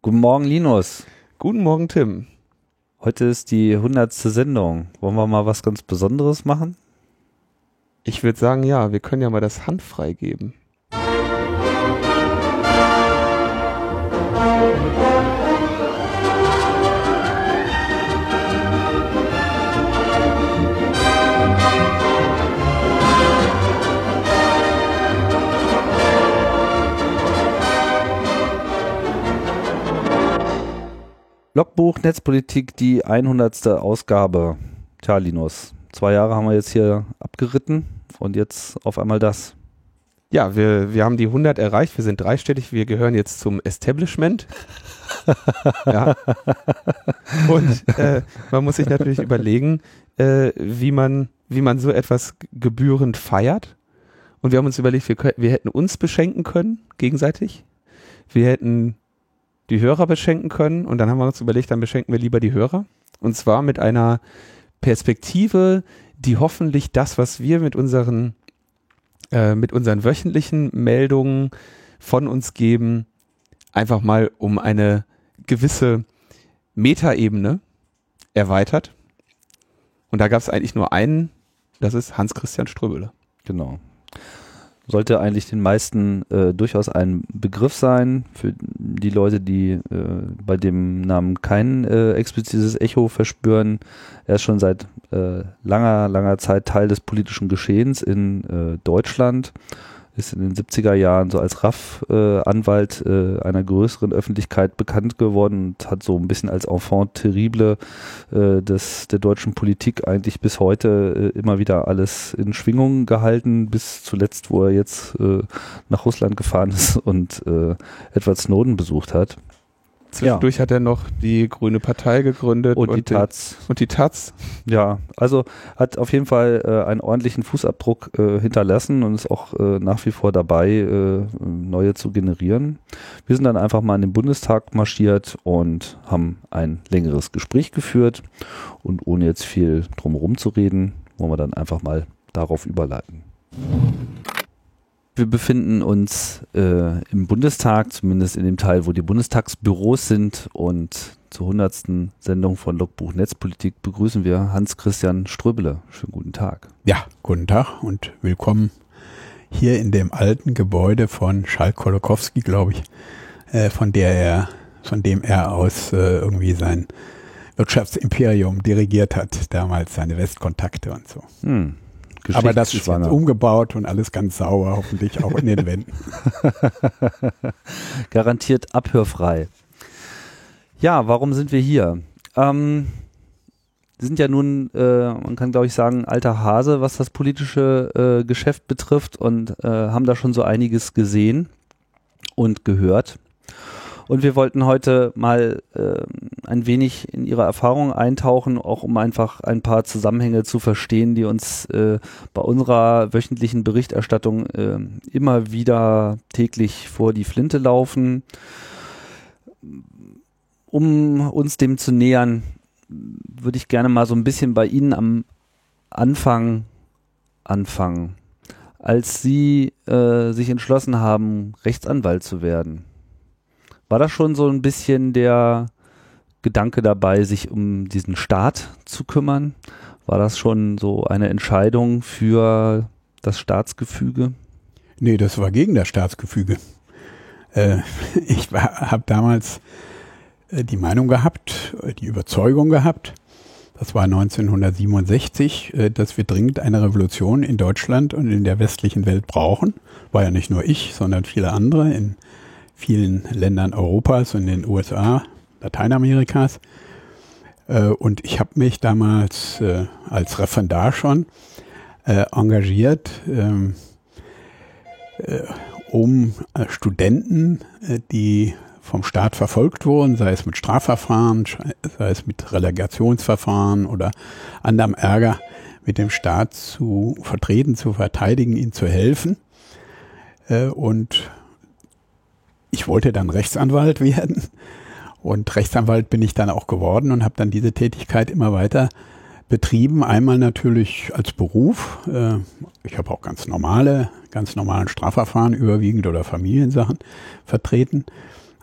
Guten Morgen, Linus. Guten Morgen, Tim. Heute ist die hundertste Sendung. Wollen wir mal was ganz Besonderes machen? Ich würde sagen, ja, wir können ja mal das Hand freigeben. Logbuch Netzpolitik, die 100. Ausgabe. Tja, Linus, zwei Jahre haben wir jetzt hier abgeritten und jetzt auf einmal das. Ja, wir, wir haben die 100 erreicht, wir sind dreistellig, wir gehören jetzt zum Establishment. ja. Und äh, man muss sich natürlich überlegen, äh, wie, man, wie man so etwas gebührend feiert. Und wir haben uns überlegt, wir, wir hätten uns beschenken können, gegenseitig. Wir hätten die Hörer beschenken können. Und dann haben wir uns überlegt, dann beschenken wir lieber die Hörer. Und zwar mit einer Perspektive, die hoffentlich das, was wir mit unseren, äh, mit unseren wöchentlichen Meldungen von uns geben, einfach mal um eine gewisse Metaebene erweitert. Und da gab es eigentlich nur einen, das ist Hans-Christian Ströbele. Genau sollte eigentlich den meisten äh, durchaus ein Begriff sein. Für die Leute, die äh, bei dem Namen kein äh, explizites Echo verspüren. Er ist schon seit äh, langer, langer Zeit Teil des politischen Geschehens in äh, Deutschland ist in den 70er Jahren so als RAF-Anwalt äh, einer größeren Öffentlichkeit bekannt geworden und hat so ein bisschen als Enfant terrible äh, des, der deutschen Politik eigentlich bis heute äh, immer wieder alles in Schwingung gehalten, bis zuletzt, wo er jetzt äh, nach Russland gefahren ist und äh, Edward Snowden besucht hat. Zwischendurch ja. hat er noch die Grüne Partei gegründet und, und die Taz. Und die Taz. Ja, also hat auf jeden Fall äh, einen ordentlichen Fußabdruck äh, hinterlassen und ist auch äh, nach wie vor dabei, äh, neue zu generieren. Wir sind dann einfach mal in den Bundestag marschiert und haben ein längeres Gespräch geführt. Und ohne jetzt viel drumherum zu reden, wollen wir dann einfach mal darauf überleiten. Wir befinden uns äh, im Bundestag, zumindest in dem Teil, wo die Bundestagsbüros sind. Und zur hundertsten Sendung von Logbuch Netzpolitik begrüßen wir Hans-Christian Ströbele. Schönen guten Tag. Ja, guten Tag und willkommen hier in dem alten Gebäude von Schalk Kolokowski, glaube ich, äh, von der er, von dem er aus äh, irgendwie sein Wirtschaftsimperium dirigiert hat, damals seine Westkontakte und so. Hm. Aber das ist jetzt umgebaut und alles ganz sauer, hoffentlich auch in den Wänden. Garantiert abhörfrei. Ja, warum sind wir hier? Ähm, wir sind ja nun, äh, man kann glaube ich sagen, alter Hase, was das politische äh, Geschäft betrifft und äh, haben da schon so einiges gesehen und gehört. Und wir wollten heute mal äh, ein wenig in ihre Erfahrungen eintauchen, auch um einfach ein paar Zusammenhänge zu verstehen, die uns äh, bei unserer wöchentlichen Berichterstattung äh, immer wieder täglich vor die Flinte laufen. Um uns dem zu nähern, würde ich gerne mal so ein bisschen bei Ihnen am Anfang anfangen. Als Sie äh, sich entschlossen haben, Rechtsanwalt zu werden, war das schon so ein bisschen der Gedanke dabei, sich um diesen Staat zu kümmern? War das schon so eine Entscheidung für das Staatsgefüge? Nee, das war gegen das Staatsgefüge. Äh, ich habe damals äh, die Meinung gehabt, äh, die Überzeugung gehabt, das war 1967, äh, dass wir dringend eine Revolution in Deutschland und in der westlichen Welt brauchen. War ja nicht nur ich, sondern viele andere in vielen Ländern Europas und den USA, Lateinamerikas. Äh, und ich habe mich damals äh, als Referendar schon äh, engagiert, ähm, um Studenten, die vom Staat verfolgt wurden, sei es mit Strafverfahren, sei es mit Relegationsverfahren oder anderem Ärger mit dem Staat zu vertreten, zu verteidigen, ihnen zu helfen. Und ich wollte dann Rechtsanwalt werden und Rechtsanwalt bin ich dann auch geworden und habe dann diese Tätigkeit immer weiter betrieben. Einmal natürlich als Beruf. Äh, ich habe auch ganz normale, ganz normalen Strafverfahren überwiegend oder Familiensachen vertreten.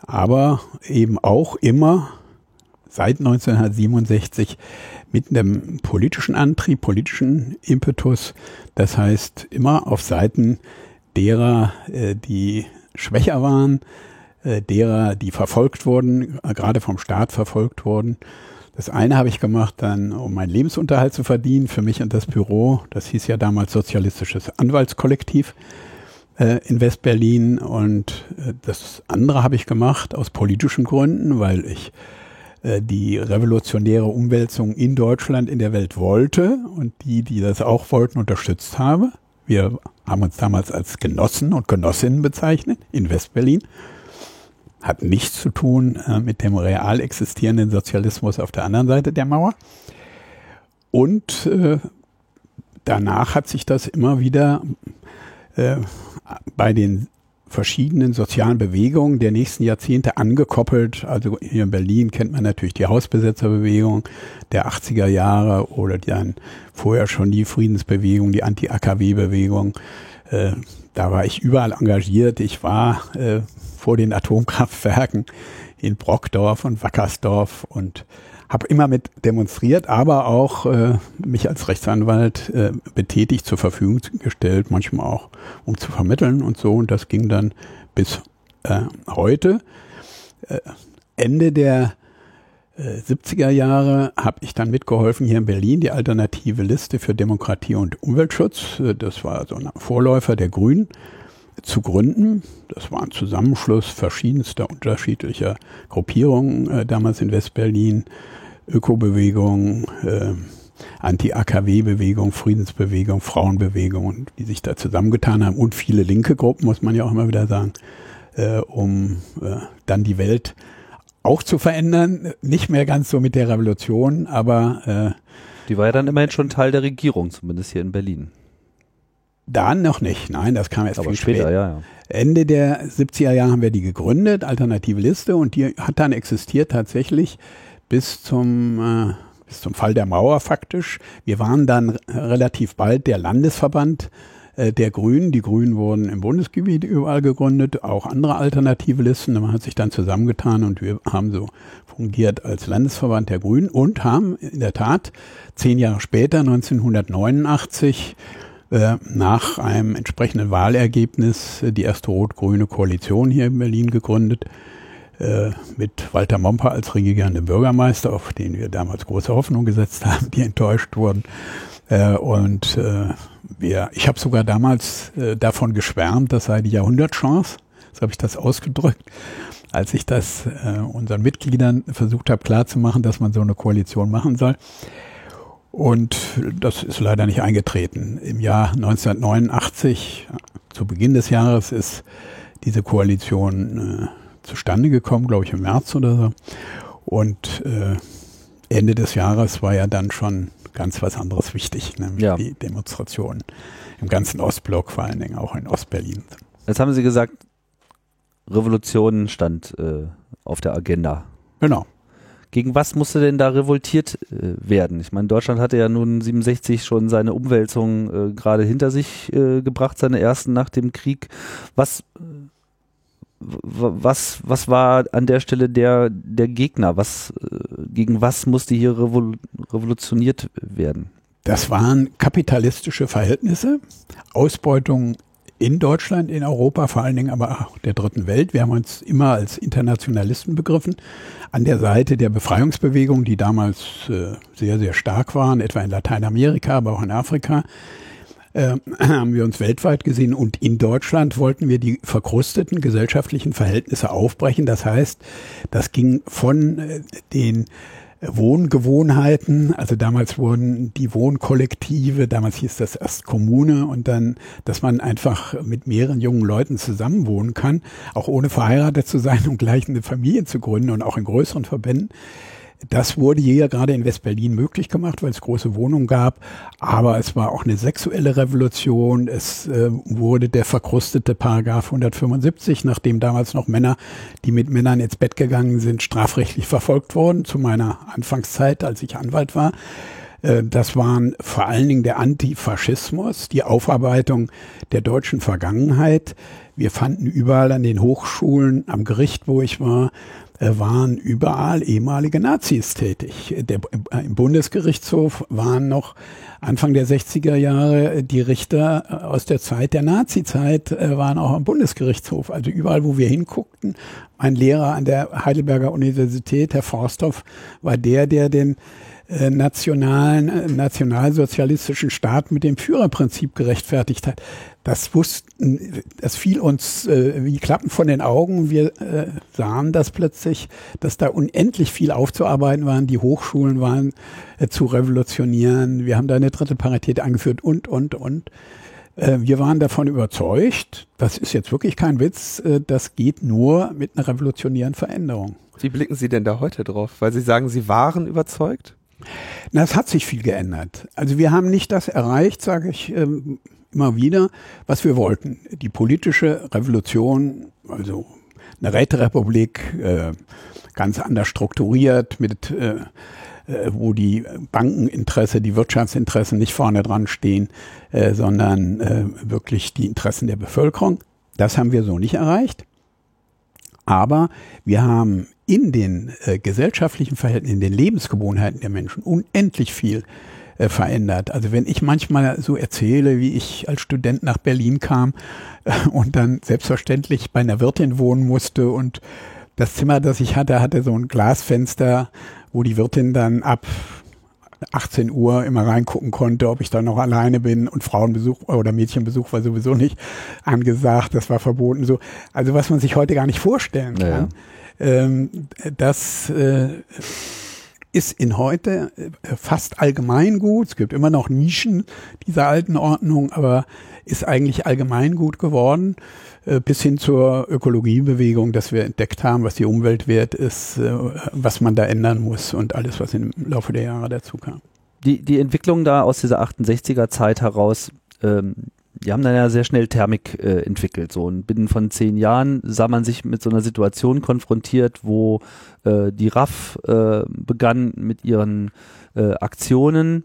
aber eben auch immer seit 1967 mit einem politischen Antrieb, politischen Impetus. Das heißt, immer auf Seiten derer, äh, die schwächer waren, äh, derer, die verfolgt wurden, äh, gerade vom Staat verfolgt wurden. Das eine habe ich gemacht, dann um meinen Lebensunterhalt zu verdienen, für mich und das Büro. Das hieß ja damals Sozialistisches Anwaltskollektiv äh, in Westberlin. Und äh, das andere habe ich gemacht aus politischen Gründen, weil ich äh, die revolutionäre Umwälzung in Deutschland, in der Welt wollte und die, die das auch wollten, unterstützt habe. Wir haben uns damals als Genossen und Genossinnen bezeichnet in Westberlin. Hat nichts zu tun äh, mit dem real existierenden Sozialismus auf der anderen Seite der Mauer. Und äh, danach hat sich das immer wieder äh, bei den verschiedenen sozialen Bewegungen der nächsten Jahrzehnte angekoppelt. Also hier in Berlin kennt man natürlich die Hausbesetzerbewegung der 80er Jahre oder dann vorher schon die Friedensbewegung, die Anti-AKW-Bewegung. Äh, da war ich überall engagiert. Ich war äh, vor den Atomkraftwerken in Brockdorf und Wackersdorf und habe immer mit demonstriert, aber auch äh, mich als Rechtsanwalt äh, betätigt zur Verfügung gestellt, manchmal auch um zu vermitteln und so. Und das ging dann bis äh, heute. Äh, Ende der äh, 70er Jahre habe ich dann mitgeholfen, hier in Berlin die alternative Liste für Demokratie und Umweltschutz, äh, das war so ein Vorläufer der Grünen, zu gründen. Das war ein Zusammenschluss verschiedenster unterschiedlicher Gruppierungen äh, damals in Westberlin. Ökobewegung, äh, Anti-AKW-Bewegung, Friedensbewegung, Frauenbewegung, die sich da zusammengetan haben und viele linke Gruppen, muss man ja auch immer wieder sagen, äh, um äh, dann die Welt auch zu verändern. Nicht mehr ganz so mit der Revolution, aber äh, die war ja dann immerhin schon Teil der Regierung, zumindest hier in Berlin. Da noch nicht, nein, das kam erst Aber viel später, später. ja, ja. Ende der 70er Jahre haben wir die gegründet, Alternative Liste, und die hat dann existiert tatsächlich bis zum, äh, bis zum Fall der Mauer faktisch. Wir waren dann relativ bald der Landesverband äh, der Grünen. Die Grünen wurden im Bundesgebiet überall gegründet, auch andere alternative Listen. Man hat sich dann zusammengetan und wir haben so fungiert als Landesverband der Grünen und haben in der Tat zehn Jahre später, 1989, äh, nach einem entsprechenden Wahlergebnis äh, die erste rot-grüne Koalition hier in Berlin gegründet äh, mit Walter Momper als regierender Bürgermeister, auf den wir damals große Hoffnung gesetzt haben, die enttäuscht wurden. Und wir, ich habe sogar damals davon geschwärmt, das sei die Jahrhundertchance, so habe ich das ausgedrückt, als ich das unseren Mitgliedern versucht habe klarzumachen, dass man so eine Koalition machen soll. Und das ist leider nicht eingetreten. Im Jahr 1989, zu Beginn des Jahres, ist diese Koalition äh, zustande gekommen, glaube ich im März oder so. Und äh, Ende des Jahres war ja dann schon ganz was anderes wichtig, nämlich Ja. die Demonstrationen im ganzen Ostblock, vor allen Dingen auch in Ostberlin. Jetzt haben Sie gesagt, Revolution stand äh, auf der Agenda. Genau. Gegen was musste denn da revoltiert äh, werden? Ich meine, Deutschland hatte ja nun 67 schon seine Umwälzung äh, gerade hinter sich äh, gebracht, seine ersten nach dem Krieg. Was, äh, was, was war an der Stelle der, der Gegner? Was, äh, gegen was musste hier revol revolutioniert werden? Das waren kapitalistische Verhältnisse, Ausbeutung in Deutschland, in Europa, vor allen Dingen aber auch der dritten Welt. Wir haben uns immer als Internationalisten begriffen. An der Seite der Befreiungsbewegung, die damals äh, sehr, sehr stark waren, etwa in Lateinamerika, aber auch in Afrika, äh, haben wir uns weltweit gesehen. Und in Deutschland wollten wir die verkrusteten gesellschaftlichen Verhältnisse aufbrechen. Das heißt, das ging von äh, den Wohngewohnheiten, also damals wurden die Wohnkollektive, damals hieß das erst Kommune und dann, dass man einfach mit mehreren jungen Leuten zusammenwohnen kann, auch ohne verheiratet zu sein und gleich eine Familie zu gründen und auch in größeren Verbänden. Das wurde hier gerade in Westberlin möglich gemacht, weil es große Wohnungen gab. Aber es war auch eine sexuelle Revolution. Es äh, wurde der verkrustete Paragraph 175, nachdem damals noch Männer, die mit Männern ins Bett gegangen sind, strafrechtlich verfolgt wurden, zu meiner Anfangszeit, als ich Anwalt war. Äh, Das waren vor allen Dingen der Antifaschismus, die Aufarbeitung der deutschen Vergangenheit, Wir fanden überall an den Hochschulen, am Gericht, wo ich war, waren überall ehemalige Nazis tätig. Der, Im Bundesgerichtshof waren noch Anfang der 60er Jahre die Richter äh, aus der Zeit der Nazizeit äh, waren auch am Bundesgerichtshof. Also überall, wo wir hinguckten. Mein Lehrer an der Heidelberger Universität, Herr Forsthoff, war der, der den äh, nationalen, äh, nationalsozialistischen Staat mit dem Führerprinzip gerechtfertigt hat. Das wussten, das fiel uns äh, wie Klappen von den Augen. Wir äh, sahen das plötzlich, dass da unendlich viel aufzuarbeiten waren. Die Hochschulen waren äh, zu revolutionieren. Wir haben da eine dritte Parität angeführt und, und, und. Äh, wir waren davon überzeugt, das ist jetzt wirklich kein Witz, das geht nur mit einer revolutionären Veränderung. Wie blicken Sie denn da heute drauf? Weil Sie sagen, Sie waren überzeugt? Na, es hat sich viel geändert. Also wir haben nicht das erreicht, sage ich ähm, immer wieder, was wir wollten. Die politische Revolution, also eine Räterepublik, äh, ganz anders strukturiert, mit äh, äh, wo die Bankeninteresse, die Wirtschaftsinteressen nicht vorne dran stehen, äh, sondern äh, wirklich die Interessen der Bevölkerung. Das haben wir so nicht erreicht. Aber wir haben in den äh, gesellschaftlichen Verhältnissen, in den Lebensgewohnheiten der Menschen unendlich viel äh, verändert. Also wenn ich manchmal so erzähle, wie ich als Student nach Berlin kam äh, und dann selbstverständlich bei einer Wirtin wohnen musste und das Zimmer, das ich hatte, hatte so ein Glasfenster, wo die Wirtin dann ab 18 Uhr immer reingucken konnte, ob ich da noch alleine bin und Frauenbesuch oder Mädchenbesuch war sowieso nicht angesagt, das war verboten so. Also was man sich heute gar nicht vorstellen kann. Naja. Ähm, das äh, ist in heute äh, fast allgemeingut. Es gibt immer noch Nischen dieser alten Ordnung, aber ist eigentlich allgemeingut geworden, äh, bis hin zur Ökologiebewegung, dass wir entdeckt haben, was die Umwelt wert ist, äh, was man da ändern muss und alles, was im Laufe der Jahre dazu kam. Die, die Entwicklung da aus dieser 68er Zeit heraus, ähm, die haben dann ja sehr schnell Thermik äh, entwickelt. So und binnen von zehn Jahren sah man sich mit so einer Situation konfrontiert, wo äh, die RAF äh, begann mit ihren äh, Aktionen.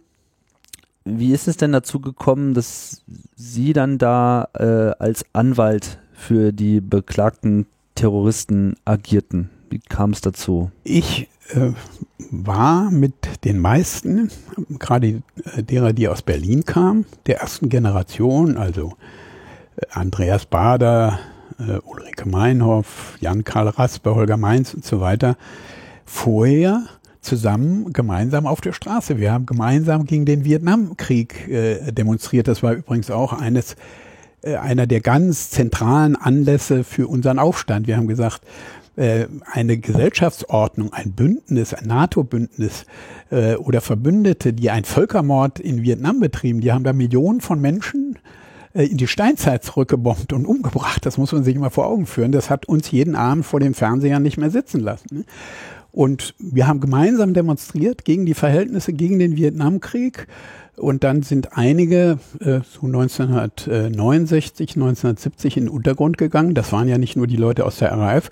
Wie ist es denn dazu gekommen, dass Sie dann da äh, als Anwalt für die beklagten Terroristen agierten? Wie kam es dazu? Ich äh, war mit den meisten, gerade äh, derer, die aus Berlin kamen, der ersten Generation, also äh, Andreas Bader, äh, Ulrike Meinhoff, Jan-Karl Raspe, Holger Mainz und so weiter, vorher zusammen gemeinsam auf der Straße. Wir haben gemeinsam gegen den Vietnamkrieg äh, demonstriert. Das war übrigens auch eines äh, einer der ganz zentralen Anlässe für unseren Aufstand. Wir haben gesagt, äh, eine Gesellschaftsordnung, ein Bündnis, ein NATO-Bündnis äh, oder Verbündete, die einen Völkermord in Vietnam betrieben, die haben da Millionen von Menschen äh, in die Steinzeit zurückgebombt und umgebracht. Das muss man sich immer vor Augen führen. Das hat uns jeden Abend vor dem Fernseher nicht mehr sitzen lassen. Ne? Und wir haben gemeinsam demonstriert gegen die Verhältnisse, gegen den Vietnamkrieg. Und dann sind einige äh, so 1969, 1970 in den Untergrund gegangen. Das waren ja nicht nur die Leute aus der RAF.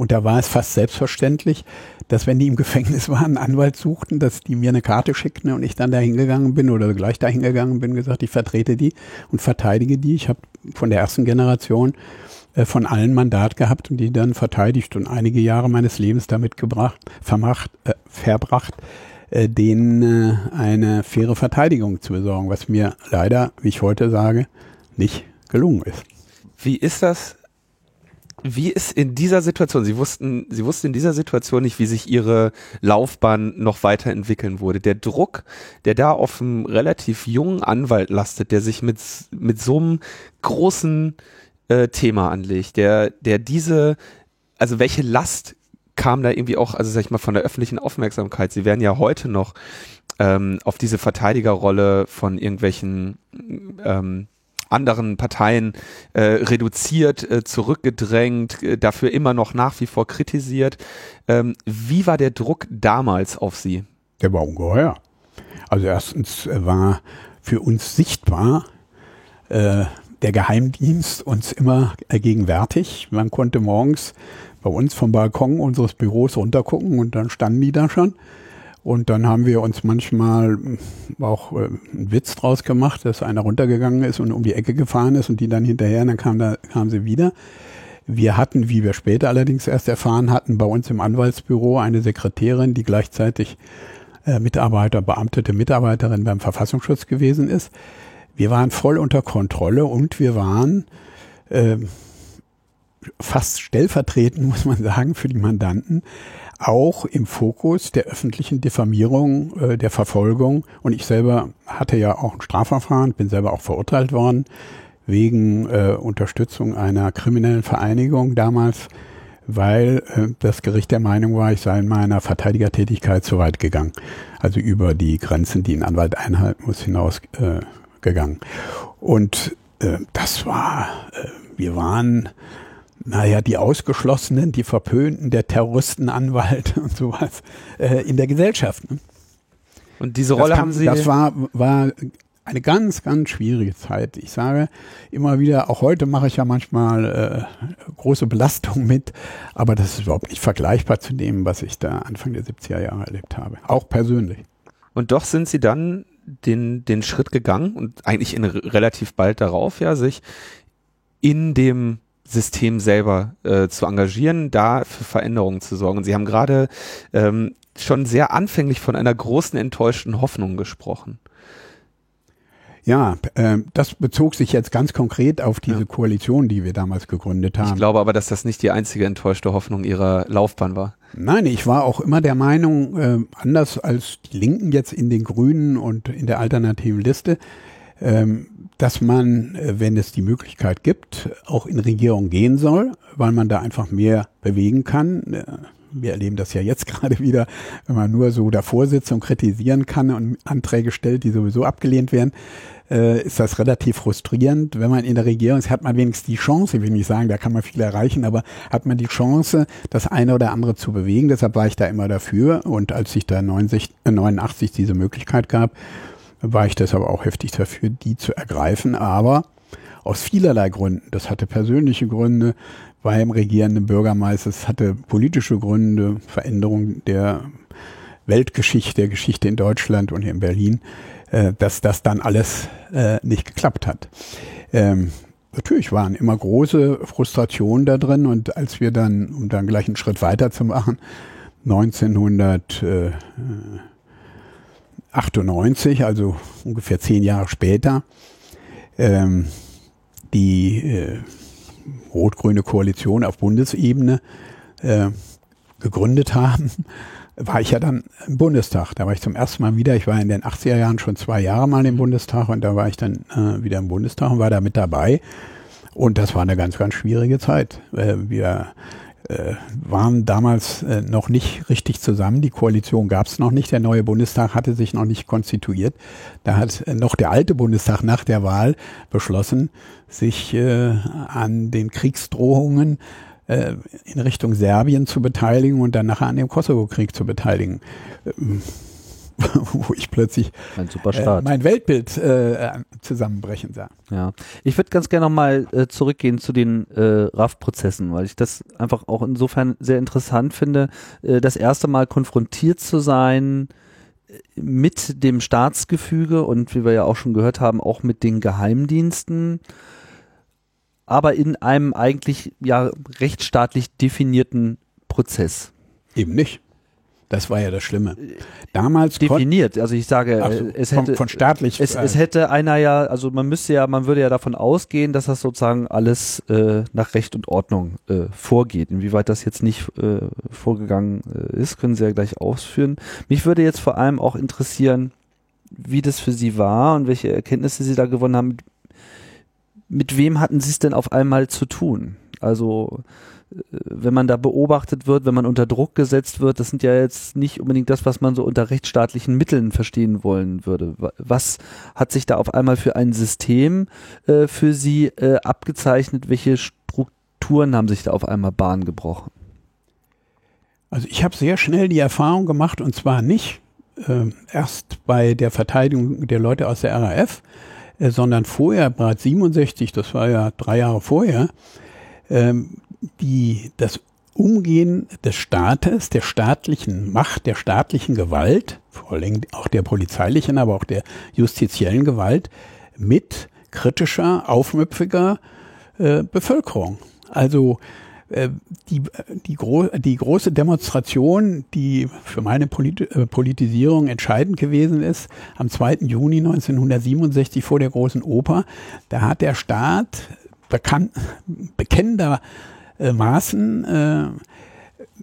Und da war es fast selbstverständlich, dass wenn die im Gefängnis waren, einen Anwalt suchten, dass die mir eine Karte schickten und ich dann da hingegangen bin oder gleich da hingegangen bin, gesagt, ich vertrete die und verteidige die. Ich habe von der ersten Generation äh, von allen Mandat gehabt und die dann verteidigt und einige Jahre meines Lebens damit gebracht, vermacht, äh, verbracht, äh, denen äh, eine faire Verteidigung zu besorgen, was mir leider, wie ich heute sage, nicht gelungen ist. Wie ist das? Wie ist in dieser Situation, Sie wussten, Sie wussten in dieser Situation nicht, wie sich Ihre Laufbahn noch weiterentwickeln wurde. Der Druck, der da auf einem relativ jungen Anwalt lastet, der sich mit, mit so einem großen äh, Thema anlegt, der, der diese, also welche Last kam da irgendwie auch, also sag ich mal, von der öffentlichen Aufmerksamkeit. Sie werden ja heute noch ähm, auf diese Verteidigerrolle von irgendwelchen ähm, anderen Parteien äh, reduziert, äh, zurückgedrängt, äh, dafür immer noch nach wie vor kritisiert. Ähm, wie war der Druck damals auf Sie? Der war ungeheuer. Also erstens war für uns sichtbar, äh, der Geheimdienst uns immer gegenwärtig. Man konnte morgens bei uns vom Balkon unseres Büros runtergucken und dann standen die da schon. Und dann haben wir uns manchmal auch äh, einen Witz draus gemacht, dass einer runtergegangen ist und um die Ecke gefahren ist und die dann hinterher, dann kam, da, kam sie wieder. Wir hatten, wie wir später allerdings erst erfahren hatten, bei uns im Anwaltsbüro eine Sekretärin, die gleichzeitig äh, Mitarbeiter, beamtete Mitarbeiterin beim Verfassungsschutz gewesen ist. Wir waren voll unter Kontrolle und wir waren äh, fast stellvertretend, muss man sagen, für die Mandanten auch im Fokus der öffentlichen Diffamierung, äh, der Verfolgung. Und ich selber hatte ja auch ein Strafverfahren, bin selber auch verurteilt worden wegen äh, Unterstützung einer kriminellen Vereinigung damals, weil äh, das Gericht der Meinung war, ich sei in meiner Verteidigertätigkeit zu weit gegangen. Also über die Grenzen, die ein Anwalt einhalten muss, hinaus äh. Und äh, das war, äh, wir waren naja, die Ausgeschlossenen, die Verpönten, der Terroristenanwalt und sowas äh, in der Gesellschaft. Ne? Und diese Rolle kam, haben Sie. Das war, war eine ganz, ganz schwierige Zeit. Ich sage immer wieder, auch heute mache ich ja manchmal äh, große Belastung mit, aber das ist überhaupt nicht vergleichbar zu dem, was ich da Anfang der 70er Jahre erlebt habe. Auch persönlich. Und doch sind Sie dann den, den Schritt gegangen und eigentlich in relativ bald darauf ja sich in dem System selber äh, zu engagieren, da für Veränderungen zu sorgen. Und Sie haben gerade ähm, schon sehr anfänglich von einer großen enttäuschten Hoffnung gesprochen. Ja, äh, das bezog sich jetzt ganz konkret auf diese ja. Koalition, die wir damals gegründet haben. Ich glaube aber, dass das nicht die einzige enttäuschte Hoffnung Ihrer Laufbahn war. Nein, ich war auch immer der Meinung, äh, anders als die Linken jetzt in den Grünen und in der alternativen Liste, dass man, äh, wenn es die Möglichkeit gibt, auch in Regierung gehen soll, weil man da einfach mehr bewegen kann. Äh, wir erleben das ja jetzt gerade wieder, wenn man nur so davor sitzt und kritisieren kann und Anträge stellt, die sowieso abgelehnt werden, äh, ist das relativ frustrierend. Wenn man in der Regierung ist, hat man wenigstens die Chance, ich will nicht sagen, da kann man viel erreichen, aber hat man die Chance, das eine oder andere zu bewegen. Deshalb war ich da immer dafür. Und als sich da 90, äh, 89 diese Möglichkeit gab, war ich deshalb auch heftig dafür, die zu ergreifen, aber aus vielerlei Gründen. Das hatte persönliche Gründe beim regierenden Bürgermeister, es hatte politische Gründe, Veränderung der Weltgeschichte, der Geschichte in Deutschland und hier in Berlin, äh, dass das dann alles äh, nicht geklappt hat. Ähm, natürlich waren immer große Frustrationen da drin und als wir dann, um dann gleich einen Schritt weiter zu machen, 1900 äh, 98, also ungefähr zehn Jahre später, ähm, die äh, rot-grüne Koalition auf Bundesebene äh, gegründet haben, war ich ja dann im Bundestag. Da war ich zum ersten Mal wieder. Ich war in den 80er Jahren schon zwei Jahre mal im Bundestag und da war ich dann äh, wieder im Bundestag und war da mit dabei. Und das war eine ganz, ganz schwierige Zeit. Äh, wir äh, waren damals äh, noch nicht richtig zusammen. Die Koalition gab es noch nicht. Der neue Bundestag hatte sich noch nicht konstituiert. Da hat äh, noch der alte Bundestag nach der Wahl beschlossen, sich äh, an den Kriegsdrohungen äh, in Richtung Serbien zu beteiligen und dann nachher an dem Kosovo-Krieg zu beteiligen. Ähm, wo ich plötzlich äh, mein Weltbild äh, zusammenbrechen sah. Ja, ich würde ganz gerne nochmal äh, zurückgehen zu den äh, RAF-Prozessen, weil ich das einfach auch insofern sehr interessant finde, äh, das erste Mal konfrontiert zu sein äh, mit dem Staatsgefüge und wie wir ja auch schon gehört haben, auch mit den Geheimdiensten, aber in einem eigentlich ja rechtsstaatlich definierten Prozess. Eben nicht. Das war ja das Schlimme. Damals definiert. Also ich sage, so, es hätte von, von staatlich. Es, es, hätte einer ja, also man müsste ja, man würde ja davon ausgehen, dass das sozusagen alles äh, nach Recht und Ordnung äh, vorgeht. Inwieweit das jetzt nicht äh, vorgegangen äh, ist, können Sie ja gleich ausführen. Mich würde jetzt vor allem auch interessieren, wie das für Sie war und welche Erkenntnisse Sie da gewonnen haben. Mit wem hatten Sie es denn auf einmal zu tun? Also wenn man da beobachtet wird, wenn man unter Druck gesetzt wird, das sind ja jetzt nicht unbedingt das, was man so unter rechtsstaatlichen Mitteln verstehen wollen würde. Was hat sich da auf einmal für ein System äh, für Sie äh, abgezeichnet? Welche Strukturen haben sich da auf einmal Bahn gebrochen? Also ich habe sehr schnell die Erfahrung gemacht und zwar nicht äh, erst bei der Verteidigung der Leute aus der RAF, äh, sondern vorher, bereits 67, das war ja drei Jahre vorher, ähm, die, das Umgehen des Staates, der staatlichen Macht, der staatlichen Gewalt, vor allem auch der polizeilichen, aber auch der justiziellen Gewalt, mit kritischer, aufmüpfiger äh, Bevölkerung. Also äh, die, die, gro die große Demonstration, die für meine Polit äh, Politisierung entscheidend gewesen ist, am 2. Juni 1967 vor der Großen Oper, da hat der Staat bekannt, bekennendermaßen äh,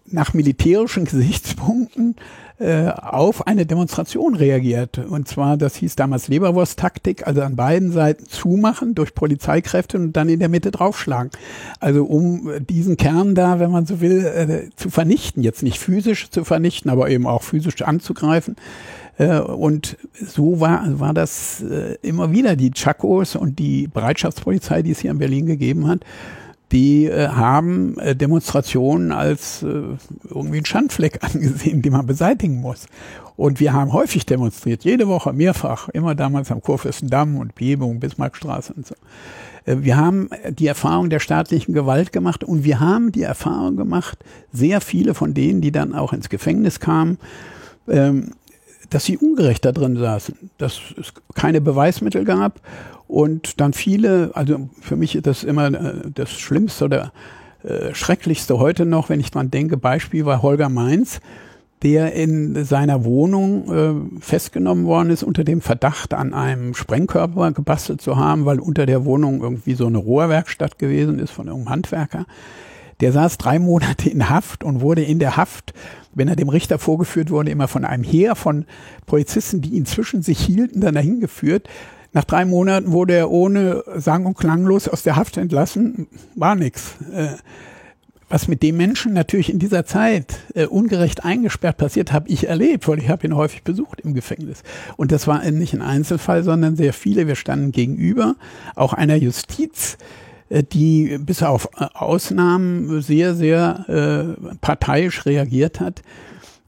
nach militärischen Gesichtspunkten äh, auf eine Demonstration reagiert. Und zwar, das hieß damals Leberwurst-Taktik, also an beiden Seiten zumachen durch Polizeikräfte und dann in der Mitte draufschlagen. Also um diesen Kern da, wenn man so will, äh, zu vernichten. Jetzt nicht physisch zu vernichten, aber eben auch physisch anzugreifen. Äh, und so war, war das äh, immer wieder die Chakos und die Bereitschaftspolizei, die es hier in Berlin gegeben hat die äh, haben äh, Demonstrationen als äh, irgendwie ein Schandfleck angesehen, den man beseitigen muss. Und wir haben häufig demonstriert, jede Woche, mehrfach, immer damals am Kurfürstendamm und Behebung, Bismarckstraße und so. Äh, wir haben die Erfahrung der staatlichen Gewalt gemacht und wir haben die Erfahrung gemacht, sehr viele von denen, die dann auch ins Gefängnis kamen, ähm, dass sie ungerecht da drin saßen, dass es keine Beweismittel gab und dann viele, also für mich ist das immer äh, das Schlimmste oder äh, Schrecklichste heute noch, wenn ich dran denke, Beispiel war Holger Mainz, der in seiner Wohnung äh, festgenommen worden ist unter dem Verdacht, an einem Sprengkörper gebastelt zu haben, weil unter der Wohnung irgendwie so eine Rohrwerkstatt gewesen ist von irgendeinem Handwerker. Der saß drei Monate in Haft und wurde in der Haft, wenn er dem Richter vorgeführt wurde, immer von einem Heer von Polizisten, die ihn zwischen sich hielten, dann dahin geführt. Nach drei Monaten wurde er ohne Sang- und Klanglos aus der Haft entlassen. War nix. Äh, was mit dem Menschen natürlich in dieser Zeit äh, ungerecht eingesperrt passiert, habe ich erlebt, weil ich habe ihn häufig besucht im Gefängnis. Und das war nicht ein Einzelfall, sondern sehr viele. Wir standen gegenüber, auch einer Justiz, die bis auf Ausnahmen sehr, sehr äh, parteiisch reagiert hat.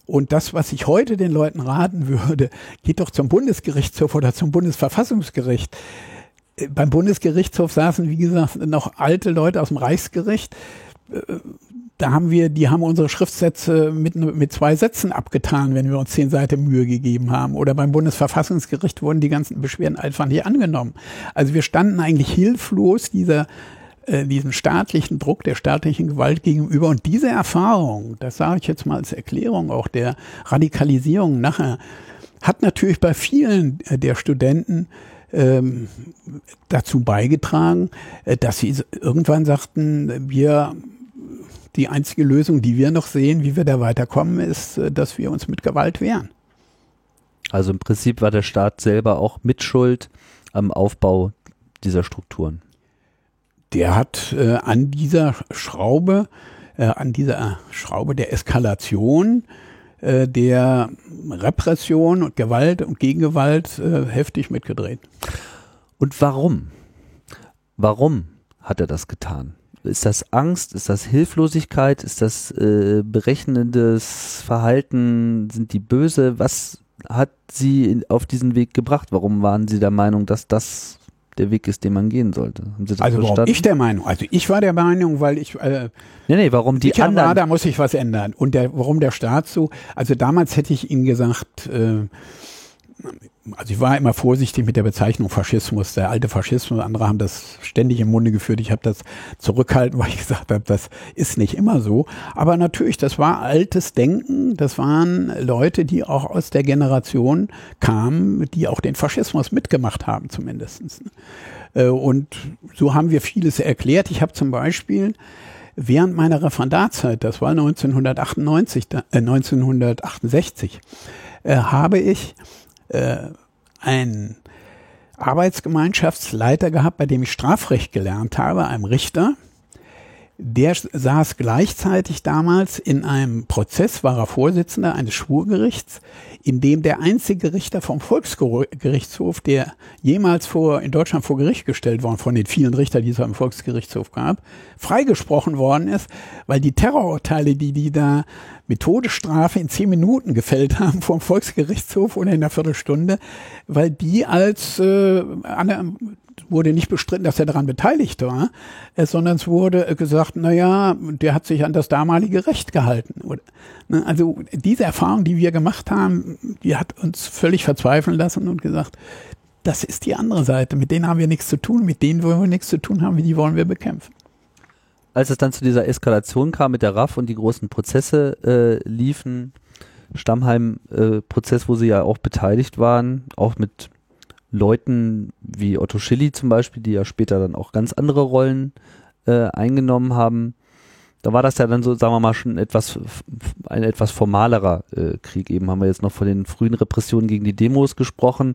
Und das, was ich heute den Leuten raten würde, geht doch zum Bundesgerichtshof oder zum Bundesverfassungsgericht. Äh, beim Bundesgerichtshof saßen, wie gesagt, noch alte Leute aus dem Reichsgericht. Da haben wir, die haben unsere Schriftsätze mit, mit zwei Sätzen abgetan, wenn wir uns zehn Seiten Mühe gegeben haben. Oder beim Bundesverfassungsgericht wurden die ganzen Beschwerden einfach nicht angenommen. Also wir standen eigentlich hilflos dieser äh, diesem staatlichen Druck, der staatlichen Gewalt gegenüber. Und diese Erfahrung, das sage ich jetzt mal als Erklärung auch der Radikalisierung nachher, hat natürlich bei vielen der Studenten ähm, dazu beigetragen, äh, dass sie irgendwann sagten, wir die einzige Lösung, die wir noch sehen, wie wir da weiterkommen, ist, äh, dass wir uns mit Gewalt wehren. Also im Prinzip war der Staat selber auch mitschuld am Aufbau dieser Strukturen der hat äh, an dieser Schraube, äh, an dieser Schraube der Eskalation, äh, der Repression und Gewalt und Gegengewalt äh, heftig mitgedreht. Und warum? Warum hat er das getan? Ist das Angst? Ist das Hilflosigkeit? Ist das äh, berechnendes Verhalten? Sind die böse? Was hat sie auf diesen Weg gebracht? Warum waren sie der Meinung, dass das der Weg ist, den man gehen sollte. also warum ich der Meinung? Also ich war der Meinung, weil ich äh, nee, nee, warum die anderen war, da muss ich was ändern. Und der, warum der Staat so? Also damals hätte ich Ihnen gesagt, äh, also ich war immer vorsichtig mit der Bezeichnung Faschismus, der alte Faschismus, andere haben das ständig im Munde geführt. Ich habe das zurückhalten, weil ich gesagt habe, das ist nicht immer so. Aber natürlich, das war altes Denken, das waren Leute, die auch aus der Generation kamen, die auch den Faschismus mitgemacht haben zumindestens. Äh, und so haben wir vieles erklärt. Ich habe zum Beispiel während meiner Referendarzeit, das war 1998, äh, 1968, äh, habe ich äh, einen Arbeitsgemeinschaftsleiter gehabt, bei dem ich Strafrecht gelernt habe, einem Richter. Der saß gleichzeitig damals in einem Prozess, war er Vorsitzender eines Schwurgerichts, in dem der einzige Richter vom Volksgerichtshof, der jemals vor, in Deutschland vor Gericht gestellt worden, von den vielen Richtern, die es am Volksgerichtshof gab, freigesprochen worden ist, weil die Terrorurteile, die die da mit Todesstrafe in zehn Minuten gefällt haben vor dem Volksgerichtshof oder in einer Viertelstunde, weil die als äh, wurde nicht bestritten, dass er daran beteiligt war, äh, sondern es wurde äh, gesagt, na ja, der hat sich an das damalige Recht gehalten. Ne, also diese Erfahrung, die wir gemacht haben, die hat uns völlig verzweifeln lassen und gesagt, das ist die andere Seite. Mit denen haben wir nichts zu tun, mit denen wollen wir nichts zu tun haben, die wollen wir bekämpfen. Als es dann zu dieser Eskalation kam mit der RAF und die großen Prozesse äh, liefen, Stammheim-Prozess, äh, wo sie ja auch beteiligt waren, auch mit Leuten wie Otto Schilly zum Beispiel, die ja später dann auch ganz andere Rollen äh, eingenommen haben. Da war das ja dann so, sagen wir mal, schon etwas, ein etwas formalerer äh, Krieg. Eben haben wir jetzt noch von den frühen Repressionen gegen die Demos gesprochen.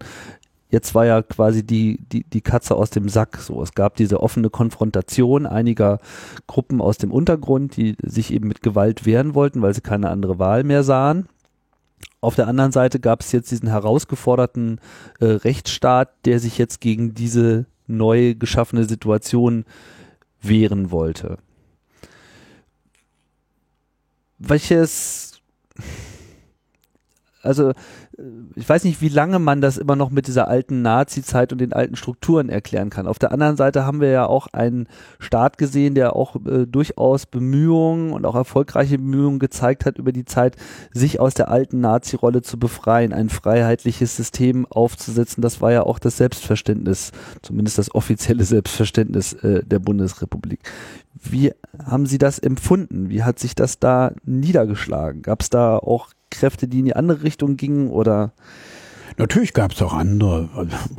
Jetzt war ja quasi die, die, die Katze aus dem Sack. So, es gab diese offene Konfrontation einiger Gruppen aus dem Untergrund, die sich eben mit Gewalt wehren wollten, weil sie keine andere Wahl mehr sahen. Auf der anderen Seite gab es jetzt diesen herausgeforderten äh, Rechtsstaat, der sich jetzt gegen diese neu geschaffene Situation wehren wollte. Welches, also äh, ich weiß nicht, wie lange man das immer noch mit dieser alten Nazi-Zeit und den alten Strukturen erklären kann. Auf der anderen Seite haben wir ja auch einen Staat gesehen, der auch äh, durchaus Bemühungen und auch erfolgreiche Bemühungen gezeigt hat, über die Zeit sich aus der alten Nazi-Rolle zu befreien, ein freiheitliches System aufzusetzen. Das war ja auch das Selbstverständnis, zumindest das offizielle Selbstverständnis äh, der Bundesrepublik. Wie haben Sie das empfunden? Wie hat sich das da niedergeschlagen? Gab es da auch Kräfte, die in die andere Richtung gingen oder? Natürlich gab es auch andere,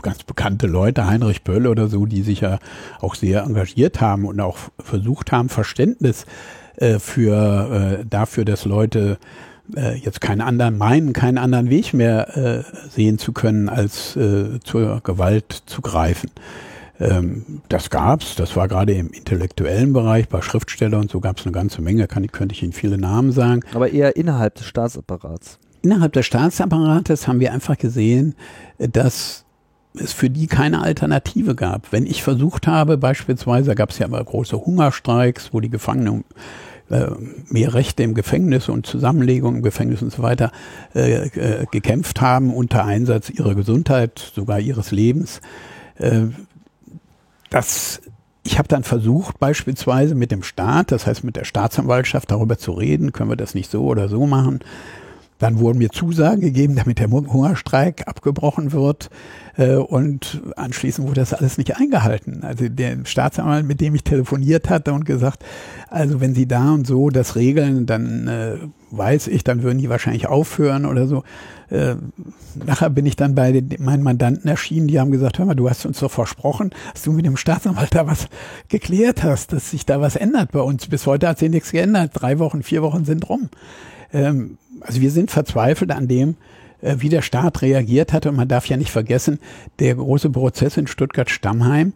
ganz bekannte Leute, Heinrich Böll oder so, die sich ja auch sehr engagiert haben und auch versucht haben, Verständnis äh, für äh, dafür, dass Leute äh, jetzt keinen anderen meinen, keinen anderen Weg mehr äh, sehen zu können, als äh, zur Gewalt zu greifen. Ähm, das gab's, das war gerade im intellektuellen Bereich, bei Schriftstellern und so gab es eine ganze Menge, kann, könnte ich Ihnen viele Namen sagen. Aber eher innerhalb des Staatsapparats. Innerhalb des Staatsapparates haben wir einfach gesehen, dass es für die keine Alternative gab. Wenn ich versucht habe, beispielsweise gab es ja immer große Hungerstreiks, wo die Gefangenen äh, mehr Rechte im Gefängnis und Zusammenlegung im Gefängnis und so weiter äh, äh, gekämpft haben unter Einsatz ihrer Gesundheit, sogar ihres Lebens. Das ich habe dann versucht, beispielsweise mit dem Staat, das heißt mit der Staatsanwaltschaft, darüber zu reden, können wir das nicht so oder so machen. Dann wurden mir Zusagen gegeben, damit der Hungerstreik abgebrochen wird. Äh, und anschließend wurde das alles nicht eingehalten. Also der Staatsanwalt, mit dem ich telefoniert hatte und gesagt, also wenn Sie da und so das regeln, dann äh, weiß ich, dann würden die wahrscheinlich aufhören oder so. Äh, nachher bin ich dann bei meinen Mandanten erschienen, die haben gesagt, hör mal, du hast uns doch versprochen, dass du mit dem Staatsanwalt da was geklärt hast, dass sich da was ändert bei uns. Bis heute hat sich nichts geändert. Drei Wochen, vier Wochen sind rum. Ähm, also wir sind verzweifelt an dem, äh, wie der Staat reagiert hat. Und man darf ja nicht vergessen, der große Prozess in Stuttgart-Stammheim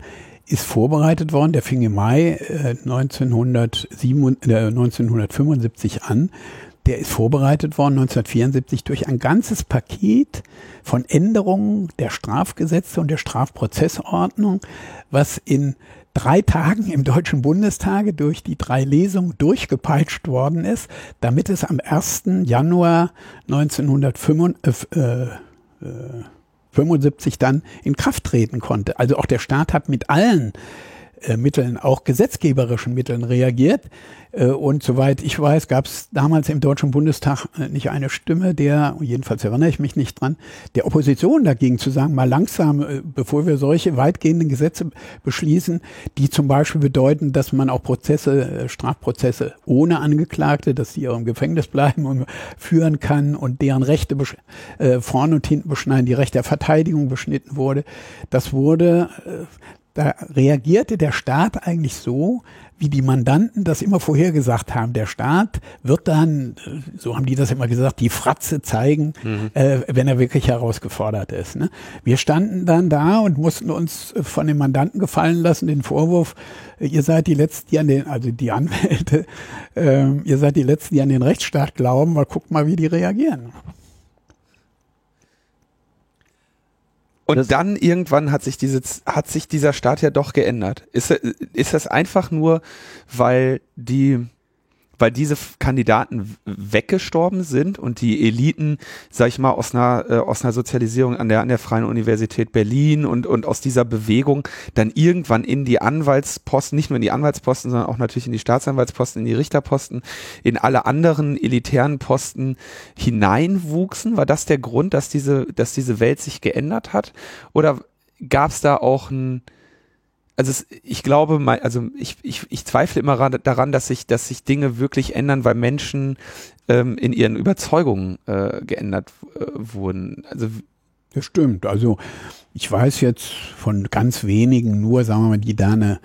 ist vorbereitet worden. Der fing im Mai äh, 1907, äh, 1975 an. Der ist vorbereitet worden 1974 durch ein ganzes Paket von Änderungen der Strafgesetze und der Strafprozessordnung, was in drei Tagen im Deutschen Bundestag durch die drei Lesungen durchgepeitscht worden ist, damit es am 1. Januar 1975 äh, äh, dann in Kraft treten konnte. Also auch der Staat hat mit allen äh, Mitteln, auch gesetzgeberischen Mitteln reagiert. Äh, und soweit ich weiß, gab es damals im Deutschen Bundestag äh, nicht eine Stimme, der, jedenfalls erinnere ich mich nicht dran, der Opposition dagegen zu sagen, mal langsam, äh, bevor wir solche weitgehenden Gesetze beschließen, die zum Beispiel bedeuten, dass man auch Prozesse, Strafprozesse ohne Angeklagte, dass die auch im Gefängnis bleiben und führen kann und deren Rechte vorne und hinten beschneiden, die Rechte der Verteidigung beschnitten wurde. Das wurde da reagierte der Staat eigentlich so, wie die Mandanten das immer vorhergesagt haben. Der Staat wird dann, so haben die das immer gesagt, die Fratze zeigen, mhm. äh, wenn er wirklich herausgefordert ist. Ne? Wir standen dann da und mussten uns von den Mandanten gefallen lassen, den Vorwurf, ihr seid die Letzten, die an den, also die Anwälte, äh, ihr seid die Letzten, die an den Rechtsstaat glauben, weil guckt mal, wie die reagieren. Und das dann irgendwann hat sich diese, hat sich dieser Staat ja doch geändert. Ist, ist das einfach nur, weil die, weil diese Kandidaten weggestorben sind und die Eliten, sag ich mal, aus einer, äh, aus einer Sozialisierung an der, an der Freien Universität Berlin und, und aus dieser Bewegung dann irgendwann in die Anwaltsposten, nicht nur in die Anwaltsposten, sondern auch natürlich in die Staatsanwaltsposten, in die Richterposten, in alle anderen elitären Posten hineinwuchsen? War das der Grund, dass diese, dass diese Welt sich geändert hat? Oder gab es da auch ein, also es, ich glaube, also ich, ich, ich zweifle immer daran, dass sich, dass sich Dinge wirklich ändern, weil Menschen ähm, in ihren Überzeugungen äh, geändert äh, wurden. Also das stimmt. Also ich weiß jetzt von ganz wenigen nur, sagen wir mal, die da eine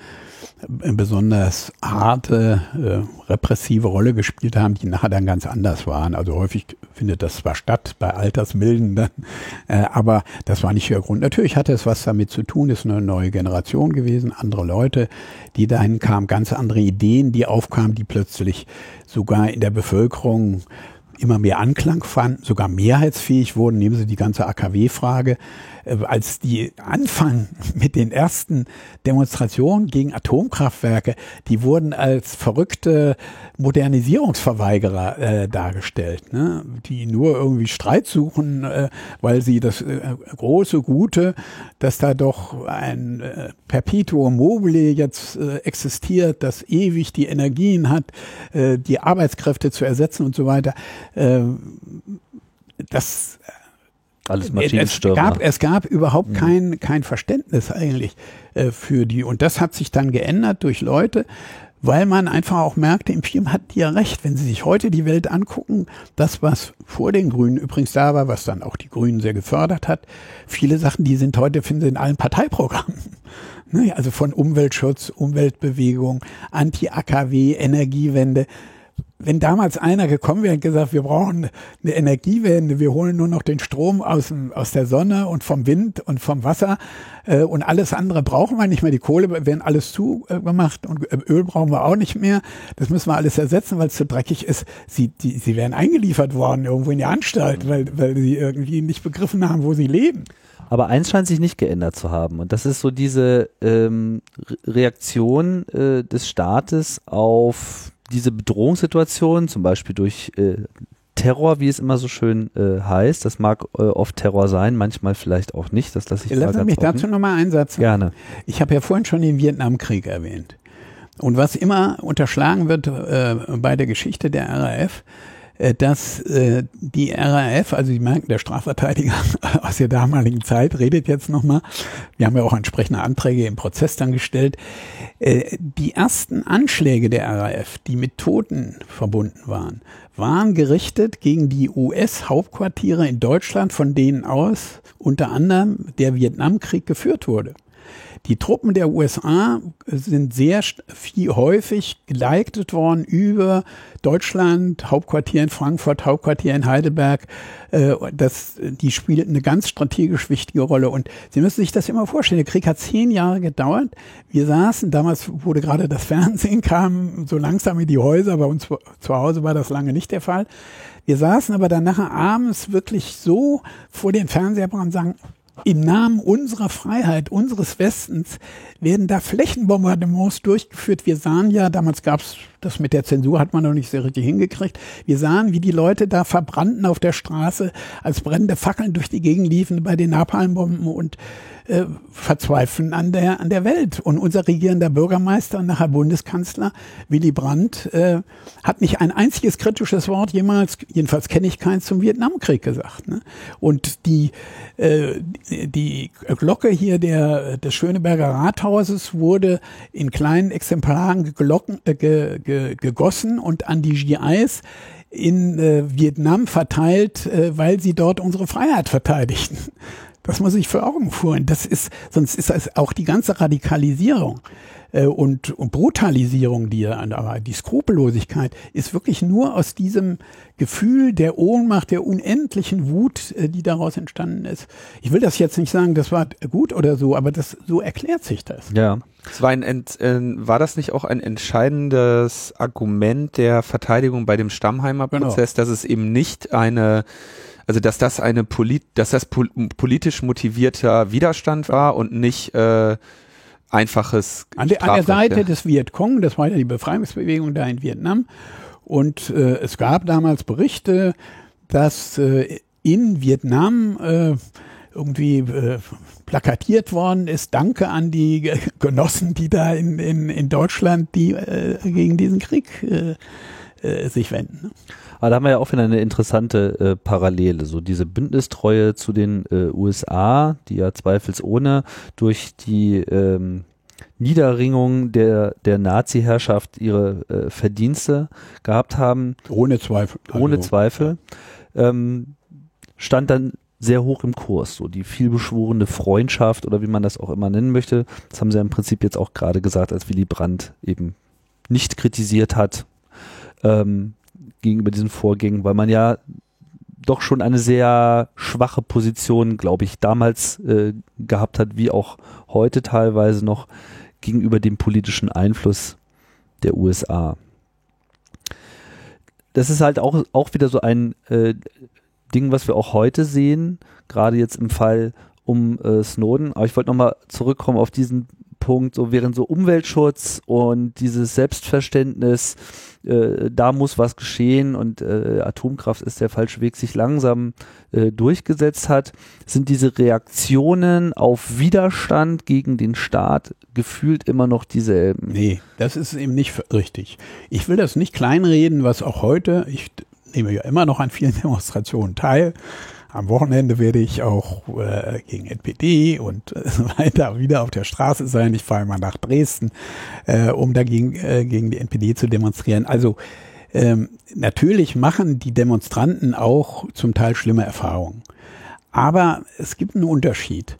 besonders harte, äh, repressive Rolle gespielt haben, die nachher dann ganz anders waren. Also häufig findet das zwar statt bei Altersmilden, äh, aber das war nicht der Grund. Natürlich hatte es was damit zu tun, ist eine neue Generation gewesen, andere Leute, die dahin kamen, ganz andere Ideen, die aufkamen, die plötzlich sogar in der Bevölkerung immer mehr Anklang fanden, sogar mehrheitsfähig wurden. Nehmen Sie die ganze AKW-Frage. Äh, als die anfangen mit den ersten Demonstrationen gegen Atomkraftwerke, die wurden als verrückte Modernisierungsverweigerer äh, dargestellt, ne? die nur irgendwie Streit suchen, äh, weil sie das äh, große Gute, dass da doch ein äh, Perpetuum mobile jetzt äh, existiert, das ewig die Energien hat, äh, die Arbeitskräfte zu ersetzen und so weiter. Äh, das alles Maschinenstürmer. Es gab, es gab überhaupt mhm. kein, kein Verständnis eigentlich äh, für die. Und das hat sich dann geändert durch Leute, weil man einfach auch merkte, im Film hat die ja recht. Wenn Sie sich heute die Welt angucken, das, was vor den Grünen übrigens da war, was dann auch die Grünen sehr gefördert hat, viele Sachen, die sind heute, finden Sie in allen Parteiprogrammen. Ne? Also von Umweltschutz, Umweltbewegung, Anti-AKW, Energiewende wenn damals einer gekommen wäre und gesagt, wir brauchen eine Energiewende, wir holen nur noch den Strom aus, dem, aus der Sonne und vom Wind und vom Wasser äh, und alles andere brauchen wir nicht mehr, die Kohle werden alles zugemacht und äh, Öl brauchen wir auch nicht mehr, das müssen wir alles ersetzen, weil es zu dreckig ist. Sie, die, sie werden eingeliefert worden irgendwo in die Anstalt, weil, weil sie irgendwie nicht begriffen haben, wo sie leben. Aber eins scheint sich nicht geändert zu haben. Und das ist so diese ähm, Reaktion äh, des Staates auf diese Bedrohungssituation, zum Beispiel durch äh, Terror, wie es immer so schön äh, heißt, das mag äh, oft Terror sein, manchmal vielleicht auch nicht, das lasse ich Lassen Sie mich offen. dazu nochmal einsetzen. Gerne. Ich habe ja vorhin schon den Vietnamkrieg erwähnt. Und was immer unterschlagen wird äh, bei der Geschichte der RAF, dass äh, die RAF, also Sie merken, der Strafverteidiger aus der damaligen Zeit redet jetzt nochmal, wir haben ja auch entsprechende Anträge im Prozess dann gestellt, äh, die ersten Anschläge der RAF, die mit Toten verbunden waren, waren gerichtet gegen die US-Hauptquartiere in Deutschland, von denen aus unter anderem der Vietnamkrieg geführt wurde. Die Truppen der USA sind sehr viel häufig geleitet worden über Deutschland, Hauptquartier in Frankfurt, Hauptquartier in Heidelberg. Äh, das, die spielten eine ganz strategisch wichtige Rolle. Und Sie müssen sich das immer vorstellen. Der Krieg hat zehn Jahre gedauert. Wir saßen, damals wurde gerade das Fernsehen kam so langsam in die Häuser. Bei uns zu Hause war das lange nicht der Fall. Wir saßen aber dann nachher abends wirklich so vor den Fernseher und sagen, im Namen unserer Freiheit, unseres Westens, werden da Flächenbombardements durchgeführt. Wir sahen ja, damals gab es das mit der Zensur, hat man noch nicht sehr richtig hingekriegt. Wir sahen, wie die Leute da verbrannten auf der Straße, als brennende Fackeln durch die Gegend liefen bei den Napalmbomben und äh, verzweifeln an der, an der Welt. Und unser regierender Bürgermeister und nachher Bundeskanzler Willy Brandt äh, hat nicht ein einziges kritisches Wort jemals, jedenfalls kenne ich keins, zum Vietnamkrieg gesagt. Ne? Und die, äh, die Glocke hier der, des Schöneberger Rathauses wurde in kleinen Exemplaren geglocken, äh, ge, ge, gegossen und an die GIs in äh, Vietnam verteilt, äh, weil sie dort unsere Freiheit verteidigten. Das muss ich vor Augen führen. Das ist, sonst ist das auch die ganze Radikalisierung äh, und, und Brutalisierung, die, aber die Skrupellosigkeit ist wirklich nur aus diesem Gefühl der Ohnmacht, der unendlichen Wut, äh, die daraus entstanden ist. Ich will das jetzt nicht sagen, das war gut oder so, aber das, so erklärt sich das. Ja. Es war, ein, äh, war das nicht auch ein entscheidendes Argument der Verteidigung bei dem Stammheimer genau. Prozess, genau. dass es eben nicht eine also dass das eine polit, dass das pol politisch motivierter Widerstand war und nicht äh, einfaches. An der, an der Seite des Vietcong, das war ja die Befreiungsbewegung da in Vietnam. Und äh, es gab damals Berichte, dass äh, in Vietnam äh, irgendwie äh, plakatiert worden ist, danke an die Genossen, die da in, in, in Deutschland, die äh, gegen diesen Krieg äh, äh, sich wenden. Aber da haben wir ja auch wieder eine interessante äh, Parallele. So diese Bündnistreue zu den äh, USA, die ja zweifelsohne durch die ähm, Niederringung der, der Nazi-Herrschaft ihre äh, Verdienste gehabt haben. Ohne Zweifel. Ohne also, Zweifel. Ähm, stand dann sehr hoch im Kurs. So die vielbeschworene Freundschaft oder wie man das auch immer nennen möchte. Das haben sie ja im Prinzip jetzt auch gerade gesagt, als Willy Brandt eben nicht kritisiert hat ähm, gegenüber diesen Vorgängen, weil man ja doch schon eine sehr schwache Position, glaube ich, damals äh, gehabt hat, wie auch heute teilweise noch gegenüber dem politischen Einfluss der USA. Das ist halt auch, auch wieder so ein äh, Ding, was wir auch heute sehen, gerade jetzt im Fall um äh, Snowden. Aber ich wollte nochmal zurückkommen auf diesen Punkt, so während so Umweltschutz und dieses Selbstverständnis, äh, da muss was geschehen und äh, Atomkraft ist der falsche Weg, sich langsam äh, durchgesetzt hat, sind diese Reaktionen auf Widerstand gegen den Staat gefühlt immer noch dieselben. Nee, das ist eben nicht richtig. Ich will das nicht kleinreden, was auch heute, ich nehme ja immer noch an vielen Demonstrationen teil, am Wochenende werde ich auch äh, gegen NPD und äh, so weiter wieder auf der Straße sein. Ich fahre mal nach Dresden, äh, um dagegen äh, gegen die NPD zu demonstrieren. Also ähm, natürlich machen die Demonstranten auch zum Teil schlimme Erfahrungen. Aber es gibt einen Unterschied.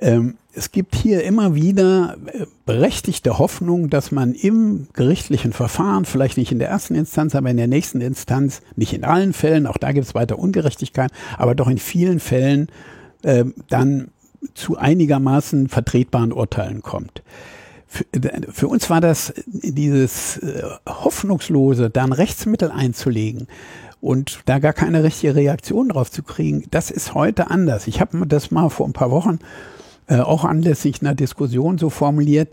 Ähm, es gibt hier immer wieder äh, berechtigte Hoffnung, dass man im gerichtlichen Verfahren, vielleicht nicht in der ersten Instanz, aber in der nächsten Instanz, nicht in allen Fällen, auch da gibt es weiter Ungerechtigkeit, aber doch in vielen Fällen äh, dann zu einigermaßen vertretbaren Urteilen kommt. Für, äh, uns war das dieses äh, Hoffnungslose, da ein Rechtsmittel einzulegen, und da gar keine richtige Reaktion drauf zu kriegen, das ist heute anders. Ich habe das mal vor ein paar Wochen äh, auch anlässlich einer Diskussion so formuliert,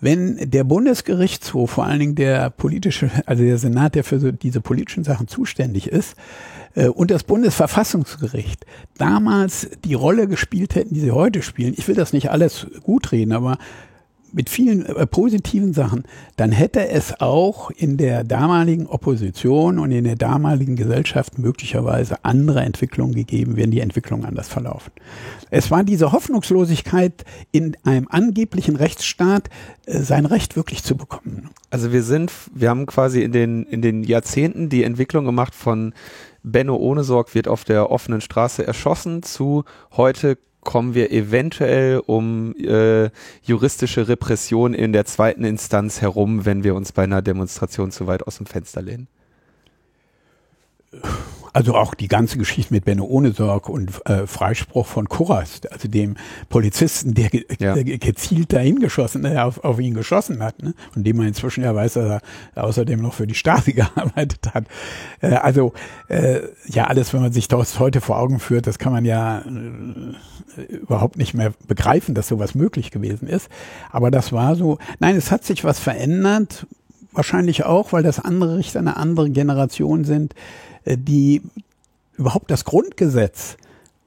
wenn der Bundesgerichtshof, vor allen Dingen der politische, also der Senat, der für diese politischen Sachen zuständig ist, äh, und das Bundesverfassungsgericht damals die Rolle gespielt hätten, die sie heute spielen, ich will das nicht alles gut reden, aber mit vielen äh, positiven Sachen, dann hätte es auch in der damaligen Opposition und in der damaligen Gesellschaft möglicherweise andere Entwicklungen gegeben, wenn die Entwicklungen anders verlaufen. Es war diese Hoffnungslosigkeit, in einem angeblichen Rechtsstaat äh, sein Recht wirklich zu bekommen. Also wir sind, wir haben quasi in den, in den Jahrzehnten die Entwicklung gemacht von Benno Ohnesorg wird auf der offenen Straße erschossen zu heute kommen wir eventuell um äh, juristische Repression in der zweiten Instanz herum, wenn wir uns bei einer Demonstration zu weit aus dem Fenster lehnen? Also auch die ganze Geschichte mit Benno Ohnesorg und äh, Freispruch von Kurras, also dem Polizisten, der, ge ja. gezielt dahin geschossen, äh, auf, auf ihn geschossen hat, ne? von dem man inzwischen ja weiß, dass er außerdem noch für die Stasi gearbeitet hat. Äh, also äh, ja, alles, wenn man sich das heute vor Augen führt, das kann man ja äh, überhaupt nicht mehr begreifen, dass sowas möglich gewesen ist. Aber das war so, nein, es hat sich was verändert, wahrscheinlich auch, weil das andere Richter eine andere Generation sind die überhaupt das Grundgesetz,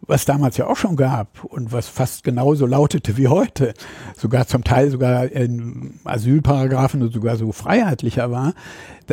was damals ja auch schon gab und was fast genauso lautete wie heute, sogar zum Teil sogar in Asylparagraphen sogar so freiheitlicher war,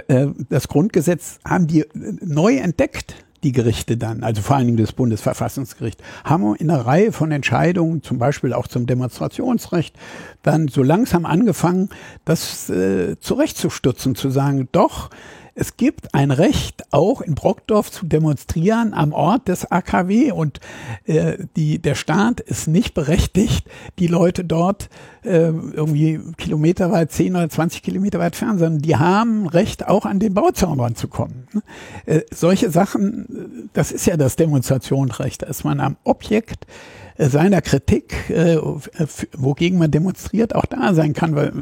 äh, das Grundgesetz haben die neu entdeckt die Gerichte dann, also vor allen Dingen das Bundesverfassungsgericht, haben in einer Reihe von Entscheidungen, zum Beispiel auch zum Demonstrationsrecht, dann so langsam angefangen, das äh, zurechtzustutzen, zu sagen, doch, es gibt ein Recht, auch in Brockdorf zu demonstrieren am Ort des AKW und äh, die, der Staat ist nicht berechtigt, die Leute dort äh, irgendwie kilometerweit, 10 oder 20 Kilometer weit fern, sondern die haben Recht, auch an den Bauzaun ranzukommen. Äh, solche Sachen, das ist ja das Demonstrationsrecht, dass man am Objekt äh, seiner Kritik, äh, wogegen man demonstriert, auch da sein kann, weil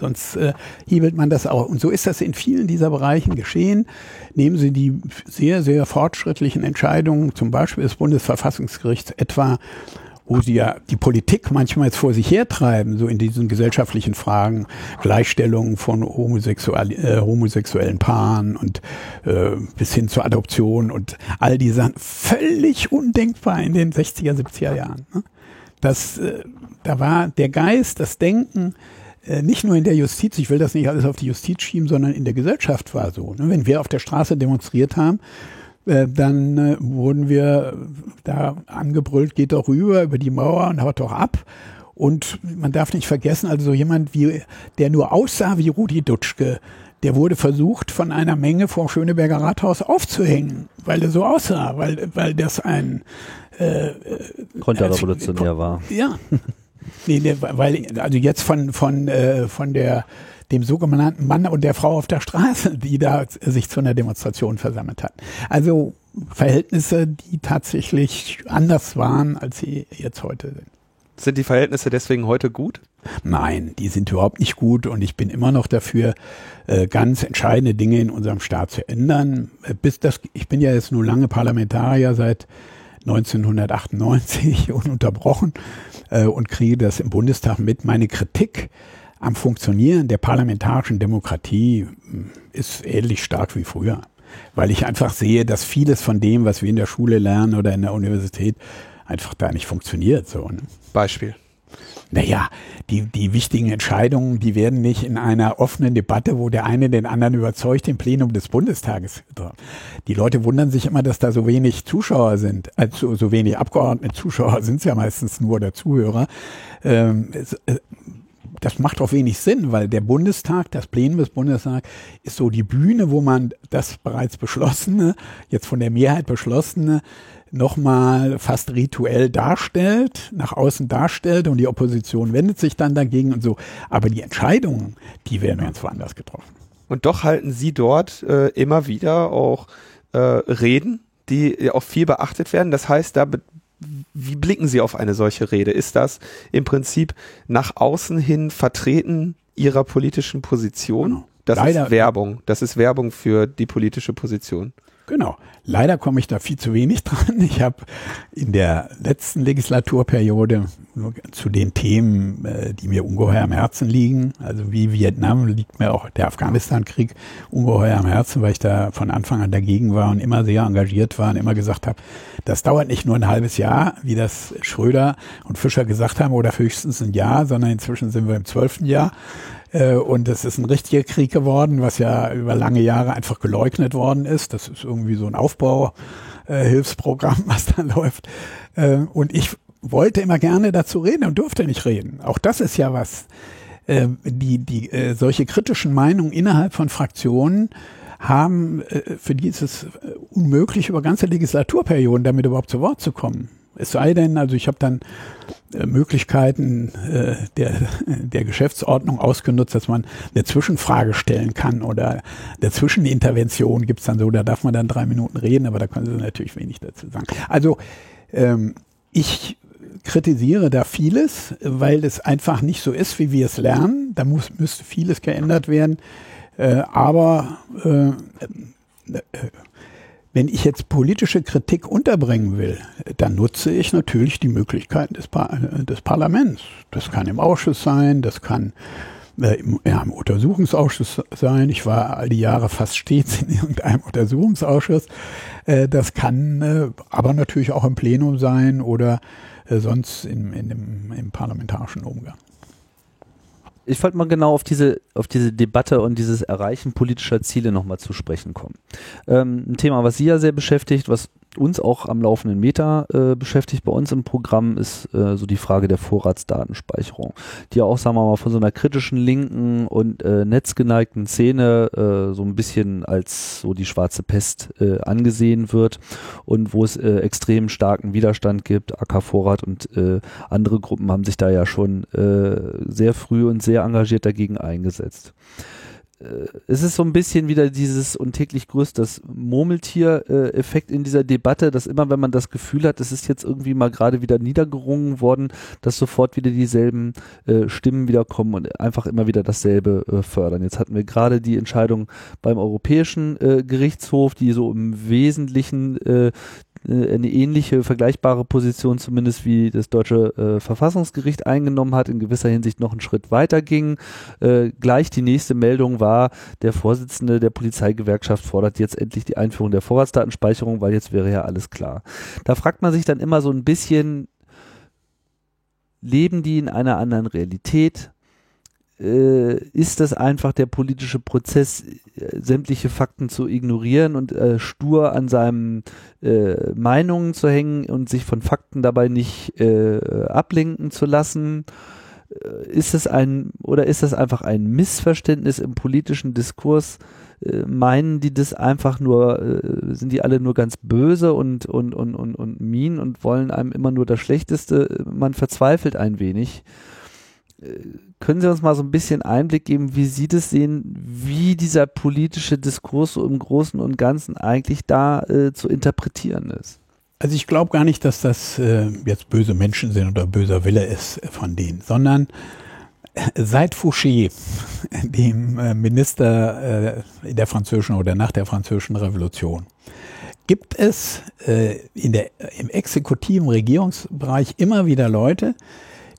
sonst äh, hebelt man das auch. Und so ist das in vielen dieser Bereichen geschehen. Nehmen Sie die sehr, sehr fortschrittlichen Entscheidungen, zum Beispiel des Bundesverfassungsgerichts, etwa wo sie ja die Politik manchmal jetzt vor sich hertreiben, so in diesen gesellschaftlichen Fragen, Gleichstellung von homosexuell, äh, homosexuellen Paaren und äh, bis hin zur Adoption und all die Sachen, völlig undenkbar in den 60er, 70er Jahren. Ne? Das, äh, da war der Geist, das Denken, nicht nur in der Justiz, ich will das nicht alles auf die Justiz schieben, sondern in der Gesellschaft war so. Ne? Wenn wir auf der Straße demonstriert haben, äh, dann äh, wurden wir da angebrüllt, geht doch rüber über die Mauer und haut doch ab. Und man darf nicht vergessen, also so jemand wie, der nur aussah wie Rudi Dutschke, der wurde versucht, von einer Menge vor Schöneberger Rathaus aufzuhängen, weil er so aussah, weil, weil das ein äh, Konterrevolutionär war. Ja. nee, der, weil, also jetzt von, von, äh, von der dem sogenannten Mann und der Frau auf der Straße, die da sich zu einer Demonstration versammelt hat. Also Verhältnisse, die tatsächlich anders waren, als sie jetzt heute sind. Sind die Verhältnisse deswegen heute gut? Nein, die sind überhaupt nicht gut und ich bin immer noch dafür, äh, ganz entscheidende Dinge in unserem Staat zu ändern. Äh, bis das, ich bin ja jetzt nur lange Parlamentarier seit 1998 ununterbrochen äh, und kriege das im Bundestag mit. Meine Kritik am Funktionieren der parlamentarischen Demokratie hm, ist ähnlich stark wie früher, weil ich einfach sehe, dass vieles von dem, was wir in der Schule lernen oder in der Universität, einfach da nicht funktioniert. So, ne? Beispiel. Naja, die, die wichtigen Entscheidungen, die werden nicht in einer offenen Debatte, wo der eine den anderen überzeugt, im Plenum des Bundestages. Die Leute wundern sich immer, dass da so wenig Zuschauer sind, also so wenig Abgeordnete Zuschauer sind es ja meistens nur oder Zuhörer. Ähm, äh, das macht auch wenig Sinn, weil der Bundestag, das Plenum des Bundestags ist so die Bühne, wo man das bereits beschlossene, jetzt von der Mehrheit beschlossene, nochmal fast rituell darstellt, nach außen darstellt und die Opposition wendet sich dann dagegen und so. Aber die Entscheidungen, die werden ganz woanders getroffen. Und doch halten Sie dort äh, immer wieder auch äh, Reden, die auch viel beachtet werden. Das heißt, da wie blicken Sie auf eine solche Rede? Ist das im Prinzip nach außen hin vertreten Ihrer politischen Position? Genau. Das Leider, ist Werbung. Das ist Werbung für die politische Position. Genau. Leider komme ich da viel zu wenig dran. Ich habe in der letzten Legislaturperiode zu den Themen, äh, die mir ungeheuer am Herzen liegen, also wie Vietnam liegt mir auch der Afghanistan-Krieg ungeheuer am Herzen, weil ich da von Anfang an dagegen war und immer sehr engagiert war und immer gesagt habe, das dauert nicht nur ein halbes Jahr, wie das Schröder und Fischer gesagt haben, oder höchstens ein Jahr, sondern inzwischen sind wir im zwölften Jahr. Äh, und es ist ein richtiger Krieg geworden, was ja über lange Jahre einfach geleugnet worden ist. Das ist irgendwie so ein Aufbauhilfsprogramm, was da läuft. Äh, und ich wollte immer gerne dazu reden und durfte nicht reden. Auch das ist ja was. Äh, die, die, solche kritischen Meinungen innerhalb von Fraktionen haben, für die ist es unmöglich, über ganze Legislaturperioden damit überhaupt zu Wort zu kommen. Es sei denn, also ich habe dann äh, Möglichkeiten äh, der, der Geschäftsordnung ausgenutzt, dass man eine Zwischenfrage stellen kann oder eine Zwischenintervention gibt's dann so, da darf man dann drei Minuten reden, aber da können Sie natürlich wenig dazu sagen. Also ähm, ich kritisiere da vieles, weil es einfach nicht so ist, wie wir es lernen. Da muss, müsste vieles geändert werden. Äh, aber äh, äh, wenn ich jetzt politische Kritik unterbringen will, dann nutze ich natürlich die Möglichkeiten des, Par des Parlaments. Das kann im Ausschuss sein, das kann äh, im, ja, im Untersuchungsausschuss sein. Ich war all die Jahre fast stets in irgendeinem Untersuchungsausschuss. Äh, das kann äh, aber natürlich auch im Plenum sein oder äh, sonst in, in dem, im parlamentarischen Umgang ich wollte mal genau auf diese, auf diese Debatte und dieses Erreichen politischer Ziele nochmal zu sprechen kommen. Ähm, ein Thema, was Sie ja sehr beschäftigt, was uns auch am laufenden Meter äh, beschäftigt bei uns im Programm, ist äh, so die Frage der Vorratsdatenspeicherung, die ja auch, sagen wir mal, von so einer kritischen linken und äh, netzgeneigten Szene äh, so ein bisschen als so die schwarze Pest äh, angesehen wird und wo es äh, extrem starken Widerstand gibt. AK Vorrat und äh, andere Gruppen haben sich da ja schon äh, sehr früh und sehr engagiert dagegen eingesetzt. Äh, es ist so ein bisschen wieder dieses und täglich grüßt das Murmeltier-Effekt in dieser Debatte, dass immer, wenn man das Gefühl hat, es ist jetzt irgendwie mal gerade wieder niedergerungen worden, dass sofort wieder dieselben äh, Stimmen wieder kommen und einfach immer wieder dasselbe äh, fördern. Jetzt hatten wir gerade die Entscheidung beim Europäischen äh, Gerichtshof, die so im Wesentlichen äh, äh, eine ähnliche, vergleichbare Position zumindest wie das deutsche äh, Verfassungsgericht eingenommen hat, in gewisser Hinsicht noch einen Schritt weiter ging. Äh, gleich die nächste Meldung war, der Vorsitzende der Polizeigewerkschaft fordert jetzt endlich die Einführung der Vorratsdatenspeicherung, weil jetzt wäre ja alles klar. Da fragt man sich dann immer so ein bisschen, leben die in einer anderen Realität? Äh, ist das einfach der politische Prozess, äh, sämtliche Fakten zu ignorieren und äh, stur an seinen äh, Meinungen zu hängen und sich von Fakten dabei nicht äh, ablenken zu lassen? Äh, ist es ein oder ist das einfach ein Missverständnis im politischen Diskurs? meinen die das einfach nur, sind die alle nur ganz böse und, und, und, und, und mean und wollen einem immer nur das Schlechteste? Man verzweifelt ein wenig können Sie uns mal so ein bisschen Einblick geben, wie Sie das sehen, wie dieser politische Diskurs so im Großen und Ganzen eigentlich da äh, zu interpretieren ist? Also ich glaube gar nicht, dass das äh, jetzt böse Menschen sind oder böser Wille ist von denen, sondern äh, seit Fouché, dem äh, Minister äh, in der französischen oder nach der französischen Revolution, gibt es äh, in der, im exekutiven Regierungsbereich immer wieder Leute,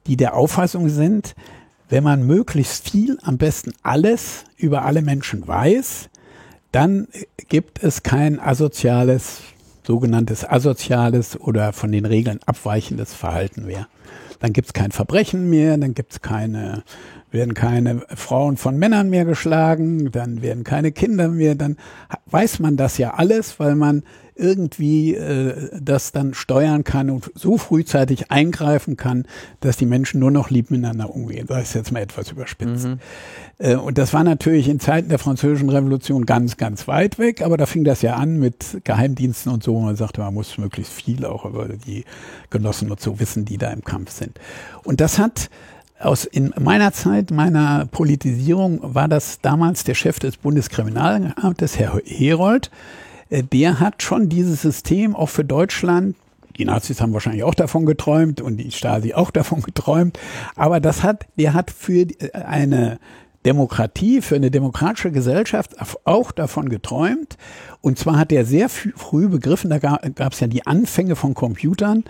die der Auffassung sind, wenn man möglichst viel, am besten alles über alle Menschen weiß, dann gibt es kein asoziales, sogenanntes asoziales oder von den Regeln abweichendes Verhalten mehr. Dann gibt es kein Verbrechen mehr, dann gibt es keine, werden keine Frauen von Männern mehr geschlagen, dann werden keine Kinder mehr, dann weiß man das ja alles, weil man irgendwie äh, das dann steuern kann und so frühzeitig eingreifen kann, dass die Menschen nur noch lieb miteinander umgehen. Das ist jetzt mal etwas überspitzt. Mhm. Äh, und das war natürlich in Zeiten der Französischen Revolution ganz, ganz weit weg, aber da fing das ja an mit Geheimdiensten und so. Man sagte, man muss möglichst viel auch über die Genossen und so wissen, die da im Kampf sind. Und das hat aus in meiner Zeit meiner Politisierung war das damals der Chef des Bundeskriminalamtes, Herr Herold, der hat schon dieses System auch für Deutschland die Nazis haben wahrscheinlich auch davon geträumt und die Stasi auch davon geträumt. Aber das hat, der hat für eine Demokratie, für eine demokratische Gesellschaft auch davon geträumt. Und zwar hat er sehr früh begriffen, da gab es ja die Anfänge von Computern,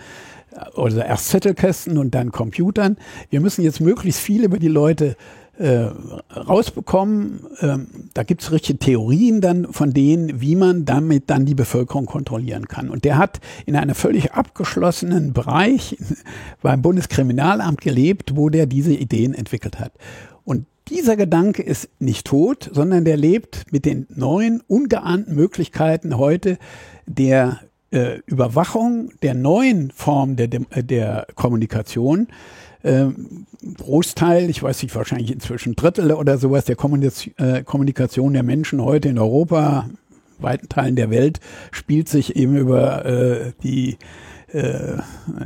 also erst Zettelkästen und dann Computern. Wir müssen jetzt möglichst viel über die Leute äh, rausbekommen. Ähm, da gibt es richtige Theorien dann von denen, wie man damit dann die Bevölkerung kontrollieren kann. Und der hat in einem völlig abgeschlossenen Bereich beim Bundeskriminalamt gelebt, wo der diese Ideen entwickelt hat. Und dieser Gedanke ist nicht tot, sondern der lebt mit den neuen, ungeahnten Möglichkeiten heute der äh, Überwachung der neuen Form der, der Kommunikation ähm, Großteil, ich weiß nicht, wahrscheinlich inzwischen Drittel oder sowas der äh, Kommunikation der Menschen heute in Europa, weiten Teilen der Welt, spielt sich eben über äh, die äh,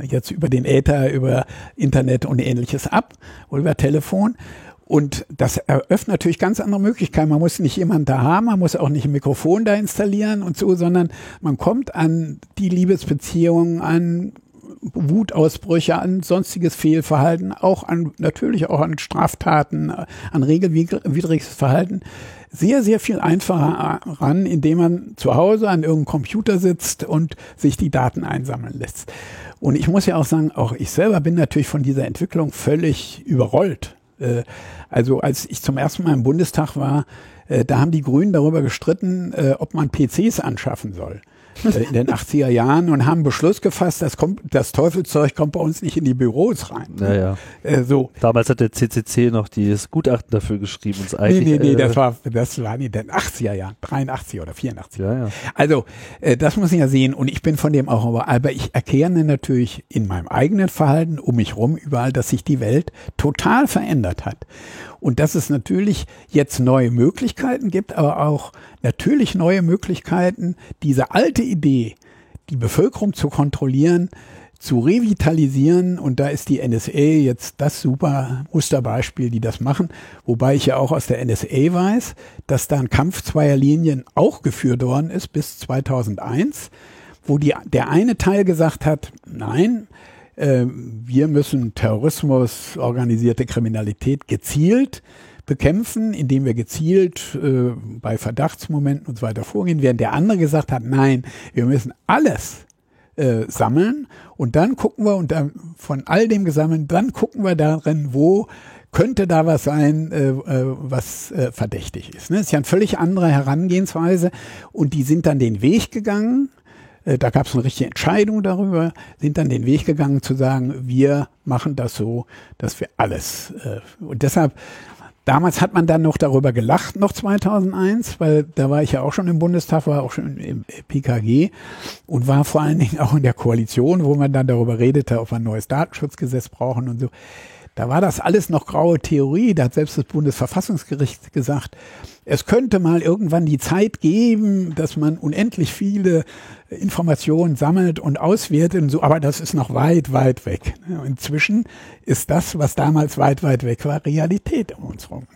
jetzt über den Äther, über Internet und ähnliches ab oder über Telefon. Und das eröffnet natürlich ganz andere Möglichkeiten. Man muss nicht jemanden da haben, man muss auch nicht ein Mikrofon da installieren und so, sondern man kommt an die Liebesbeziehungen, an Wutausbrüche, an sonstiges Fehlverhalten, auch an, natürlich auch an Straftaten, an regelwidriges Verhalten, sehr, sehr viel einfacher ran, indem man zu Hause an irgendeinem Computer sitzt und sich die Daten einsammeln lässt. Und ich muss ja auch sagen, auch ich selber bin natürlich von dieser Entwicklung völlig überrollt. Äh, also als ich zum ersten Mal im Bundestag war, äh, da haben die Grünen darüber gestritten, äh, ob man PCs anschaffen soll. Äh, in den 80er Jahren und haben Beschluss gefasst, das, kommt, das Teufelzeug kommt bei uns nicht in die Büros rein. Naja. Äh, so. Damals hat der CCC noch dieses Gutachten dafür geschrieben. Nee, nee, nee, äh, das war, das war in den 80er Jahren, 83 oder 84. Ja, ja. Also, äh, das muss ich ja sehen und ich bin von dem auch, aber, aber ich erkenne natürlich in meinem eigenen Verhalten um mich rum überall, dass sich die Welt total verändert hat und dass es natürlich jetzt neue Möglichkeiten gibt, aber auch natürlich neue Möglichkeiten, diese alte Idee, die Bevölkerung zu kontrollieren, zu revitalisieren. Und da ist die NSA jetzt das super Musterbeispiel, die das machen. Wobei ich ja auch aus der NSA weiß, dass da ein Kampf zweier Linien auch geführt worden ist bis 2001, wo die, der eine Teil gesagt hat, nein, wir müssen Terrorismus, organisierte Kriminalität gezielt bekämpfen, indem wir gezielt äh, bei Verdachtsmomenten und so weiter vorgehen, während der andere gesagt hat, nein, wir müssen alles äh, sammeln und dann gucken wir und dann von all dem gesammelt, dann gucken wir darin, wo könnte da was sein, äh, äh, was äh, verdächtig ist. Ne? Das ist ja eine völlig andere Herangehensweise und die sind dann den Weg gegangen, da gab es eine richtige Entscheidung darüber, sind dann den Weg gegangen zu sagen, wir machen das so, dass wir alles. Äh, und deshalb Damals hat man dann noch darüber gelacht, noch 2001, weil da war ich ja auch schon im Bundestag, war auch schon im PKG und war vor allen Dingen auch in der Koalition, wo man dann darüber redete, ob wir ein neues Datenschutzgesetz brauchen und so. Da war das alles noch graue Theorie. Da hat selbst das Bundesverfassungsgericht gesagt, es könnte mal irgendwann die Zeit geben, dass man unendlich viele Informationen sammelt und auswertet und so, aber das ist noch weit, weit weg. Inzwischen ist das, was damals weit, weit weg war, Realität um uns herum.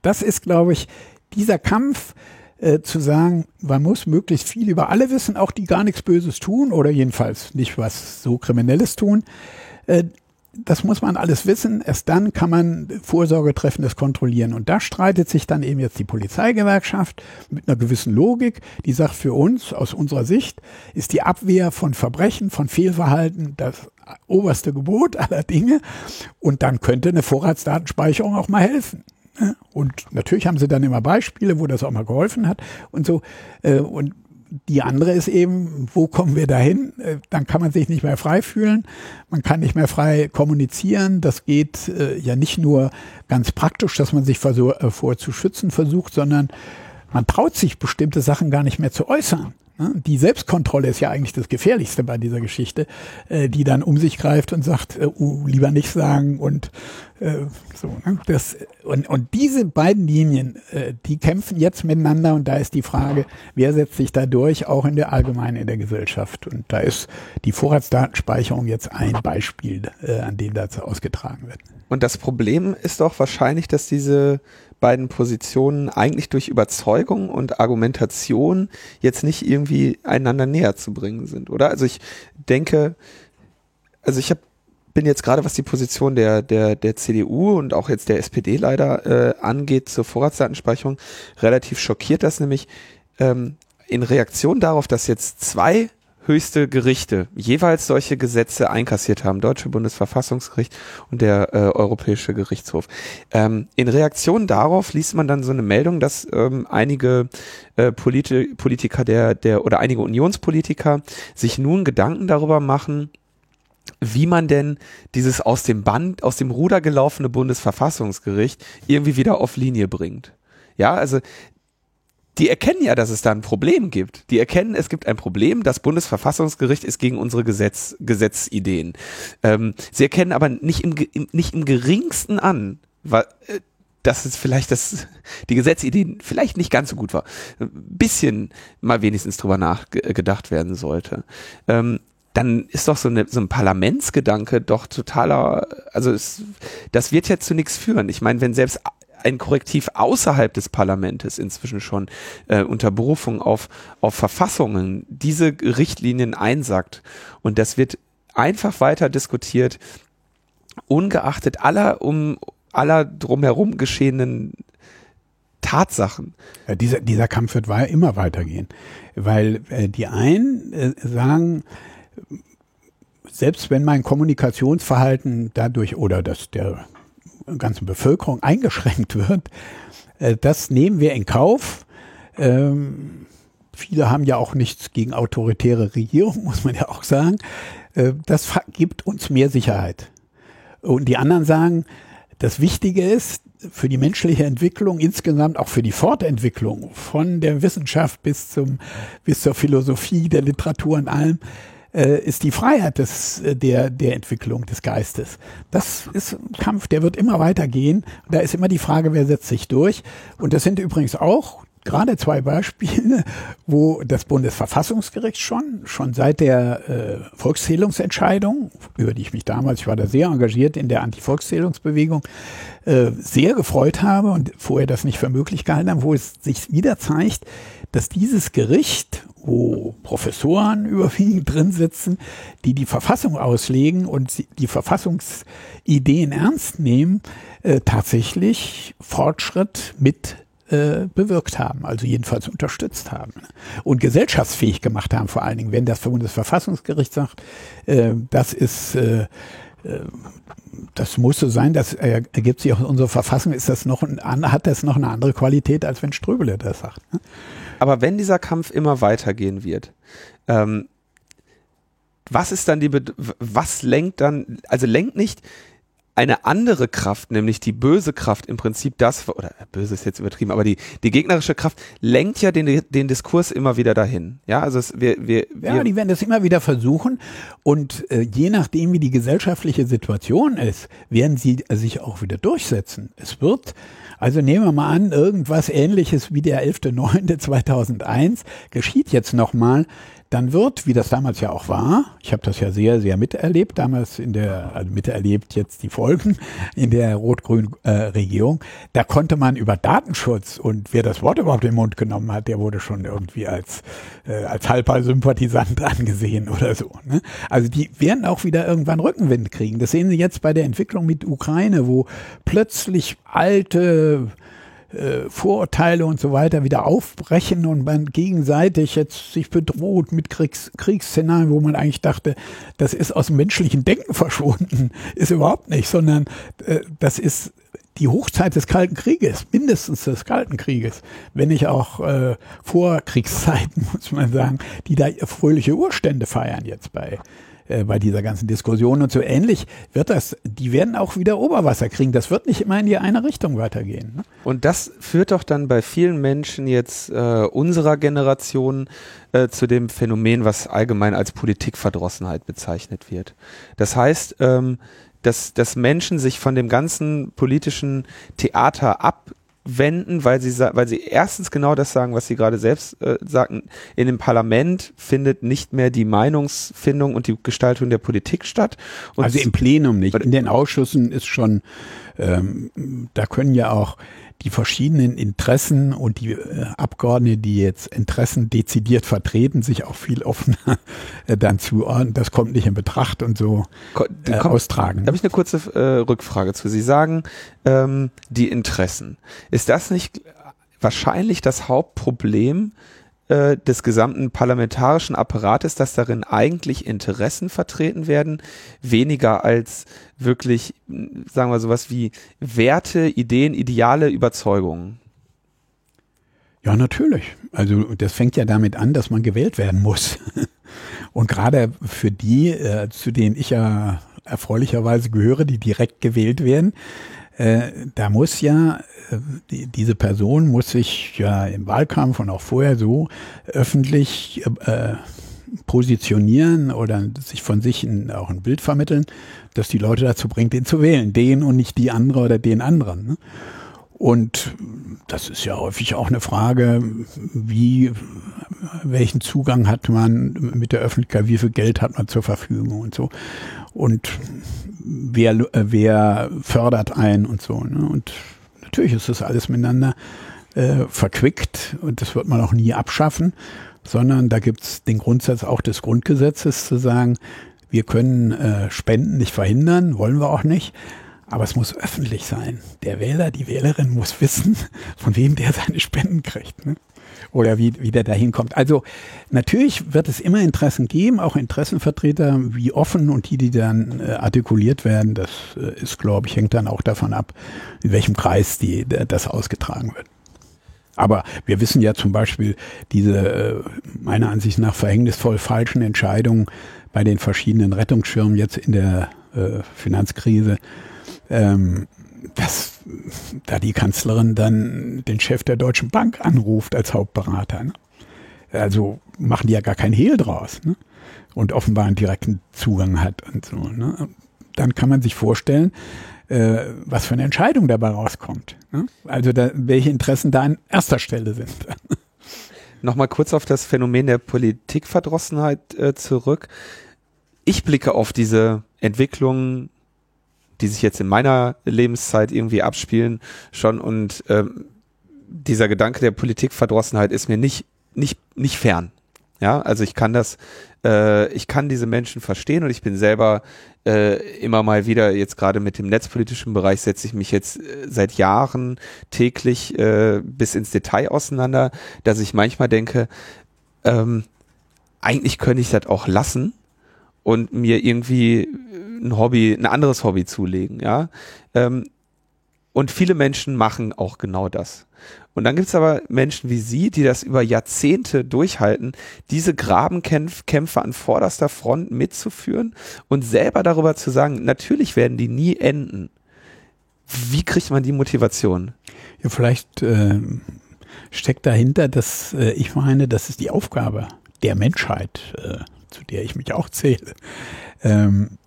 Das ist, glaube ich, dieser Kampf, äh, zu sagen, man muss möglichst viel über alle wissen, auch die gar nichts Böses tun oder jedenfalls nicht was so Kriminelles tun. Äh, das muss man alles wissen. Erst dann kann man Vorsorge treffen, das kontrollieren. Und da streitet sich dann eben jetzt die Polizeigewerkschaft mit einer gewissen Logik, die sagt, für uns, aus unserer Sicht, ist die Abwehr von Verbrechen, von Fehlverhalten das oberste Gebot aller Dinge. Und dann könnte eine Vorratsdatenspeicherung auch mal helfen. Und natürlich haben sie dann immer Beispiele, wo das auch mal geholfen hat und so. Äh, und die andere ist eben, wo kommen wir dahin? Äh, dann kann man sich nicht mehr frei fühlen, man kann nicht mehr frei kommunizieren. Das geht äh, ja nicht nur ganz praktisch, dass man sich vor, äh, vor zu schützen versucht, sondern man traut sich bestimmte Sachen gar nicht mehr zu äußern. Die Selbstkontrolle ist ja eigentlich das Gefährlichste bei dieser Geschichte, äh, die dann um sich greift und sagt, uh, lieber nicht sagen und äh, so. Ne? Das, und, und diese beiden Linien, äh, die kämpfen jetzt miteinander und da ist die Frage, wer setzt sich da durch, auch in der allgemeinen in der Gesellschaft. Und da ist die Vorratsdatenspeicherung jetzt ein Beispiel, an dem das ausgetragen wird. Und das Problem ist doch wahrscheinlich, dass diese beiden Positionen eigentlich durch Überzeugung und Argumentation jetzt nicht irgendwie einander näher zu bringen sind, oder? Also ich denke, also ich hab, bin jetzt gerade, was die Position der, der, der CDU und auch jetzt der SPD leider äh, angeht zur Vorratsdatenspeicherung, relativ schockiert, dass nämlich ähm, in Reaktion darauf, dass jetzt zwei höchste Gerichte jeweils solche Gesetze einkassiert haben, Deutsche Bundesverfassungsgericht und der äh, Europäische Gerichtshof. Ähm, in Reaktion darauf liest man dann so eine Meldung, dass ähm, einige äh, Politi Politiker der, der oder einige Unionspolitiker sich nun Gedanken darüber machen, wie man denn dieses aus dem Band, aus dem Ruder gelaufene Bundesverfassungsgericht irgendwie wieder auf Linie bringt. Ja, also die erkennen ja, dass es da ein Problem gibt. Die erkennen, es gibt ein Problem. Das Bundesverfassungsgericht ist gegen unsere Gesetz, Gesetzideen. Ähm, sie erkennen aber nicht im, nicht im geringsten an, weil, äh, dass es vielleicht das, die Gesetzideen vielleicht nicht ganz so gut war. Ein bisschen mal wenigstens drüber nachgedacht werden sollte. Ähm, dann ist doch so, eine, so ein Parlamentsgedanke doch totaler, also es, das wird ja zu nichts führen. Ich meine, wenn selbst ein Korrektiv außerhalb des Parlaments inzwischen schon äh, unter Berufung auf, auf Verfassungen diese Richtlinien einsackt. Und das wird einfach weiter diskutiert, ungeachtet aller um aller drumherum geschehenen Tatsachen. Ja, dieser, dieser Kampf wird immer weitergehen, weil äh, die einen äh, sagen, selbst wenn mein Kommunikationsverhalten dadurch oder dass der ganzen Bevölkerung eingeschränkt wird, äh, das nehmen wir in Kauf. Ähm, viele haben ja auch nichts gegen autoritäre Regierung, muss man ja auch sagen. Äh, das gibt uns mehr Sicherheit. Und die anderen sagen, das Wichtige ist, für die menschliche Entwicklung, insgesamt auch für die Fortentwicklung von der Wissenschaft bis zum, bis zur Philosophie, der Literatur und allem, äh, ist die Freiheit des, äh, der, der Entwicklung des Geistes. Das ist ein Kampf, der wird immer weitergehen. Da ist immer die Frage, wer setzt sich durch. Und das sind übrigens auch gerade zwei Beispiele, wo das Bundesverfassungsgericht schon, schon seit der äh, Volkszählungsentscheidung, über die ich mich damals, ich war da sehr engagiert in der Anti-Volkszählungsbewegung, äh, sehr gefreut habe und vorher das nicht für möglich gehalten habe, wo es sich wieder zeigt, dass dieses Gericht wo Professoren überwiegend drin sitzen, die die Verfassung auslegen und die Verfassungsideen ernst nehmen, äh, tatsächlich Fortschritt mit äh, bewirkt haben, also jedenfalls unterstützt haben und gesellschaftsfähig gemacht haben, vor allen Dingen, wenn das Bundesverfassungsgericht sagt, äh, das ist äh, das muss so sein, das ergibt sich aus unserer Verfassung, ist das noch ein, hat das noch eine andere Qualität, als wenn Ströbele das sagt. Ne? Aber wenn dieser Kampf immer weitergehen wird, ähm, was ist dann die, was lenkt dann, also lenkt nicht eine andere Kraft, nämlich die böse Kraft im Prinzip das, oder äh, böse ist jetzt übertrieben, aber die, die gegnerische Kraft lenkt ja den, den Diskurs immer wieder dahin. Ja, also es, wir, wir, ja, wir die werden das immer wieder versuchen und äh, je nachdem, wie die gesellschaftliche Situation ist, werden sie sich auch wieder durchsetzen. Es wird also nehmen wir mal an, irgendwas ähnliches wie der 11.09.2001 geschieht jetzt nochmal dann wird, wie das damals ja auch war, ich habe das ja sehr, sehr miterlebt, damals in der, also miterlebt jetzt die Folgen in der rot-grünen äh, Regierung, da konnte man über Datenschutz und wer das Wort überhaupt im Mund genommen hat, der wurde schon irgendwie als, äh, als halber Sympathisant angesehen oder so. Ne? Also die werden auch wieder irgendwann Rückenwind kriegen. Das sehen Sie jetzt bei der Entwicklung mit Ukraine, wo plötzlich alte äh, Vorurteile und so weiter wieder aufbrechen und man gegenseitig jetzt sich bedroht mit Kriegs Kriegsszenarien, wo man eigentlich dachte, das ist aus dem menschlichen Denken verschwunden, ist überhaupt nicht, sondern äh, das ist die Hochzeit des Kalten Krieges, mindestens des Kalten Krieges, wenn nicht auch äh, Vorkriegszeiten, muss man sagen, die da fröhliche Urstände feiern jetzt bei äh, bei dieser ganzen Diskussion. Und so ähnlich wird das, die werden auch wieder Oberwasser kriegen. Das wird nicht immer in die eine Richtung weitergehen. Ne? Und das führt doch dann bei vielen Menschen jetzt äh, unserer Generation äh, zu dem Phänomen, was allgemein als Politikverdrossenheit bezeichnet wird. Das heißt, ähm, dass, dass Menschen sich von dem ganzen politischen Theater ab wenden, weil sie, weil sie erstens genau das sagen, was sie gerade selbst äh, sagten. In dem Parlament findet nicht mehr die Meinungsfindung und die Gestaltung der Politik statt. Und also im Plenum nicht. In den Ausschüssen ist schon, ähm, da können ja auch die verschiedenen Interessen und die äh, Abgeordnete, die jetzt Interessen dezidiert vertreten, sich auch viel offener äh, dann zuordnen. Das kommt nicht in Betracht und so äh, austragen. Da habe ich eine kurze äh, Rückfrage zu. Sie sagen, ähm, die Interessen. Ist das nicht wahrscheinlich das Hauptproblem äh, des gesamten parlamentarischen Apparates, dass darin eigentlich Interessen vertreten werden, weniger als wirklich, sagen wir sowas wie Werte, Ideen, Ideale, Überzeugungen. Ja, natürlich. Also das fängt ja damit an, dass man gewählt werden muss. Und gerade für die, äh, zu denen ich ja erfreulicherweise gehöre, die direkt gewählt werden, äh, da muss ja, äh, die, diese Person muss sich ja im Wahlkampf und auch vorher so öffentlich äh, positionieren oder sich von sich in, auch ein Bild vermitteln, dass die Leute dazu bringt, den zu wählen. Den und nicht die andere oder den anderen. Ne? Und das ist ja häufig auch eine Frage, wie, welchen Zugang hat man mit der Öffentlichkeit, wie viel Geld hat man zur Verfügung und so. Und wer, äh, wer fördert ein und so. Ne? Und natürlich ist das alles miteinander äh, verquickt und das wird man auch nie abschaffen, sondern da gibt's den Grundsatz auch des Grundgesetzes zu sagen, wir können äh, Spenden nicht verhindern, wollen wir auch nicht, aber es muss öffentlich sein. Der Wähler, die Wählerin muss wissen, von wem der seine Spenden kriegt. Ne? Oder wie, wie der da hinkommt. Also natürlich wird es immer Interessen geben, auch Interessenvertreter, wie offen und die, die dann äh, artikuliert werden, das äh, ist, glaube ich, hängt dann auch davon ab, in welchem Kreis die, das ausgetragen wird. Aber wir wissen ja zum Beispiel diese äh, meiner Ansicht nach verhängnisvoll falschen Entscheidungen bei den verschiedenen Rettungsschirmen jetzt in der äh, Finanzkrise. Ähm, dass da die Kanzlerin dann den Chef der Deutschen Bank anruft als Hauptberater. Ne? Also machen die ja gar keinen Hehl draus. Ne? Und offenbar einen direkten Zugang hat und so. Ne? Dann kann man sich vorstellen, äh, was für eine Entscheidung dabei rauskommt. Ne? Also da, welche Interessen da an erster Stelle sind. Nochmal kurz auf das Phänomen der Politikverdrossenheit äh, zurück. Ich blicke auf diese Entwicklung die sich jetzt in meiner Lebenszeit irgendwie abspielen, schon und ähm, dieser Gedanke der Politikverdrossenheit ist mir nicht, nicht, nicht fern. Ja, also ich kann das, äh, ich kann diese Menschen verstehen und ich bin selber äh, immer mal wieder, jetzt gerade mit dem netzpolitischen Bereich setze ich mich jetzt äh, seit Jahren täglich äh, bis ins Detail auseinander, dass ich manchmal denke, ähm, eigentlich könnte ich das auch lassen und mir irgendwie ein Hobby, ein anderes Hobby zulegen, ja. Ähm, und viele Menschen machen auch genau das. Und dann gibt's aber Menschen wie Sie, die das über Jahrzehnte durchhalten, diese Grabenkämpfe an vorderster Front mitzuführen und selber darüber zu sagen, natürlich werden die nie enden. Wie kriegt man die Motivation? Ja, vielleicht äh, steckt dahinter, dass äh, ich meine, das ist die Aufgabe der Menschheit, äh, zu der ich mich auch zähle, ähm,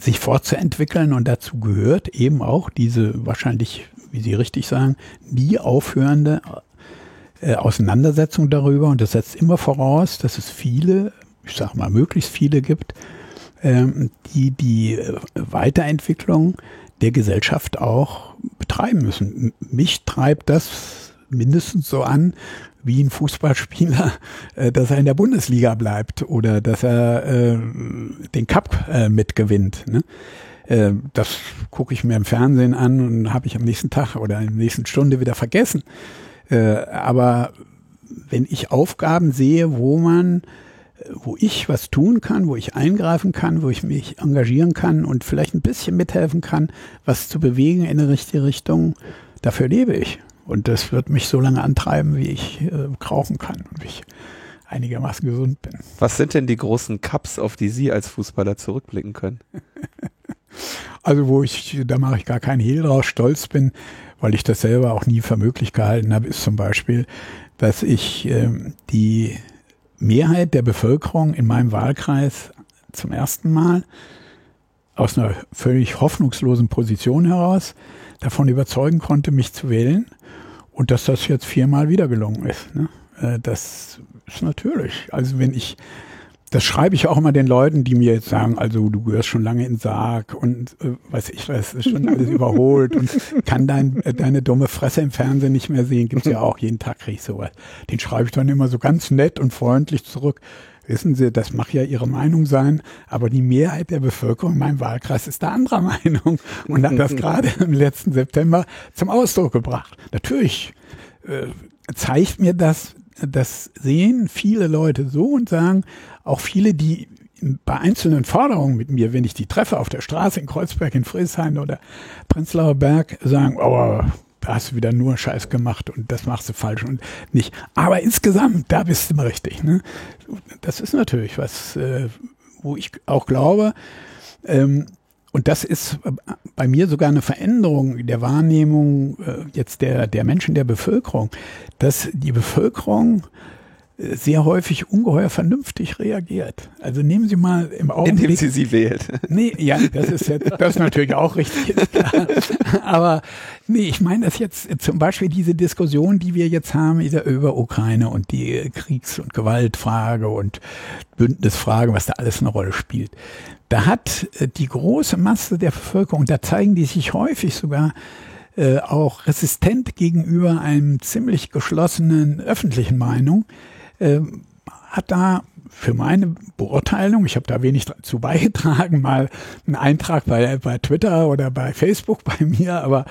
sich fortzuentwickeln und dazu gehört eben auch diese wahrscheinlich, wie Sie richtig sagen, nie aufhörende äh, Auseinandersetzung darüber und das setzt immer voraus, dass es viele, ich sage mal möglichst viele gibt, ähm, die die äh, Weiterentwicklung der Gesellschaft auch betreiben müssen. Mich treibt das mindestens so an, wie ein Fußballspieler, äh, dass er in der Bundesliga bleibt oder dass er äh, den Cup äh, mitgewinnt. Ne? Äh, das gucke ich mir im Fernsehen an und habe ich am nächsten Tag oder in der nächsten Stunde wieder vergessen. Äh, aber wenn ich Aufgaben sehe, wo man wo ich was tun kann, wo ich eingreifen kann, wo ich mich engagieren kann und vielleicht ein bisschen mithelfen kann, was zu bewegen in eine richtige Richtung, dafür lebe ich. Und das wird mich so lange antreiben, wie ich äh, krauchen kann und wie ich einigermaßen gesund bin. Was sind denn die großen Cups, auf die Sie als Fußballer zurückblicken können? also wo ich, da mache ich gar keinen Hehl draus, stolz bin, weil ich das selber auch nie für möglich gehalten habe, ist zum Beispiel, dass ich äh, die Mehrheit der Bevölkerung in meinem Wahlkreis zum ersten Mal aus einer völlig hoffnungslosen Position heraus davon überzeugen konnte, mich zu wählen und dass das jetzt viermal wieder gelungen ist. Ne? Äh, das ist natürlich. Also wenn ich, das schreibe ich auch immer den Leuten, die mir jetzt sagen, also du gehörst schon lange in Sarg und äh, weiß ich was, ist schon alles überholt und kann dein, äh, deine dumme Fresse im Fernsehen nicht mehr sehen. Gibt's ja auch, jeden Tag kriege ich sowas. Den schreibe ich dann immer so ganz nett und freundlich zurück. Wissen Sie, das mag ja Ihre Meinung sein, aber die Mehrheit der Bevölkerung in meinem Wahlkreis ist da anderer Meinung und hat das gerade im letzten September zum Ausdruck gebracht. Natürlich äh, zeigt mir das, das sehen viele Leute so und sagen, auch viele, die bei einzelnen Forderungen mit mir, wenn ich die treffe auf der Straße in Kreuzberg, in Friesheim oder Prenzlauer Berg, sagen, oh, da hast du wieder nur Scheiß gemacht und das machst du falsch und nicht. Aber insgesamt, da bist du mal richtig. Ne? Das ist natürlich was, äh, wo ich auch glaube, ähm, und das ist bei mir sogar eine Veränderung der Wahrnehmung äh, jetzt der, der Menschen, der Bevölkerung, dass die Bevölkerung sehr häufig ungeheuer vernünftig reagiert. Also nehmen Sie mal im Augenblick. Indem sie sie wählt. Nee, ja, das ist jetzt, das ist natürlich auch richtig, klar. Aber nee, ich meine das jetzt zum Beispiel diese Diskussion, die wir jetzt haben über Ukraine und die Kriegs- und Gewaltfrage und Bündnisfrage, was da alles eine Rolle spielt. Da hat äh, die große Masse der Bevölkerung, da zeigen die sich häufig sogar äh, auch resistent gegenüber einem ziemlich geschlossenen öffentlichen Meinung, ähm, hat da für meine Beurteilung, ich habe da wenig dazu beigetragen, mal einen Eintrag bei, bei Twitter oder bei Facebook bei mir, aber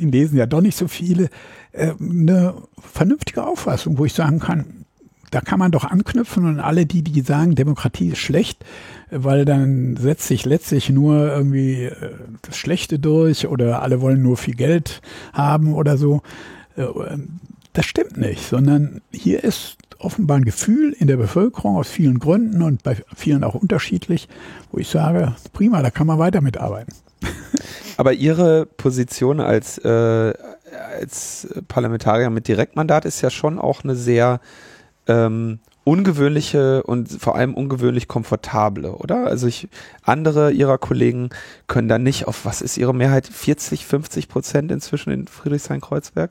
den lesen ja doch nicht so viele, äh, eine vernünftige Auffassung, wo ich sagen kann, da kann man doch anknüpfen und alle die, die sagen, Demokratie ist schlecht, weil dann setzt sich letztlich nur irgendwie äh, das Schlechte durch oder alle wollen nur viel Geld haben oder so. Äh, das stimmt nicht, sondern hier ist offenbar ein Gefühl in der Bevölkerung aus vielen Gründen und bei vielen auch unterschiedlich, wo ich sage, prima, da kann man weiter mitarbeiten. Aber Ihre Position als, äh, als Parlamentarier mit Direktmandat ist ja schon auch eine sehr ähm, ungewöhnliche und vor allem ungewöhnlich komfortable, oder? Also ich, andere ihrer Kollegen können da nicht auf, was ist ihre Mehrheit? 40, 50 Prozent inzwischen in Friedrichshain-Kreuzberg?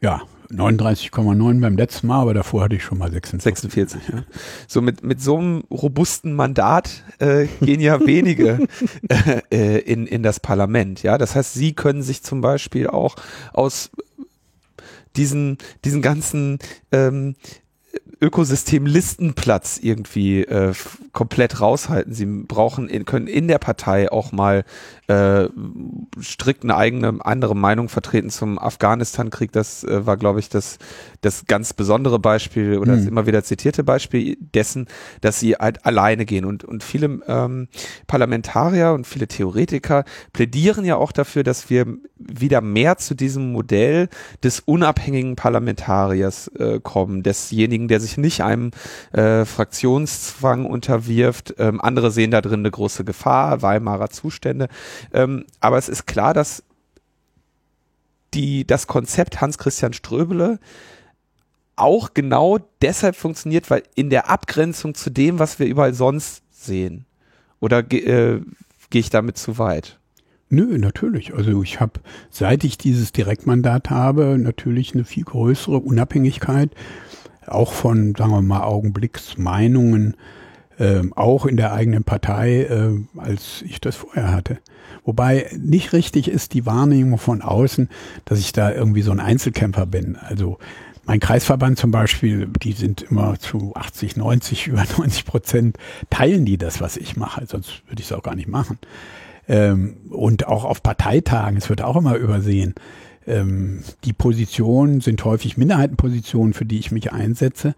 Ja, 39,9 beim letzten Mal, aber davor hatte ich schon mal 46. 46, ja. So mit, mit so einem robusten Mandat äh, gehen ja wenige äh, äh, in, in das Parlament, ja. Das heißt, Sie können sich zum Beispiel auch aus diesen, diesen ganzen ähm, Ökosystem Listenplatz irgendwie äh, komplett raushalten. Sie brauchen in, können in der Partei auch mal äh, strikt eine eigene andere Meinung vertreten zum Afghanistan-Krieg. Das äh, war, glaube ich, das, das ganz besondere Beispiel oder mhm. das immer wieder zitierte Beispiel dessen, dass sie halt alleine gehen. Und, und viele ähm, Parlamentarier und viele Theoretiker plädieren ja auch dafür, dass wir wieder mehr zu diesem Modell des unabhängigen Parlamentariers äh, kommen, desjenigen, der sich nicht einem äh, Fraktionszwang unterwirft. Ähm, andere sehen da drin eine große Gefahr, Weimarer Zustände. Ähm, aber es ist klar, dass die, das Konzept Hans-Christian Ströbele auch genau deshalb funktioniert, weil in der Abgrenzung zu dem, was wir überall sonst sehen. Oder äh, gehe ich damit zu weit? Nö, natürlich. Also ich habe, seit ich dieses Direktmandat habe, natürlich eine viel größere Unabhängigkeit, auch von, sagen wir mal, Augenblicksmeinungen, äh, auch in der eigenen Partei, äh, als ich das vorher hatte. Wobei nicht richtig ist die Wahrnehmung von außen, dass ich da irgendwie so ein Einzelkämpfer bin. Also mein Kreisverband zum Beispiel, die sind immer zu 80, 90, über 90 Prozent teilen die das, was ich mache. Sonst würde ich es auch gar nicht machen. Ähm, und auch auf Parteitagen, es wird auch immer übersehen. Ähm, die Positionen sind häufig Minderheitenpositionen, für die ich mich einsetze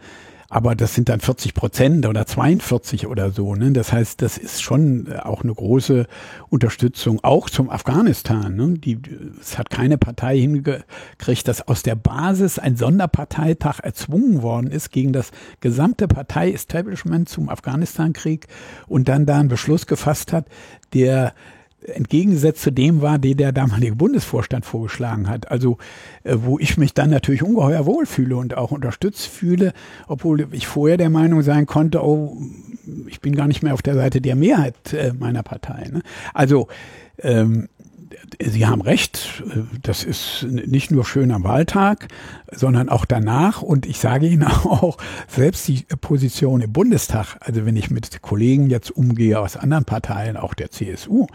aber das sind dann 40 Prozent oder 42 oder so. Ne? Das heißt, das ist schon äh, auch eine große Unterstützung, auch zum Afghanistan. Ne? Die, es hat keine Partei hingekriegt, dass aus der Basis ein Sonderparteitag erzwungen worden ist gegen das gesamte Partei-Establishment zum Afghanistan-Krieg und dann da einen Beschluss gefasst hat, der entgegengesetzt zu dem war, den der damalige Bundesvorstand vorgeschlagen hat. Also äh, wo ich mich dann natürlich ungeheuer wohlfühle und auch unterstützt fühle, obwohl ich vorher der Meinung sein konnte, oh, ich bin gar nicht mehr auf der Seite der Mehrheit äh, meiner Partei. Ne? Also ähm, Sie haben recht, das ist nicht nur schön am Wahltag, sondern auch danach. Und ich sage Ihnen auch, selbst die Position im Bundestag, also wenn ich mit Kollegen jetzt umgehe aus anderen Parteien, auch der CSU,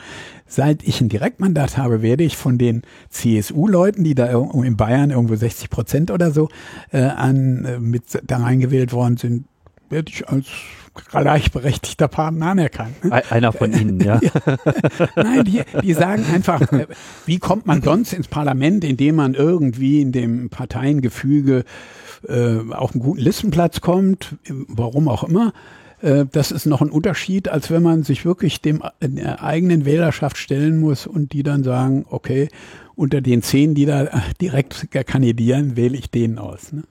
seit ich ein Direktmandat habe, werde ich von den CSU-Leuten, die da in Bayern irgendwo 60 Prozent oder so äh, an, äh, mit da reingewählt worden sind, werde ich als gleichberechtigter Partner anerkannt. Ne? Einer von Ihnen, ja. Nein, die, die sagen einfach, äh, wie kommt man sonst ins Parlament, indem man irgendwie in dem Parteiengefüge äh, auf einen guten Listenplatz kommt, warum auch immer. Äh, das ist noch ein Unterschied, als wenn man sich wirklich dem äh, der eigenen Wählerschaft stellen muss und die dann sagen, okay, unter den zehn, die da direkt kandidieren, wähle ich den aus. Ne?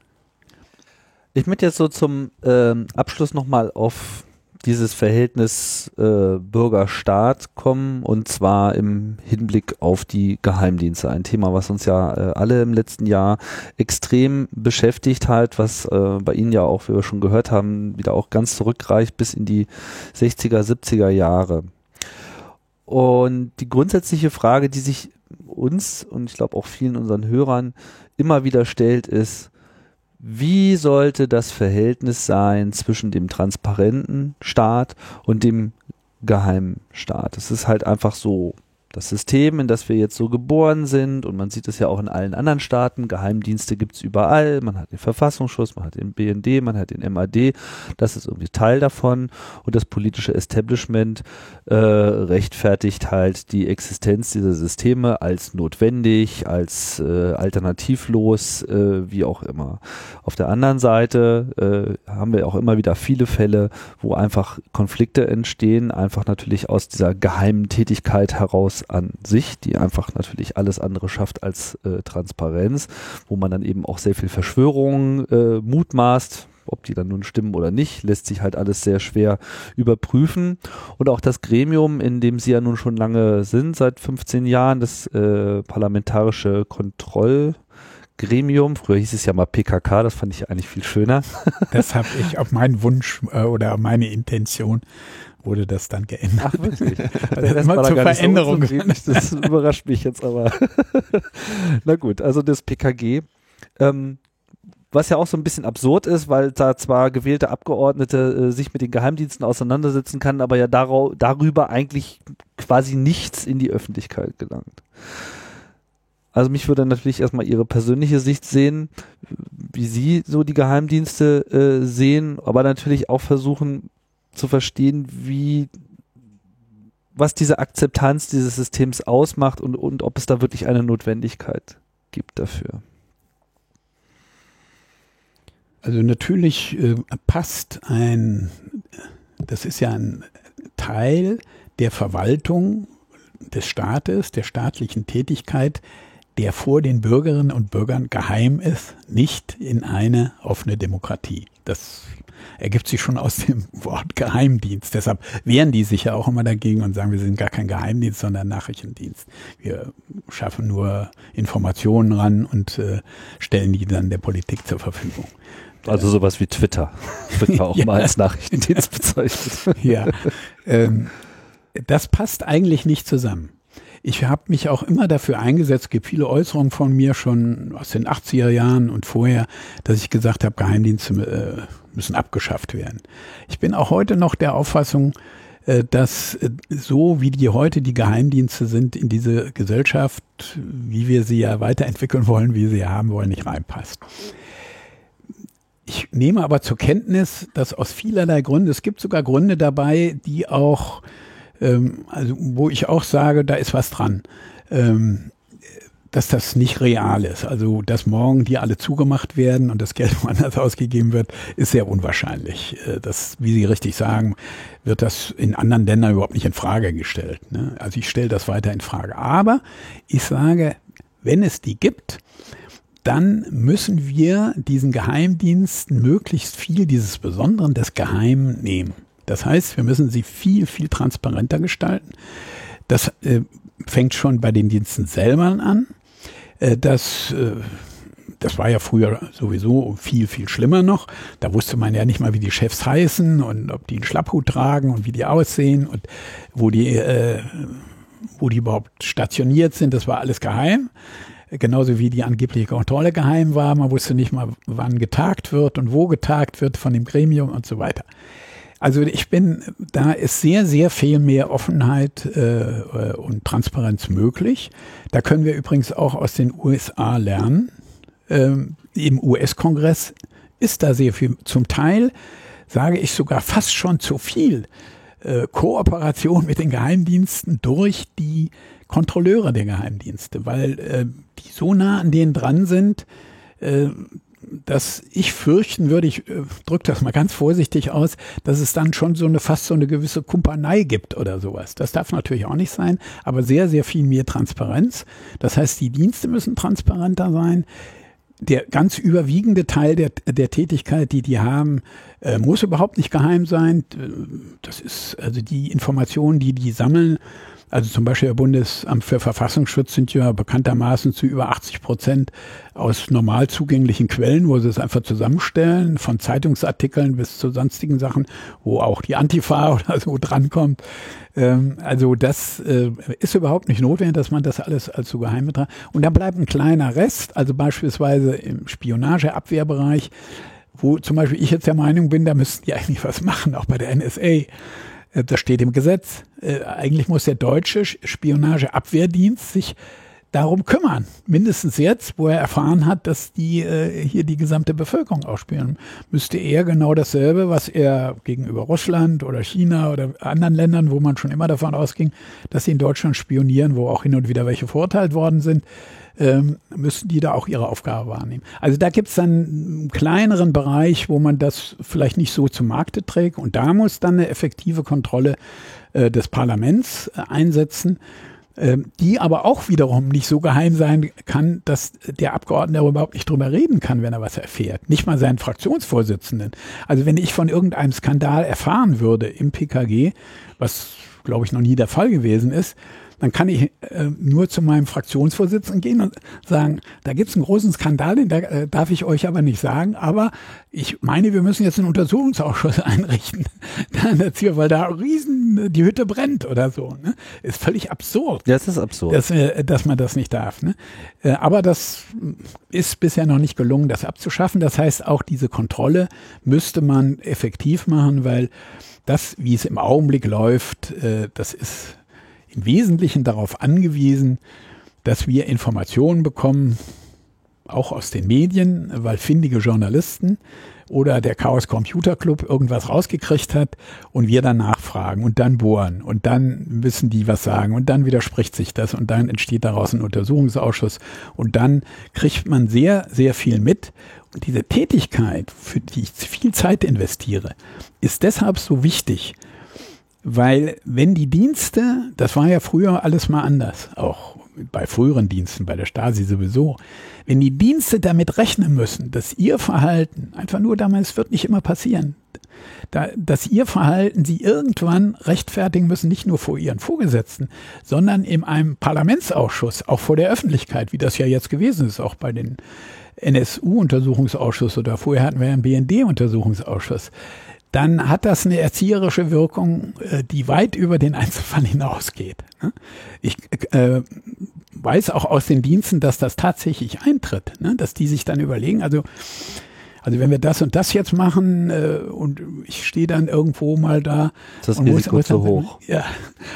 Ich möchte jetzt so zum ähm, Abschluss nochmal auf dieses Verhältnis äh, Bürger-Staat kommen und zwar im Hinblick auf die Geheimdienste. Ein Thema, was uns ja äh, alle im letzten Jahr extrem beschäftigt hat, was äh, bei Ihnen ja auch, wie wir schon gehört haben, wieder auch ganz zurückreicht bis in die 60er, 70er Jahre. Und die grundsätzliche Frage, die sich uns und ich glaube auch vielen unseren Hörern immer wieder stellt, ist, wie sollte das Verhältnis sein zwischen dem transparenten Staat und dem geheimen Staat? Es ist halt einfach so das System, in das wir jetzt so geboren sind, und man sieht es ja auch in allen anderen Staaten, Geheimdienste gibt's überall, man hat den Verfassungsschutz, man hat den BND, man hat den MAD, das ist irgendwie Teil davon. Und das politische Establishment äh, rechtfertigt halt die Existenz dieser Systeme als notwendig, als äh, alternativlos, äh, wie auch immer. Auf der anderen Seite äh, haben wir auch immer wieder viele Fälle, wo einfach Konflikte entstehen, einfach natürlich aus dieser geheimen Tätigkeit heraus an sich, die einfach natürlich alles andere schafft als äh, Transparenz, wo man dann eben auch sehr viel Verschwörungen äh, mutmaßt, ob die dann nun stimmen oder nicht, lässt sich halt alles sehr schwer überprüfen. Und auch das Gremium, in dem Sie ja nun schon lange sind, seit 15 Jahren, das äh, Parlamentarische Kontrollgremium, früher hieß es ja mal PKK, das fand ich eigentlich viel schöner. Das habe ich auf meinen Wunsch äh, oder meine Intention wurde das dann geändert. Ach, wirklich? Also das immer zur Veränderung. So das überrascht mich jetzt aber. Na gut, also das PKG. Ähm, was ja auch so ein bisschen absurd ist, weil da zwar gewählte Abgeordnete äh, sich mit den Geheimdiensten auseinandersetzen kann, aber ja darüber eigentlich quasi nichts in die Öffentlichkeit gelangt. Also mich würde natürlich erstmal Ihre persönliche Sicht sehen, wie Sie so die Geheimdienste äh, sehen, aber natürlich auch versuchen zu verstehen, wie was diese Akzeptanz dieses Systems ausmacht und, und ob es da wirklich eine Notwendigkeit gibt dafür. Also natürlich äh, passt ein, das ist ja ein Teil der Verwaltung des Staates, der staatlichen Tätigkeit, der vor den Bürgerinnen und Bürgern geheim ist, nicht in eine offene Demokratie. Das ergibt sich schon aus dem Wort Geheimdienst. Deshalb wehren die sich ja auch immer dagegen und sagen, wir sind gar kein Geheimdienst, sondern Nachrichtendienst. Wir schaffen nur Informationen ran und äh, stellen die dann der Politik zur Verfügung. Also sowas wie Twitter wird auch ja. mal als Nachrichtendienst bezeichnet. ja, ähm, das passt eigentlich nicht zusammen. Ich habe mich auch immer dafür eingesetzt, es gibt viele Äußerungen von mir schon aus den 80er Jahren und vorher, dass ich gesagt habe, Geheimdienste äh, müssen abgeschafft werden. Ich bin auch heute noch der Auffassung, äh, dass äh, so wie die heute die Geheimdienste sind in diese Gesellschaft, wie wir sie ja weiterentwickeln wollen, wie wir sie haben wollen, nicht reinpasst. Ich nehme aber zur Kenntnis, dass aus vielerlei Gründen, es gibt sogar Gründe dabei, die auch ähm, also wo ich auch sage, da ist was dran. Ähm, dass das nicht real ist. Also, dass morgen die alle zugemacht werden und das Geld woanders ausgegeben wird, ist sehr unwahrscheinlich. Äh, das, wie Sie richtig sagen, wird das in anderen Ländern überhaupt nicht in Frage gestellt. Ne? Also ich stelle das weiter in Frage. Aber ich sage, wenn es die gibt, dann müssen wir diesen Geheimdiensten möglichst viel dieses Besonderen des Geheimen nehmen. Das heißt, wir müssen sie viel, viel transparenter gestalten. Das äh, fängt schon bei den Diensten selber an. Äh, das, äh, das war ja früher sowieso viel, viel schlimmer noch. Da wusste man ja nicht mal, wie die Chefs heißen und ob die einen Schlapphut tragen und wie die aussehen und wo die, äh, wo die überhaupt stationiert sind. Das war alles geheim genauso wie die angebliche Kontrolle geheim war. Man wusste nicht mal, wann getagt wird und wo getagt wird von dem Gremium und so weiter. Also ich bin, da ist sehr, sehr viel mehr Offenheit äh, und Transparenz möglich. Da können wir übrigens auch aus den USA lernen. Ähm, Im US-Kongress ist da sehr viel. Zum Teil sage ich sogar fast schon zu viel äh, Kooperation mit den Geheimdiensten durch die Kontrolleure der Geheimdienste, weil äh, die so nah an denen dran sind, äh, dass ich fürchten würde, ich äh, drücke das mal ganz vorsichtig aus, dass es dann schon so eine fast so eine gewisse Kumpanei gibt oder sowas. Das darf natürlich auch nicht sein, aber sehr, sehr viel mehr Transparenz. Das heißt, die Dienste müssen transparenter sein. Der ganz überwiegende Teil der, der Tätigkeit, die die haben, äh, muss überhaupt nicht geheim sein. Das ist also die Informationen, die die sammeln, also zum Beispiel der Bundesamt für Verfassungsschutz sind ja bekanntermaßen zu über 80 Prozent aus normal zugänglichen Quellen, wo sie es einfach zusammenstellen, von Zeitungsartikeln bis zu sonstigen Sachen, wo auch die Antifa oder so drankommt. Ähm, also das äh, ist überhaupt nicht notwendig, dass man das alles als so geheim betrachtet. Und dann bleibt ein kleiner Rest, also beispielsweise im Spionageabwehrbereich, wo zum Beispiel ich jetzt der Meinung bin, da müssten die eigentlich was machen, auch bei der NSA. Äh, das steht im Gesetz. Äh, eigentlich muss der deutsche Spionageabwehrdienst sich darum kümmern. Mindestens jetzt, wo er erfahren hat, dass die äh, hier die gesamte Bevölkerung ausspielen, müsste er genau dasselbe, was er gegenüber Russland oder China oder anderen Ländern, wo man schon immer davon ausging, dass sie in Deutschland spionieren, wo auch hin und wieder welche verurteilt worden sind, ähm, müssen die da auch ihre Aufgabe wahrnehmen. Also da gibt es dann einen kleineren Bereich, wo man das vielleicht nicht so zum Markte trägt und da muss dann eine effektive Kontrolle äh, des Parlaments äh, einsetzen ähm, die aber auch wiederum nicht so geheim sein kann, dass der Abgeordnete überhaupt nicht drüber reden kann, wenn er was erfährt. Nicht mal seinen Fraktionsvorsitzenden. Also wenn ich von irgendeinem Skandal erfahren würde im PKG, was glaube ich noch nie der Fall gewesen ist, dann kann ich äh, nur zu meinem Fraktionsvorsitzenden gehen und sagen, da gibt es einen großen Skandal, den äh, darf ich euch aber nicht sagen, aber ich meine, wir müssen jetzt einen Untersuchungsausschuss einrichten, weil da riesen die Hütte brennt oder so. Ne? Ist völlig absurd. Das ist absurd. Dass, äh, dass man das nicht darf. Ne? Äh, aber das ist bisher noch nicht gelungen, das abzuschaffen. Das heißt, auch diese Kontrolle müsste man effektiv machen, weil das, wie es im Augenblick läuft, äh, das ist im Wesentlichen darauf angewiesen, dass wir Informationen bekommen, auch aus den Medien, weil findige Journalisten oder der Chaos Computer Club irgendwas rausgekriegt hat und wir dann nachfragen und dann bohren und dann müssen die was sagen und dann widerspricht sich das und dann entsteht daraus ein Untersuchungsausschuss und dann kriegt man sehr, sehr viel mit. Und diese Tätigkeit, für die ich viel Zeit investiere, ist deshalb so wichtig, weil wenn die Dienste, das war ja früher alles mal anders, auch bei früheren Diensten, bei der Stasi sowieso, wenn die Dienste damit rechnen müssen, dass ihr Verhalten, einfach nur damals wird nicht immer passieren, da, dass ihr Verhalten sie irgendwann rechtfertigen müssen, nicht nur vor ihren Vorgesetzten, sondern in einem Parlamentsausschuss, auch vor der Öffentlichkeit, wie das ja jetzt gewesen ist, auch bei den NSU-Untersuchungsausschuss oder vorher hatten wir einen BND-Untersuchungsausschuss dann hat das eine erzieherische Wirkung, äh, die weit über den Einzelfall hinausgeht. Ne? Ich äh, weiß auch aus den Diensten, dass das tatsächlich eintritt, ne? dass die sich dann überlegen, also also wenn wir das und das jetzt machen äh, und ich stehe dann irgendwo mal da. Ist das Risiko muss, zu hoch? Ja,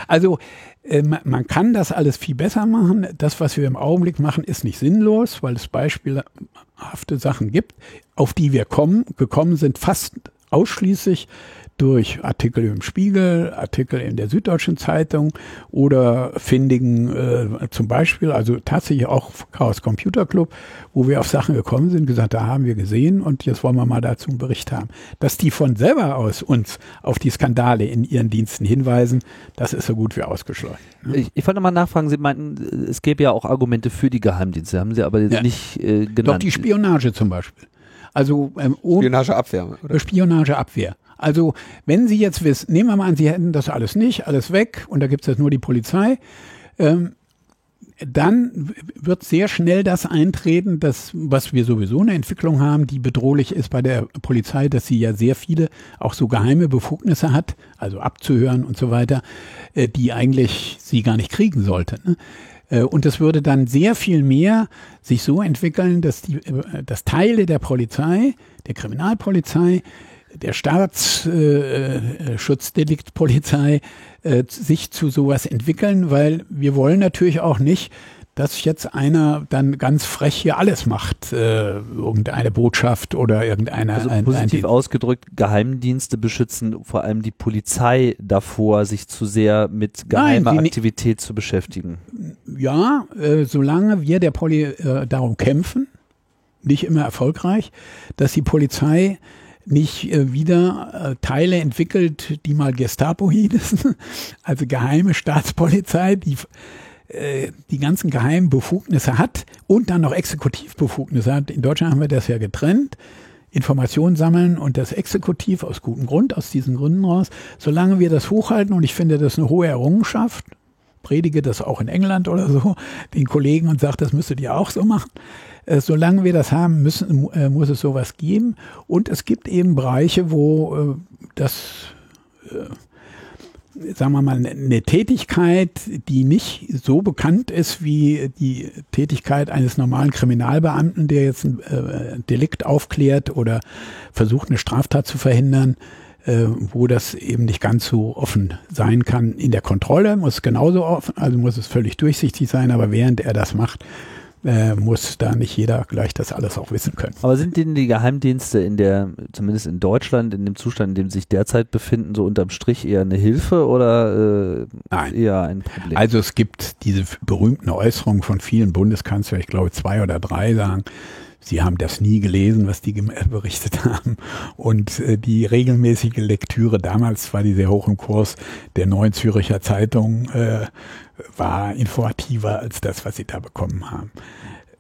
also äh, man kann das alles viel besser machen. Das, was wir im Augenblick machen, ist nicht sinnlos, weil es beispielhafte Sachen gibt, auf die wir kommen, gekommen sind, fast ausschließlich durch Artikel im Spiegel, Artikel in der Süddeutschen Zeitung oder findigen äh, zum Beispiel, also tatsächlich auch Chaos Computer Club, wo wir auf Sachen gekommen sind, gesagt, da haben wir gesehen und jetzt wollen wir mal dazu einen Bericht haben. Dass die von selber aus uns auf die Skandale in ihren Diensten hinweisen, das ist so gut wie ausgeschlossen. Ne? Ich, ich wollte mal nachfragen, Sie meinten, es gäbe ja auch Argumente für die Geheimdienste, haben Sie aber ja. nicht äh, genannt. Doch die Spionage zum Beispiel. Also ähm, Spionageabwehr. Oder? Spionageabwehr. Also wenn Sie jetzt wissen, nehmen wir mal an, Sie hätten das alles nicht, alles weg und da gibt es jetzt nur die Polizei, ähm, dann wird sehr schnell das eintreten, dass, was wir sowieso eine Entwicklung haben, die bedrohlich ist bei der Polizei, dass sie ja sehr viele auch so geheime Befugnisse hat, also abzuhören und so weiter, äh, die eigentlich sie gar nicht kriegen sollte. Ne? Äh, und es würde dann sehr viel mehr sich so entwickeln, dass, die, äh, dass Teile der Polizei, der Kriminalpolizei, der Staatsschutzdeliktpolizei äh, äh, sich zu sowas entwickeln, weil wir wollen natürlich auch nicht, dass jetzt einer dann ganz frech hier alles macht, äh, irgendeine Botschaft oder irgendeine. Also ein, positiv ein, ausgedrückt, Geheimdienste beschützen vor allem die Polizei davor, sich zu sehr mit geheimer Nein, Aktivität zu beschäftigen. Ja, äh, solange wir der Poli äh, darum kämpfen, nicht immer erfolgreich, dass die Polizei nicht äh, wieder äh, Teile entwickelt, die mal Gestapo hießen, also geheime Staatspolizei, die äh, die ganzen geheimen Befugnisse hat und dann noch Exekutivbefugnisse hat. In Deutschland haben wir das ja getrennt. Informationen sammeln und das Exekutiv aus gutem Grund, aus diesen Gründen raus. Solange wir das hochhalten, und ich finde das eine hohe Errungenschaft, predige das auch in England oder so, den Kollegen und sage, das müsstet ihr auch so machen. Äh, solange wir das haben, müssen, äh, muss es sowas geben. Und es gibt eben Bereiche, wo das sagen wir mal, eine Tätigkeit, die nicht so bekannt ist wie die Tätigkeit eines normalen Kriminalbeamten, der jetzt ein äh, Delikt aufklärt oder versucht, eine Straftat zu verhindern, äh, wo das eben nicht ganz so offen sein kann. In der Kontrolle muss es genauso offen, also muss es völlig durchsichtig sein, aber während er das macht, äh, muss da nicht jeder gleich das alles auch wissen können. Aber sind denn die Geheimdienste in der, zumindest in Deutschland, in dem Zustand, in dem sie sich derzeit befinden, so unterm Strich eher eine Hilfe oder äh, Nein. eher ein Problem? Also es gibt diese berühmten Äußerungen von vielen Bundeskanzlern, ich glaube zwei oder drei sagen, Sie haben das nie gelesen, was die berichtet haben. Und äh, die regelmäßige Lektüre, damals war die sehr hoch im Kurs, der Neuen Züricher Zeitung, äh, war informativer als das, was sie da bekommen haben.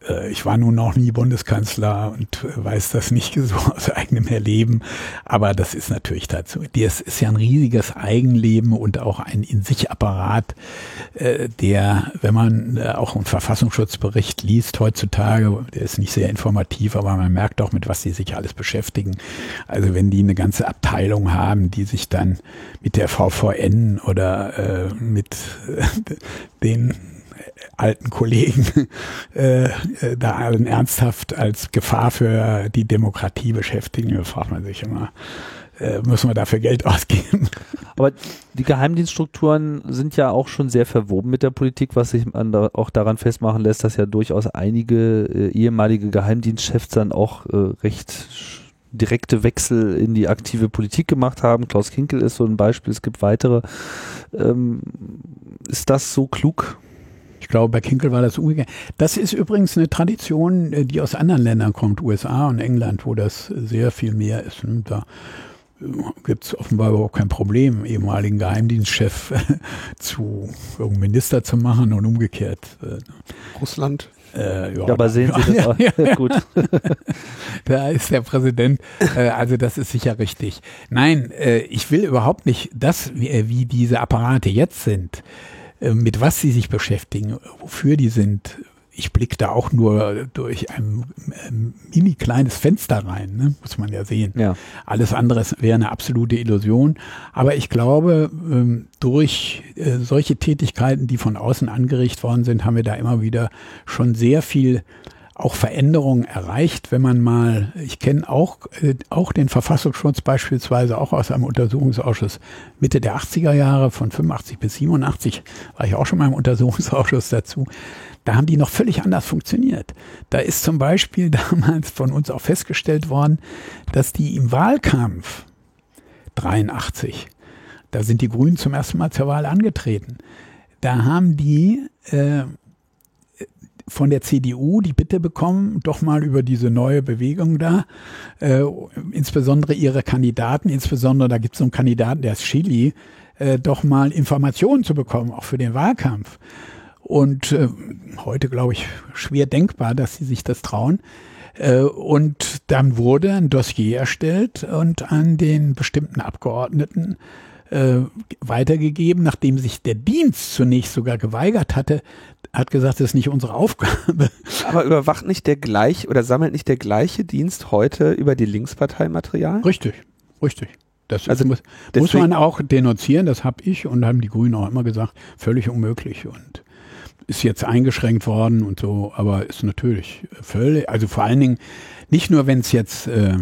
Äh, ich war nun noch nie Bundeskanzler und weiß das nicht so aus eigenem Erleben, aber das ist natürlich dazu. Das ist ja ein riesiges Eigenleben und auch ein in sich Apparat, äh, der, wenn man äh, auch einen Verfassungsschutzbericht liest heutzutage, der ist nicht sehr informativ, aber man merkt auch, mit was sie sich alles beschäftigen. Also wenn die eine ganze Abteilung haben, die sich dann mit der VVN oder mit den alten Kollegen äh, äh, da allen ernsthaft als Gefahr für die Demokratie beschäftigen, da fragt man sich immer, äh, müssen wir dafür Geld ausgeben. Aber die Geheimdienststrukturen sind ja auch schon sehr verwoben mit der Politik, was sich da auch daran festmachen lässt, dass ja durchaus einige äh, ehemalige Geheimdienstchefs dann auch äh, recht direkte Wechsel in die aktive Politik gemacht haben. Klaus Kinkel ist so ein Beispiel, es gibt weitere. Ähm, ist das so klug? Ich glaube, bei Kinkel war das umgekehrt. Das ist übrigens eine Tradition, äh, die aus anderen Ländern kommt, USA und England, wo das sehr viel mehr ist. Ne? Da gibt es offenbar überhaupt kein Problem, ehemaligen Geheimdienstchef zu irgendeinem Minister zu machen und umgekehrt. Äh, Russland. Äh, ja, aber sehen Sie das auch? Ja, gut. da ist der Präsident. Äh, also das ist sicher richtig. Nein, äh, ich will überhaupt nicht das, wie, äh, wie diese Apparate jetzt sind, äh, mit was sie sich beschäftigen, wofür die sind, ich blicke da auch nur durch ein, ein mini kleines Fenster rein, ne? muss man ja sehen. Ja. Alles andere wäre eine absolute Illusion. Aber ich glaube, ähm, durch äh, solche Tätigkeiten, die von außen angerichtet worden sind, haben wir da immer wieder schon sehr viel auch Veränderungen erreicht, wenn man mal, ich kenne auch, äh, auch den Verfassungsschutz beispielsweise auch aus einem Untersuchungsausschuss Mitte der 80er Jahre, von 85 bis 87 war ich auch schon mal im Untersuchungsausschuss dazu. Da haben die noch völlig anders funktioniert. Da ist zum Beispiel damals von uns auch festgestellt worden, dass die im Wahlkampf 83, da sind die Grünen zum ersten Mal zur Wahl angetreten, da haben die äh, von der CDU die Bitte bekommen, doch mal über diese neue Bewegung da, äh, insbesondere ihre Kandidaten, insbesondere da gibt es so einen Kandidaten, der ist Chili, äh, doch mal Informationen zu bekommen, auch für den Wahlkampf. Und äh, heute, glaube ich, schwer denkbar, dass sie sich das trauen. Äh, und dann wurde ein Dossier erstellt und an den bestimmten Abgeordneten äh, weitergegeben, nachdem sich der Dienst zunächst sogar geweigert hatte, hat gesagt, das ist nicht unsere Aufgabe. Aber überwacht nicht der gleich oder sammelt nicht der gleiche Dienst heute über die Linkspartei Material? Richtig, richtig. Das also muss, muss man auch denunzieren, das habe ich und haben die Grünen auch immer gesagt, völlig unmöglich. Und ist jetzt eingeschränkt worden und so, aber ist natürlich völlig, also vor allen Dingen nicht nur, wenn es jetzt äh,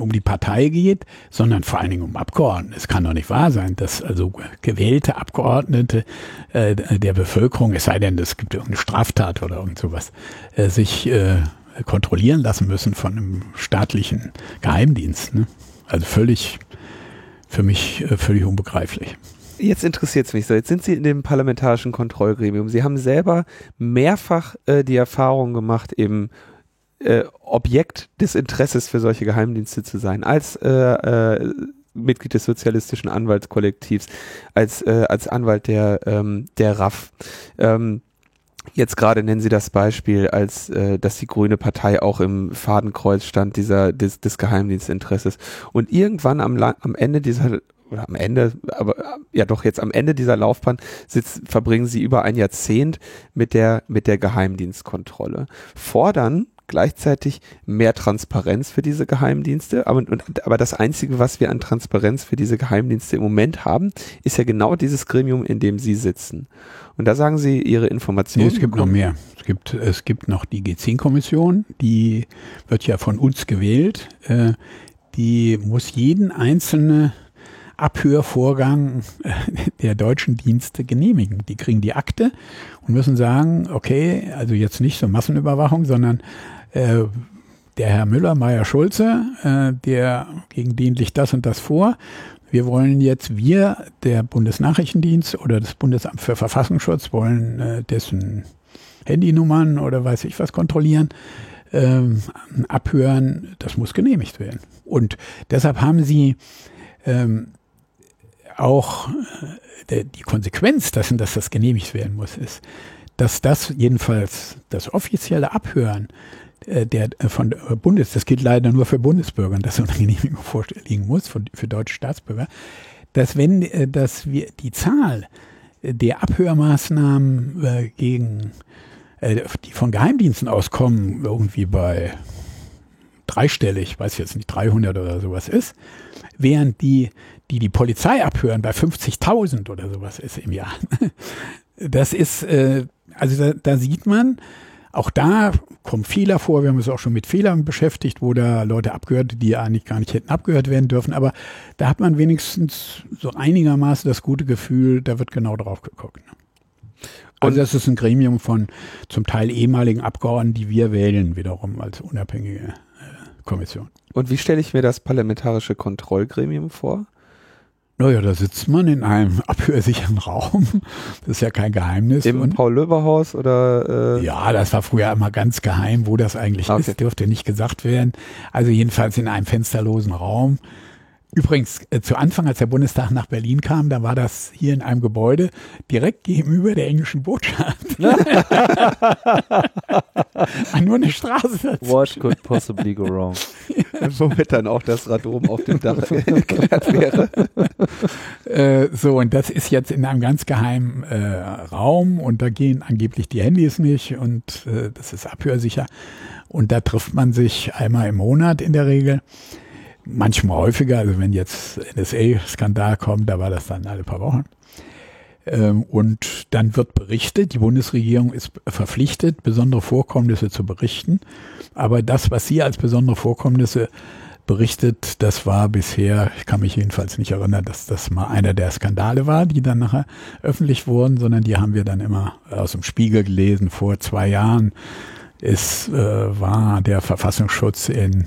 um die Partei geht, sondern vor allen Dingen um Abgeordnete. Es kann doch nicht wahr sein, dass also gewählte Abgeordnete äh, der Bevölkerung, es sei denn, es gibt irgendeine Straftat oder irgend sowas, äh, sich äh, kontrollieren lassen müssen von einem staatlichen Geheimdienst. Ne? Also völlig, für mich äh, völlig unbegreiflich. Jetzt interessiert es mich so. Jetzt sind Sie in dem parlamentarischen Kontrollgremium. Sie haben selber mehrfach äh, die Erfahrung gemacht, eben äh, Objekt des Interesses für solche Geheimdienste zu sein, als äh, äh, Mitglied des sozialistischen Anwaltskollektivs, als, äh, als Anwalt der, ähm, der RAF. Ähm, Jetzt gerade nennen Sie das Beispiel, als äh, dass die Grüne Partei auch im Fadenkreuz stand dieser des, des Geheimdienstinteresses. Und irgendwann am, am Ende dieser oder am Ende, aber ja doch jetzt am Ende dieser Laufbahn sitzt, verbringen sie über ein Jahrzehnt mit der, mit der Geheimdienstkontrolle. Fordern gleichzeitig mehr Transparenz für diese Geheimdienste. Aber, und, aber das Einzige, was wir an Transparenz für diese Geheimdienste im Moment haben, ist ja genau dieses Gremium, in dem Sie sitzen. Und da sagen Sie Ihre Informationen. Nee, es gibt noch mehr. Es gibt, es gibt noch die G10-Kommission, die wird ja von uns gewählt. Äh, die muss jeden einzelne Abhörvorgang äh, der deutschen Dienste genehmigen. Die kriegen die Akte und müssen sagen, okay, also jetzt nicht so Massenüberwachung, sondern äh, der Herr Müller, Meier Schulze, äh, der gegen den liegt das und das vor. Wir wollen jetzt, wir, der Bundesnachrichtendienst oder das Bundesamt für Verfassungsschutz, wollen äh, dessen Handynummern oder weiß ich was kontrollieren, ähm, abhören. Das muss genehmigt werden. Und deshalb haben sie ähm, auch äh, die Konsequenz dessen, dass das genehmigt werden muss, ist, dass das jedenfalls das offizielle Abhören der äh, von Bundes, das gilt leider nur für Bundesbürger, dass so eine Genehmigung vorliegen muss für, für deutsche Staatsbürger, dass wenn, dass wir die Zahl der Abhörmaßnahmen gegen die von Geheimdiensten auskommen, irgendwie bei dreistellig, weiß ich jetzt nicht, 300 oder sowas ist, während die die die Polizei abhören, bei 50.000 oder sowas ist im Jahr. Das ist, äh, also da, da sieht man Auch da kommen Fehler vor. Wir haben uns auch schon mit Fehlern beschäftigt, wo da Leute abgehört, die eigentlich gar nicht hätten abgehört werden dürfen. Aber da hat man wenigstens so einigermaßen das gute Gefühl, da wird genau drauf geguckt. Also das ist ein Gremium von zum Teil ehemaligen Abgeordneten, die wir wählen, wiederum als unabhängige äh, Kommission. Und wie stelle ich mir das parlamentarische Kontrollgremium vor? Naja, da sitzt man in einem abhörsicheren Raum. Das ist ja kein Geheimnis. Im Paul-Löber-Haus oder? Äh ja, das war früher immer ganz geheim, wo das eigentlich okay. ist. Dürfte nicht gesagt werden. Also jedenfalls in einem fensterlosen Raum. Übrigens, äh, zu Anfang, als der Bundestag nach Berlin kam, da war das hier in einem Gebäude direkt gegenüber der englischen Botschaft. Nur eine Straße dazu. What could possibly go wrong? Womit dann auch das Radom auf dem Dach geklärt wäre. Äh, so, und das ist jetzt in einem ganz geheimen äh, Raum und da gehen angeblich die Handys nicht und äh, das ist abhörsicher. Und da trifft man sich einmal im Monat in der Regel manchmal häufiger, also wenn jetzt NSA-Skandal kommt, da war das dann alle paar Wochen. Ähm, und dann wird berichtet, die Bundesregierung ist verpflichtet, besondere Vorkommnisse zu berichten. Aber das, was sie als besondere Vorkommnisse berichtet, das war bisher, ich kann mich jedenfalls nicht erinnern, dass das mal einer der Skandale war, die dann nachher öffentlich wurden, sondern die haben wir dann immer aus dem Spiegel gelesen vor zwei Jahren. Es äh, war der Verfassungsschutz in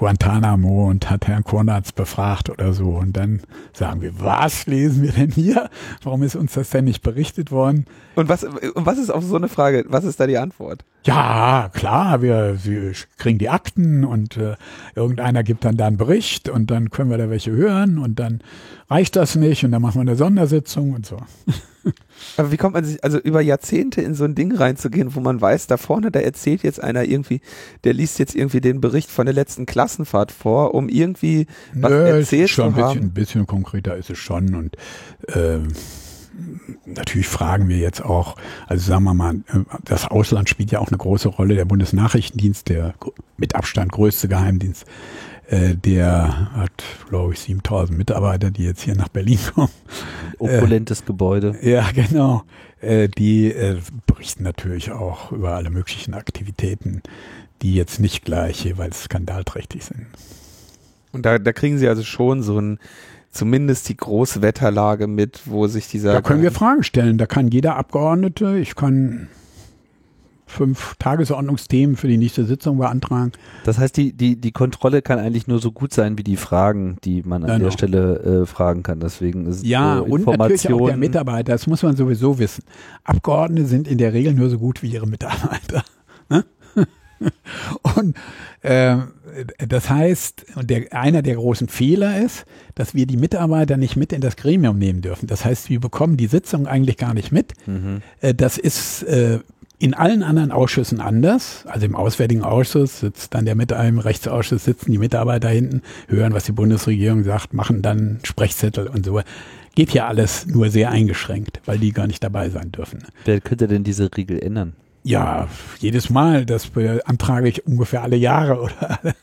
Guantanamo und hat Herrn Konrads befragt oder so. Und dann sagen wir, was lesen wir denn hier? Warum ist uns das denn nicht berichtet worden? Und was, was ist auf so eine Frage, was ist da die Antwort? Ja, klar, wir, wir kriegen die Akten und äh, irgendeiner gibt dann da einen Bericht und dann können wir da welche hören und dann reicht das nicht und dann machen wir eine Sondersitzung und so. Aber wie kommt man sich, also über Jahrzehnte in so ein Ding reinzugehen, wo man weiß, da vorne, da erzählt jetzt einer irgendwie, der liest jetzt irgendwie den Bericht von der letzten Klassenfahrt vor, um irgendwie was Nö, erzählt schon zu haben. Ein bisschen, ein bisschen konkreter ist es schon und ähm, natürlich fragen wir jetzt auch, also sagen wir mal, das Ausland spielt ja auch eine große Rolle. Der Bundesnachrichtendienst, der mit Abstand größte Geheimdienst, äh, der hat, glaube ich, 7000 Mitarbeiter, die jetzt hier nach Berlin kommen. Opulentes äh, Gebäude. Ja, genau. Äh, die äh, berichten natürlich auch über alle möglichen Aktivitäten, die jetzt nicht gleich jeweils skandalträchtig sind. Und da, da kriegen Sie also schon so ein zumindest die große Wetterlage mit, wo sich dieser. Da können wir Fragen stellen. Da kann jeder Abgeordnete, ich kann fünf Tagesordnungsthemen für die nächste Sitzung beantragen. Das heißt, die, die, die Kontrolle kann eigentlich nur so gut sein wie die Fragen, die man an genau. der Stelle äh, fragen kann. Deswegen ist ja äh, und natürlich auch der Mitarbeiter. Das muss man sowieso wissen. Abgeordnete sind in der Regel nur so gut wie ihre Mitarbeiter. Ne? und äh, das heißt, der, einer der großen Fehler ist, dass wir die Mitarbeiter nicht mit in das Gremium nehmen dürfen. Das heißt, wir bekommen die Sitzung eigentlich gar nicht mit. Mhm. Äh, das ist äh, in allen anderen Ausschüssen anders. Also im Auswärtigen Ausschuss sitzt dann der mit einem Rechtsausschuss sitzen die Mitarbeiter hinten, hören, was die Bundesregierung sagt, machen dann Sprechzettel und so. Geht ja alles nur sehr eingeschränkt, weil die gar nicht dabei sein dürfen. Wer könnte denn diese Regel ändern? Ja, jedes Mal. Das beantrage ich ungefähr alle Jahre oder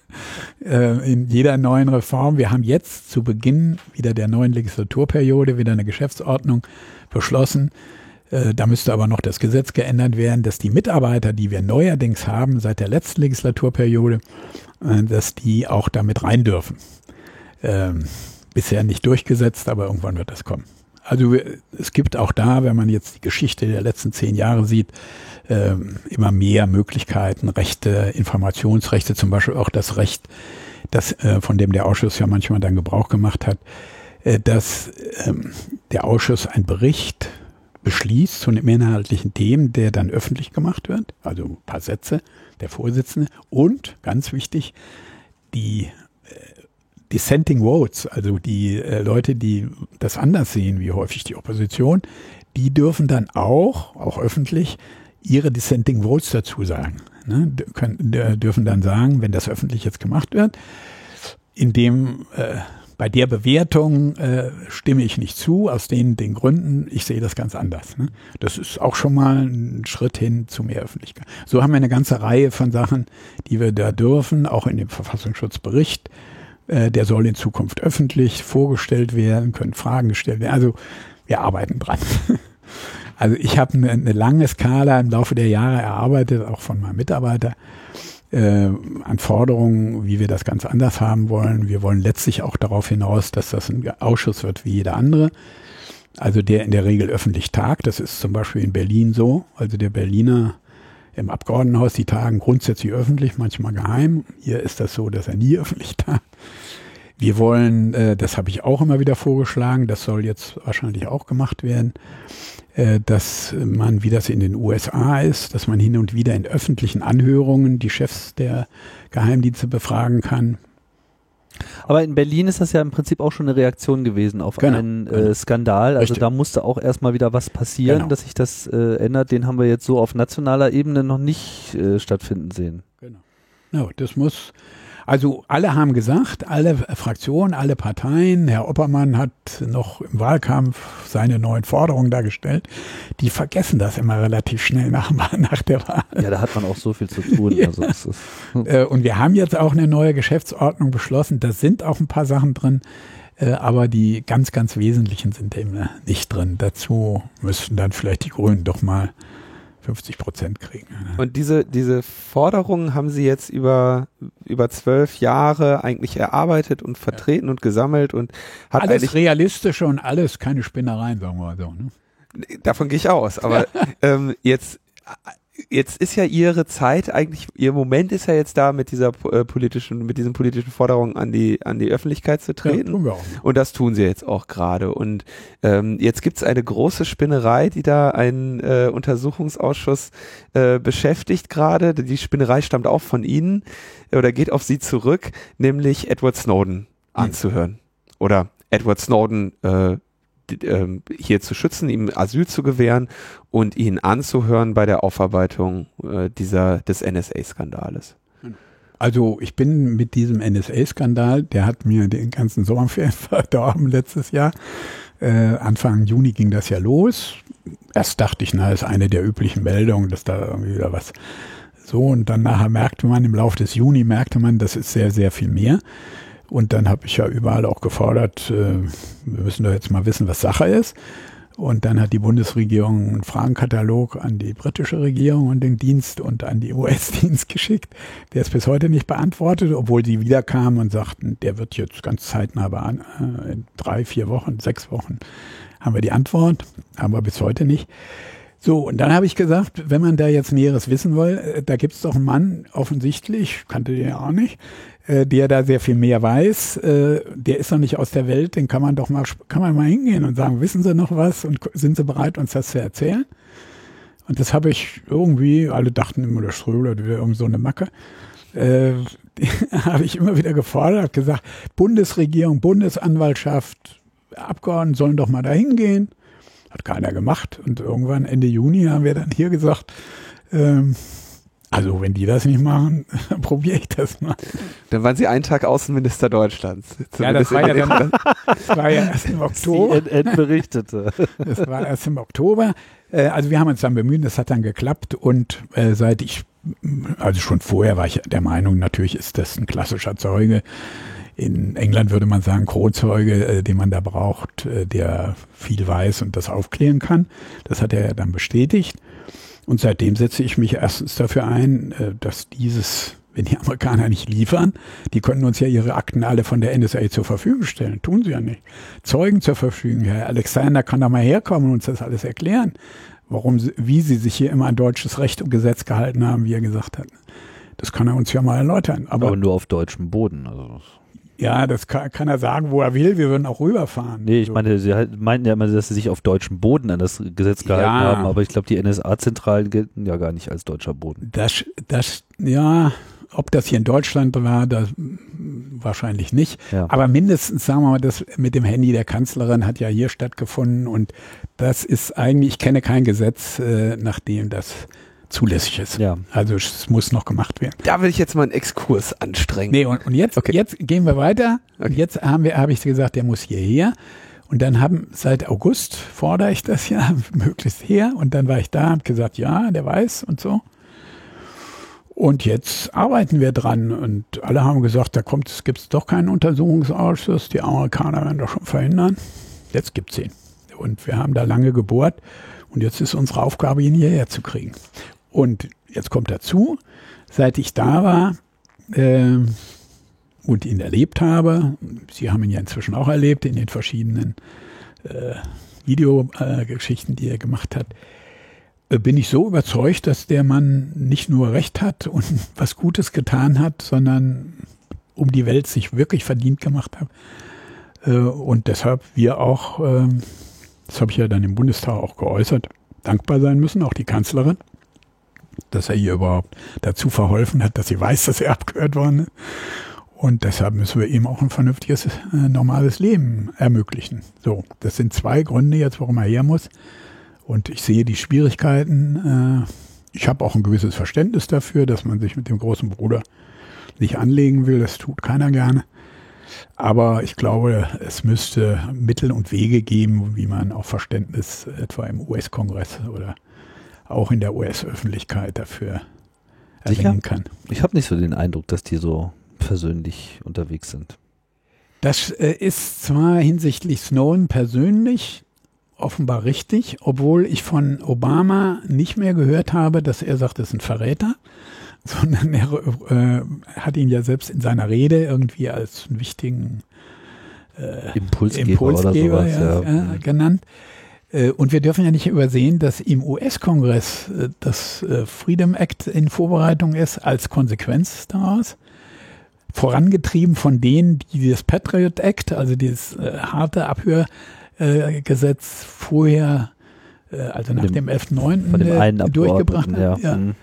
äh, in jeder neuen Reform. Wir haben jetzt zu Beginn wieder der neuen Legislaturperiode wieder eine Geschäftsordnung beschlossen, äh, da müsste aber noch das Gesetz geändert werden, dass die Mitarbeiter, die wir neuerdings haben seit der letzten Legislaturperiode, äh, dass die auch damit rein dürfen. Ähm, bisher nicht durchgesetzt, aber irgendwann wird das kommen. Also es gibt auch da, wenn man jetzt die Geschichte der letzten zehn Jahre sieht, ähm, immer mehr Möglichkeiten, Rechte, Informationsrechte, zum Beispiel auch das Recht, das, äh, von dem der Ausschuss ja manchmal dann Gebrauch gemacht hat, dass ähm, der Ausschuss einen Bericht beschließt zu einem inhaltlichen Themen, der dann öffentlich gemacht wird, also ein paar Sätze der Vorsitzende und ganz wichtig, die äh, Dissenting Votes, also die äh, Leute, die das anders sehen, wie häufig die Opposition, die dürfen dann auch, auch öffentlich, ihre Dissenting Votes dazu sagen. Ne? Können, dürfen dann sagen, wenn das öffentlich jetzt gemacht wird, in dem äh, bei der Bewertung äh, stimme ich nicht zu, aus den, den Gründen, ich sehe das ganz anders. Ne? Das ist auch schon mal ein Schritt hin zu mehr Öffentlichkeit. So haben wir eine ganze Reihe von Sachen, die wir da dürfen, auch in dem Verfassungsschutzbericht. Äh, der soll in Zukunft öffentlich vorgestellt werden, können Fragen gestellt werden. Also wir arbeiten dran. Also ich habe eine, eine lange Skala im Laufe der Jahre erarbeitet, auch von meinem Mitarbeiter, äh, an Forderungen, wie wir das ganz anders haben wollen. Wir wollen letztlich auch darauf hinaus, dass das ein Ausschuss wird wie jeder andere. Also der in der Regel öffentlich tagt. Das ist zum Beispiel in Berlin so. Also der Berliner im Abgeordnetenhaus, die tagen grundsätzlich öffentlich, manchmal geheim. Hier ist das so, dass er nie öffentlich tagt. Wir wollen, äh, das habe ich auch immer wieder vorgeschlagen, das soll jetzt wahrscheinlich auch gemacht werden, dass man, wie das in den USA ist, dass man hin und wieder in öffentlichen Anhörungen die Chefs der Geheimdienste befragen kann. Aber in Berlin ist das ja im Prinzip auch schon eine Reaktion gewesen auf Genau, einen äh, genau. Skandal. Also Richtig. da musste auch erstmal wieder was passieren, Genau. dass sich das äh, ändert. Den haben wir jetzt so auf nationaler Ebene noch nicht äh, stattfinden sehen. Ja, das muss, also alle haben gesagt, alle Fraktionen, alle Parteien, Herr Oppermann hat noch im Wahlkampf seine neuen Forderungen dargestellt. Die vergessen das immer relativ schnell nach, nach der Wahl. Ja, da hat man auch so viel zu tun. Ja. Also ist, Äh, Und wir haben jetzt auch eine neue Geschäftsordnung beschlossen. Da sind auch ein paar Sachen drin, äh, aber die ganz, ganz wesentlichen sind eben nicht drin. Dazu müssten dann vielleicht die Grünen doch mal 50 Prozent kriegen. Und diese, diese Forderungen haben Sie jetzt über, über zwölf Jahre eigentlich erarbeitet und vertreten und gesammelt und hat Alles realistische und alles keine Spinnereien, sagen wir mal so. Ne? davon gehe ich aus, aber ähm, jetzt, jetzt ist ja Ihre Zeit eigentlich, Ihr Moment ist ja jetzt da, mit dieser äh, politischen, mit diesen politischen Forderungen an die, an die Öffentlichkeit zu Ja, treten. tun wir auch. Und das tun sie jetzt auch gerade. Und ähm, jetzt gibt es eine große Spinnerei, die da einen äh, Untersuchungsausschuss äh, beschäftigt gerade. Die Spinnerei stammt auch von Ihnen äh, oder geht auf Sie zurück, nämlich Edward Snowden anzuhören. Oder Edward Snowden äh, hier zu schützen, ihm Asyl zu gewähren und ihn anzuhören bei der Aufarbeitung äh, dieser des NSA-Skandales. Also ich bin mit diesem NSA-Skandal, der hat mir den ganzen Sommerferien verdorben letztes Jahr. Äh, Anfang Juni ging das ja los. Erst dachte ich, na, ist eine der üblichen Meldungen, dass da irgendwie wieder was so. Und dann nachher merkte man, im Laufe des Juni merkte man, das ist sehr, sehr viel mehr. Und dann habe ich ja überall auch gefordert, äh, wir müssen doch jetzt mal wissen, was Sache ist. Und dann hat die Bundesregierung einen Fragenkatalog an die britische Regierung und den Dienst und an die US-Dienst geschickt. Der ist bis heute nicht beantwortet, obwohl die wiederkamen und sagten, der wird jetzt ganz zeitnah beantwortet. In drei, vier Wochen, sechs Wochen haben wir die Antwort, aber bis heute nicht. So, und dann habe ich gesagt, wenn man da jetzt Näheres wissen will, äh, da gibt es doch einen Mann, offensichtlich, kannte den ja auch nicht, äh, der da sehr viel mehr weiß. Äh, der ist noch nicht aus der Welt, den kann man doch mal, kann man mal hingehen und sagen, wissen Sie noch was und sind Sie bereit, uns das zu erzählen? Und das habe ich irgendwie, alle dachten immer, der Ströbler, der irgend so eine Macke. Äh, habe ich immer wieder gefordert, gesagt, Bundesregierung, Bundesanwaltschaft, Abgeordneten sollen doch mal da hingehen. Hat keiner gemacht. Und irgendwann Ende Juni haben wir dann hier gesagt, ähm, also wenn die das nicht machen, dann probiere ich das mal. Dann waren Sie einen Tag Außenminister Deutschlands. Ja, das war ja dann, das war ja erst im Oktober. CNN berichtete. Das war erst im Oktober. Äh, Also wir haben uns dann bemüht, das hat dann geklappt und äh, seit ich, also schon vorher war ich der Meinung, natürlich ist das ein klassischer Zeuge. In England würde man sagen Kronzeuge, äh, den man da braucht, der viel weiß und das aufklären kann. Das hat er ja dann bestätigt. Und seitdem setze ich mich erstens dafür ein, äh, dass dieses, wenn die Amerikaner nicht liefern, die könnten uns ja ihre Akten alle von der NSA zur Verfügung stellen. Tun sie ja nicht. Zeugen zur Verfügung. Herr Alexander kann da mal herkommen und uns das alles erklären. Warum, wie sie sich hier immer an deutsches Recht und Gesetz gehalten haben, wie er gesagt hat. Das kann er uns ja mal erläutern. Aber, Aber nur auf deutschem Boden. Also. Ja, das kann, kann er sagen, wo er will. Wir würden auch rüberfahren. Nee, ich So. meine, sie halt- meinten ja immer, dass sie sich auf deutschem Boden an das Gesetz gehalten Ja. haben, aber ich glaube, die NSA-Zentralen gelten ja gar nicht als deutscher Boden. Das, das, ja, ob das hier in Deutschland war, das mm, wahrscheinlich nicht. Ja. Aber mindestens, sagen wir mal, das mit dem Handy der Kanzlerin hat ja hier stattgefunden und das ist eigentlich, ich kenne kein Gesetz, äh, nach dem das zulässig ist. Ja. Also es muss noch gemacht werden. Da will ich jetzt mal einen Exkurs anstrengen. Nee, und, und jetzt, Okay. jetzt gehen wir weiter. Und Okay. jetzt haben wir, habe ich gesagt, der muss hierher. Und dann haben seit August fordere ich das ja möglichst her. Und dann war ich da, habe gesagt, ja, der weiß und so. Und jetzt arbeiten wir dran. Und alle haben gesagt, da kommt es gibt doch keinen Untersuchungsausschuss. Die Amerikaner werden doch schon verhindern. Jetzt gibt's ihn. Und wir haben da lange gebohrt. Und jetzt ist unsere Aufgabe, ihn hierher zu kriegen. Und jetzt kommt dazu, seit ich da war äh, und ihn erlebt habe, Sie haben ihn ja inzwischen auch erlebt in den verschiedenen äh, Videogeschichten, die er gemacht hat, äh, bin ich so überzeugt, dass der Mann nicht nur Recht hat und was Gutes getan hat, sondern um die Welt sich wirklich verdient gemacht hat. Äh, und deshalb wir auch, ähm, das habe ich ja dann im Bundestag auch geäußert, dankbar sein müssen, auch die Kanzlerin, dass er ihr überhaupt dazu verholfen hat, dass sie weiß, dass er abgehört worden ist. Und deshalb müssen wir ihm auch ein vernünftiges, äh, normales Leben ermöglichen. So, das sind zwei Gründe jetzt, warum er her muss. Und ich sehe die Schwierigkeiten. Äh, ich habe auch ein gewisses Verständnis dafür, dass man sich mit dem großen Bruder nicht anlegen will. Das tut keiner gerne. Aber ich glaube, es müsste Mittel und Wege geben, wie man auch Verständnis etwa im US-Kongress oder auch in der US-Öffentlichkeit dafür erringen kann. Ich habe nicht so den Eindruck, dass die so persönlich unterwegs sind. Das äh, ist zwar hinsichtlich Snowden persönlich offenbar richtig, obwohl ich von Obama nicht mehr gehört habe, dass er sagt, es ist ein Verräter, sondern er äh, hat ihn ja selbst in seiner Rede irgendwie als einen wichtigen äh, Impulsgeber, Impulsgeber sowas, ja, ja. Mhm. genannt. Äh, und wir dürfen ja nicht übersehen, dass im US-Kongress äh, das äh, Freedom Act in Vorbereitung ist als Konsequenz daraus vorangetrieben von denen, die das Patriot Act, also dieses harte Abhörgesetz vorher, also nach dem, dem 11.9. Äh, durchgebracht haben. Ja. Ja. Mhm.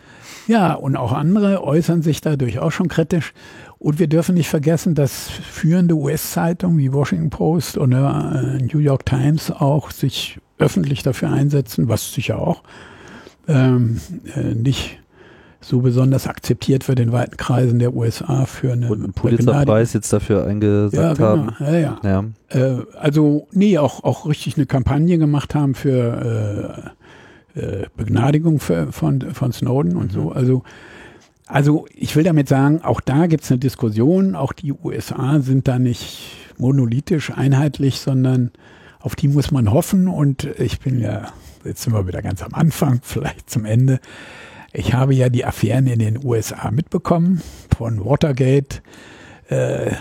ja, und auch andere äußern sich da durchaus schon kritisch. Und wir dürfen nicht vergessen, dass führende US-Zeitungen wie Washington Post oder New York Times auch sich öffentlich dafür einsetzen, was sicher auch ähm, äh, nicht so besonders akzeptiert wird in weiten Kreisen der USA für einen Pulitzerpreis jetzt dafür eingesagt ja, genau. haben. Ja, ja. ja. Äh, also nee, auch, auch richtig eine Kampagne gemacht haben für äh, äh, Begnadigung für, von, von Snowden und mhm. so. Also also ich will damit sagen, auch da gibt es eine Diskussion. Auch die USA sind da nicht monolithisch einheitlich, sondern auf die muss man hoffen. Und ich bin ja, jetzt sind wir wieder ganz am Anfang, vielleicht zum Ende. Ich habe ja die Affären in den USA mitbekommen, von Watergate äh,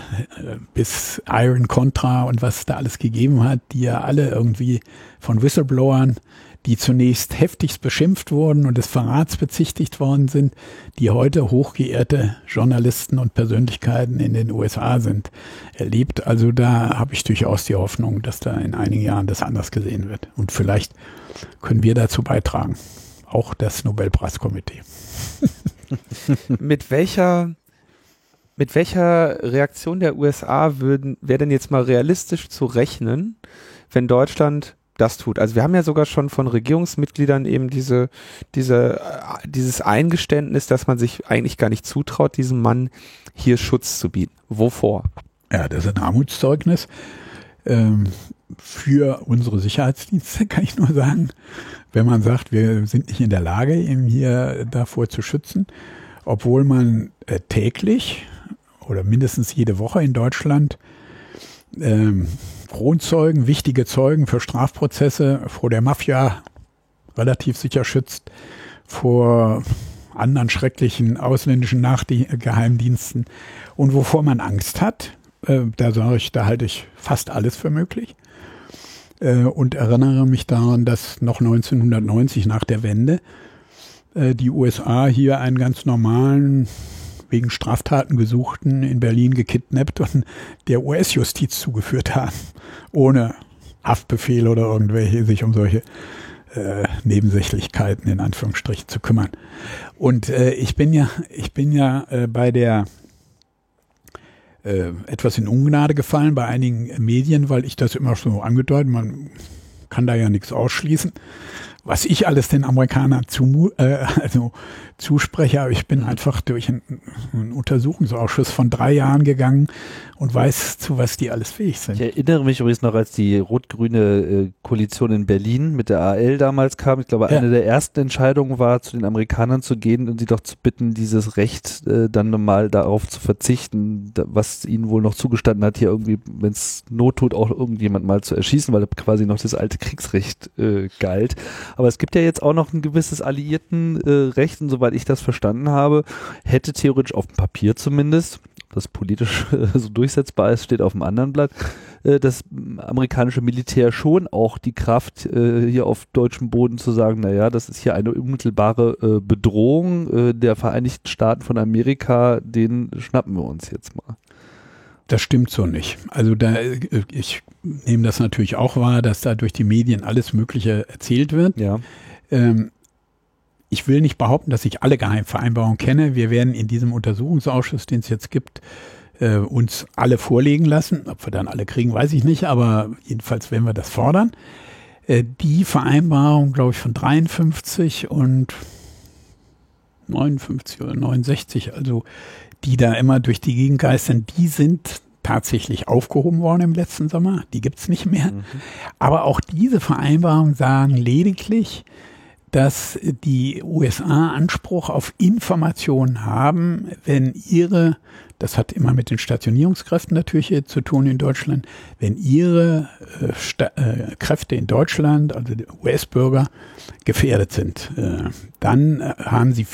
bis Iron Contra und was da alles gegeben hat, die ja alle irgendwie von Whistleblowern, die zunächst heftigst beschimpft wurden und des Verrats bezichtigt worden sind, die heute hochgeehrte Journalisten und Persönlichkeiten in den USA sind, erlebt. Also da habe ich durchaus die Hoffnung, dass da in einigen Jahren das anders gesehen wird. Und vielleicht können wir dazu beitragen auch das Nobelpreiskomitee. mit welcher mit welcher Reaktion der USA würden wäre denn jetzt mal realistisch zu rechnen, wenn Deutschland das tut. Also wir haben ja sogar schon von Regierungsmitgliedern eben diese, diese, dieses Eingeständnis, dass man sich eigentlich gar nicht zutraut, diesem Mann hier Schutz zu bieten. Wovor? Ja, das ist ein Armutszeugnis. Ähm, für unsere Sicherheitsdienste kann ich nur sagen, wenn man sagt, wir sind nicht in der Lage, ihn hier davor zu schützen, obwohl man äh, täglich oder mindestens jede Woche in Deutschland ähm, Kronzeugen, wichtige Zeugen für Strafprozesse vor der Mafia relativ sicher schützt, vor anderen schrecklichen ausländischen Nachgeheimdiensten. Und wovor man Angst hat, äh, da sage ich, da halte ich fast alles für möglich. Äh, und erinnere mich daran, dass noch 1990 nach der Wende äh, die USA hier einen ganz normalen wegen Straftaten gesuchten in Berlin gekidnappt und der US-Justiz zugeführt haben, ohne Haftbefehl oder irgendwelche sich um solche äh, Nebensächlichkeiten in Anführungsstrichen zu kümmern. Und äh, ich bin ja, ich bin ja äh, bei der äh, etwas in Ungnade gefallen bei einigen Medien, weil ich das immer so angedeutet, man kann da ja nichts ausschließen was ich alles den Amerikanern zu, äh, also zuspreche, aber ich bin einfach durch einen, Untersuchungsausschuss von drei Jahren gegangen und weiß, zu was die alles fähig sind. Ich erinnere mich übrigens noch, als die rot-grüne äh, Koalition in Berlin mit der AL damals kam. Ich glaube, ja. eine der ersten Entscheidungen war, zu den Amerikanern zu gehen und sie doch zu bitten, dieses Recht äh, dann mal darauf zu verzichten, was ihnen wohl noch zugestanden hat, hier irgendwie, wenn es Not tut, auch irgendjemand mal zu erschießen, weil quasi noch das alte Kriegsrecht äh, galt. Aber es gibt ja jetzt auch noch ein gewisses Alliiertenrecht äh, und soweit ich das verstanden habe, hätte theoretisch auf dem Papier zumindest, das politisch so durchsetzbar ist, steht auf dem anderen Blatt, äh, das amerikanische Militär schon auch die Kraft, äh, hier auf deutschem Boden zu sagen, naja, das ist hier eine unmittelbare äh, Bedrohung der Vereinigten Staaten von Amerika, den schnappen wir uns jetzt mal. Das stimmt so nicht. Also da, ich nehme das natürlich auch wahr, dass da durch die Medien alles Mögliche erzählt wird. Ja. Ähm, ich will nicht behaupten, dass ich alle Geheimvereinbarungen kenne. Wir werden in diesem Untersuchungsausschuss, den es jetzt gibt, äh, uns alle vorlegen lassen. Ob wir dann alle kriegen, weiß ich nicht, aber jedenfalls werden wir das fordern. Äh, die Vereinbarung, glaube ich, von 53 und 59 oder 69, also die da immer durch die Gegend geistern, die sind tatsächlich aufgehoben worden im letzten Sommer. Die gibt's nicht mehr. Mhm. Aber auch diese Vereinbarungen sagen lediglich, dass die USA Anspruch auf Informationen haben, wenn ihre, das hat immer mit den Stationierungskräften natürlich zu tun in Deutschland, wenn ihre äh, äh, Kräfte in Deutschland, also US-Bürger, gefährdet sind, äh, dann haben sie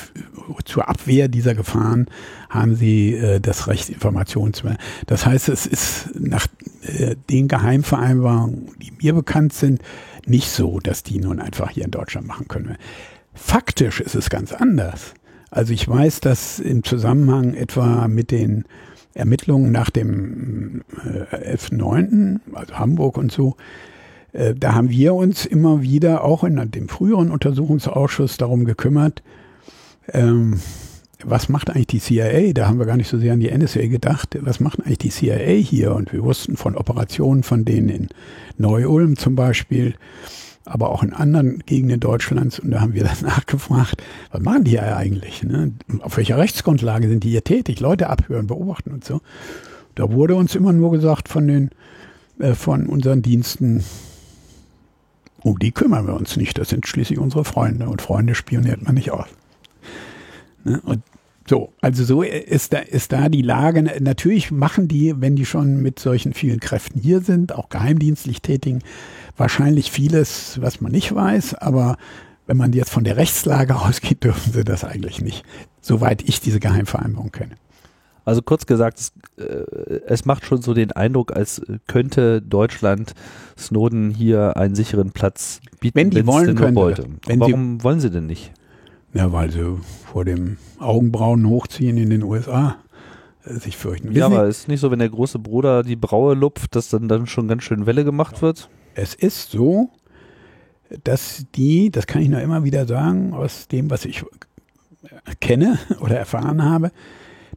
zur Abwehr dieser Gefahren haben sie äh, das Recht, Informationen zu Das heißt, es ist nach äh, den Geheimvereinbarungen, die mir bekannt sind, nicht so, dass die nun einfach hier in Deutschland machen können. Faktisch ist es ganz anders. Also ich weiß, dass im Zusammenhang etwa mit den Ermittlungen nach dem äh, 11.9., also Hamburg und so, äh, da haben wir uns immer wieder auch in dem früheren Untersuchungsausschuss darum gekümmert, ähm, was macht eigentlich die CIA? Da haben wir gar nicht so sehr an die NSA gedacht. Was macht eigentlich die CIA hier? Und wir wussten von Operationen von denen in Neu-Ulm zum Beispiel, aber auch in anderen Gegenden Deutschlands. Und da haben wir dann nachgefragt, was machen die eigentlich? Ne? Auf welcher Rechtsgrundlage sind die hier tätig? Leute abhören, beobachten und so. Da wurde uns immer nur gesagt von den, äh, von unseren Diensten, um die kümmern wir uns nicht. Das sind schließlich unsere Freunde. Und Freunde spioniert man nicht aus. Ne? Und so, also so ist da, ist da die Lage. Natürlich machen die, wenn die schon mit solchen vielen Kräften hier sind, auch geheimdienstlich tätigen, wahrscheinlich vieles, was man nicht weiß, aber wenn man jetzt von der Rechtslage ausgeht, dürfen sie das eigentlich nicht, soweit ich diese Geheimvereinbarung kenne. Also kurz gesagt, es, äh, es, macht schon so den Eindruck, als könnte Deutschland Snowden hier einen sicheren Platz bieten, wenn die wollen, können. Warum sie, wollen sie denn nicht? Ja, weil sie vor dem Augenbrauen hochziehen in den USA äh, sich fürchten. Ja, aber ist nicht so, wenn der große Bruder die Braue lupft, dass dann, dann schon ganz schön Welle gemacht wird? Es ist so, dass die, das kann ich nur immer wieder sagen, aus dem, was ich kenne oder erfahren habe,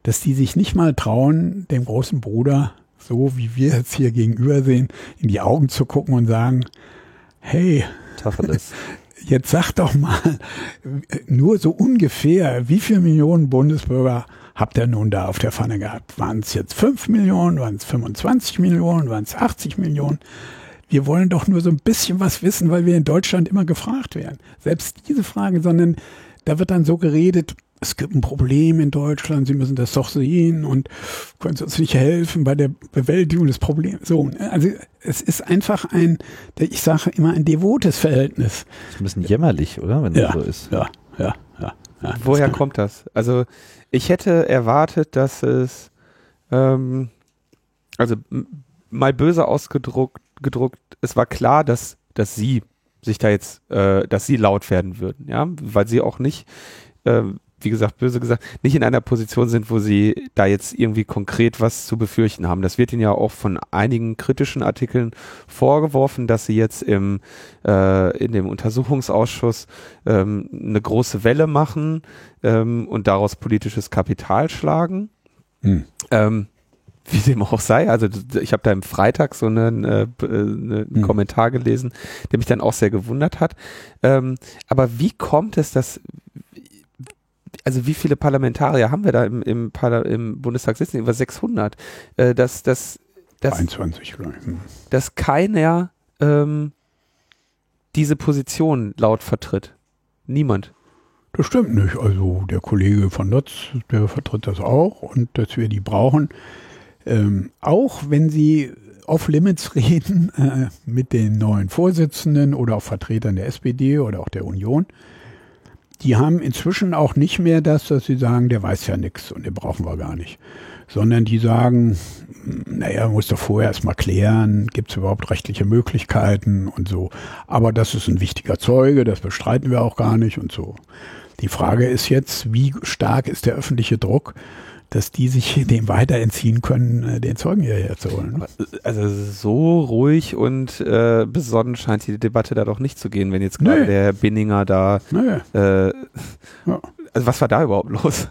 dass die sich nicht mal trauen, dem großen Bruder, so wie wir jetzt hier gegenüber sehen, in die Augen zu gucken und sagen, hey, Tacheles. jetzt sag doch mal, nur so ungefähr, wie viele Millionen Bundesbürger habt ihr nun da auf der Pfanne gehabt? Waren es jetzt 5 Millionen, waren es 25 Millionen, waren es 80 Millionen? Wir wollen doch nur so ein bisschen was wissen, weil wir in Deutschland immer gefragt werden. Selbst diese Frage, sondern da wird dann so geredet, es gibt ein Problem in Deutschland, Sie müssen das doch sehen und können Sie uns nicht helfen bei der Bewältigung des Problems. So, also es ist einfach ein, ich sage immer ein devotes Verhältnis. Das ist ein bisschen jämmerlich, oder? Wenn ja, das so ist. Ja, ja, ja. ja Woher das kommt das? Also ich hätte erwartet, dass es, ähm, also mal böse ausgedruckt, gedruckt, es war klar, dass, dass Sie sich da jetzt, äh, dass Sie laut werden würden, ja, weil Sie auch nicht ähm, wie gesagt, böse gesagt, nicht in einer Position sind, wo sie da jetzt irgendwie konkret was zu befürchten haben. Das wird ihnen ja auch von einigen kritischen Artikeln vorgeworfen, dass sie jetzt im, äh, in dem Untersuchungsausschuss ähm, eine große Welle machen ähm, und daraus politisches Kapital schlagen. Hm. Ähm, wie dem auch sei. Also ich habe da im Freitag so einen, äh, einen hm. Kommentar gelesen, der mich dann auch sehr gewundert hat. Ähm, aber wie kommt es, dass also wie viele Parlamentarier haben wir da im, im, im Bundestag sitzen? Über 600. Äh, dass, dass, dass, 21, hm. dass keiner ähm, diese Position laut vertritt. Niemand. Das stimmt nicht. Also der Kollege von Lotz, der vertritt das auch und dass wir die brauchen. Ähm, auch wenn sie Off-Limits reden äh, mit den neuen Vorsitzenden oder auch Vertretern der SPD oder auch der Union. Die haben inzwischen auch nicht mehr das, dass sie sagen, der weiß ja nichts und den brauchen wir gar nicht. Sondern die sagen, naja, muss doch vorher erstmal klären, gibt es überhaupt rechtliche Möglichkeiten und so. Aber das ist ein wichtiger Zeuge, das bestreiten wir auch gar nicht und so. Die Frage ist jetzt, wie stark ist der öffentliche Druck? Dass die sich dem weiter entziehen können, äh, den Zeugen hierher zu holen. Also so ruhig und äh, besonnen scheint die Debatte da doch nicht zu gehen, wenn jetzt gerade nee. der Binninger da. Nee. Äh, ja. Also was war da überhaupt los?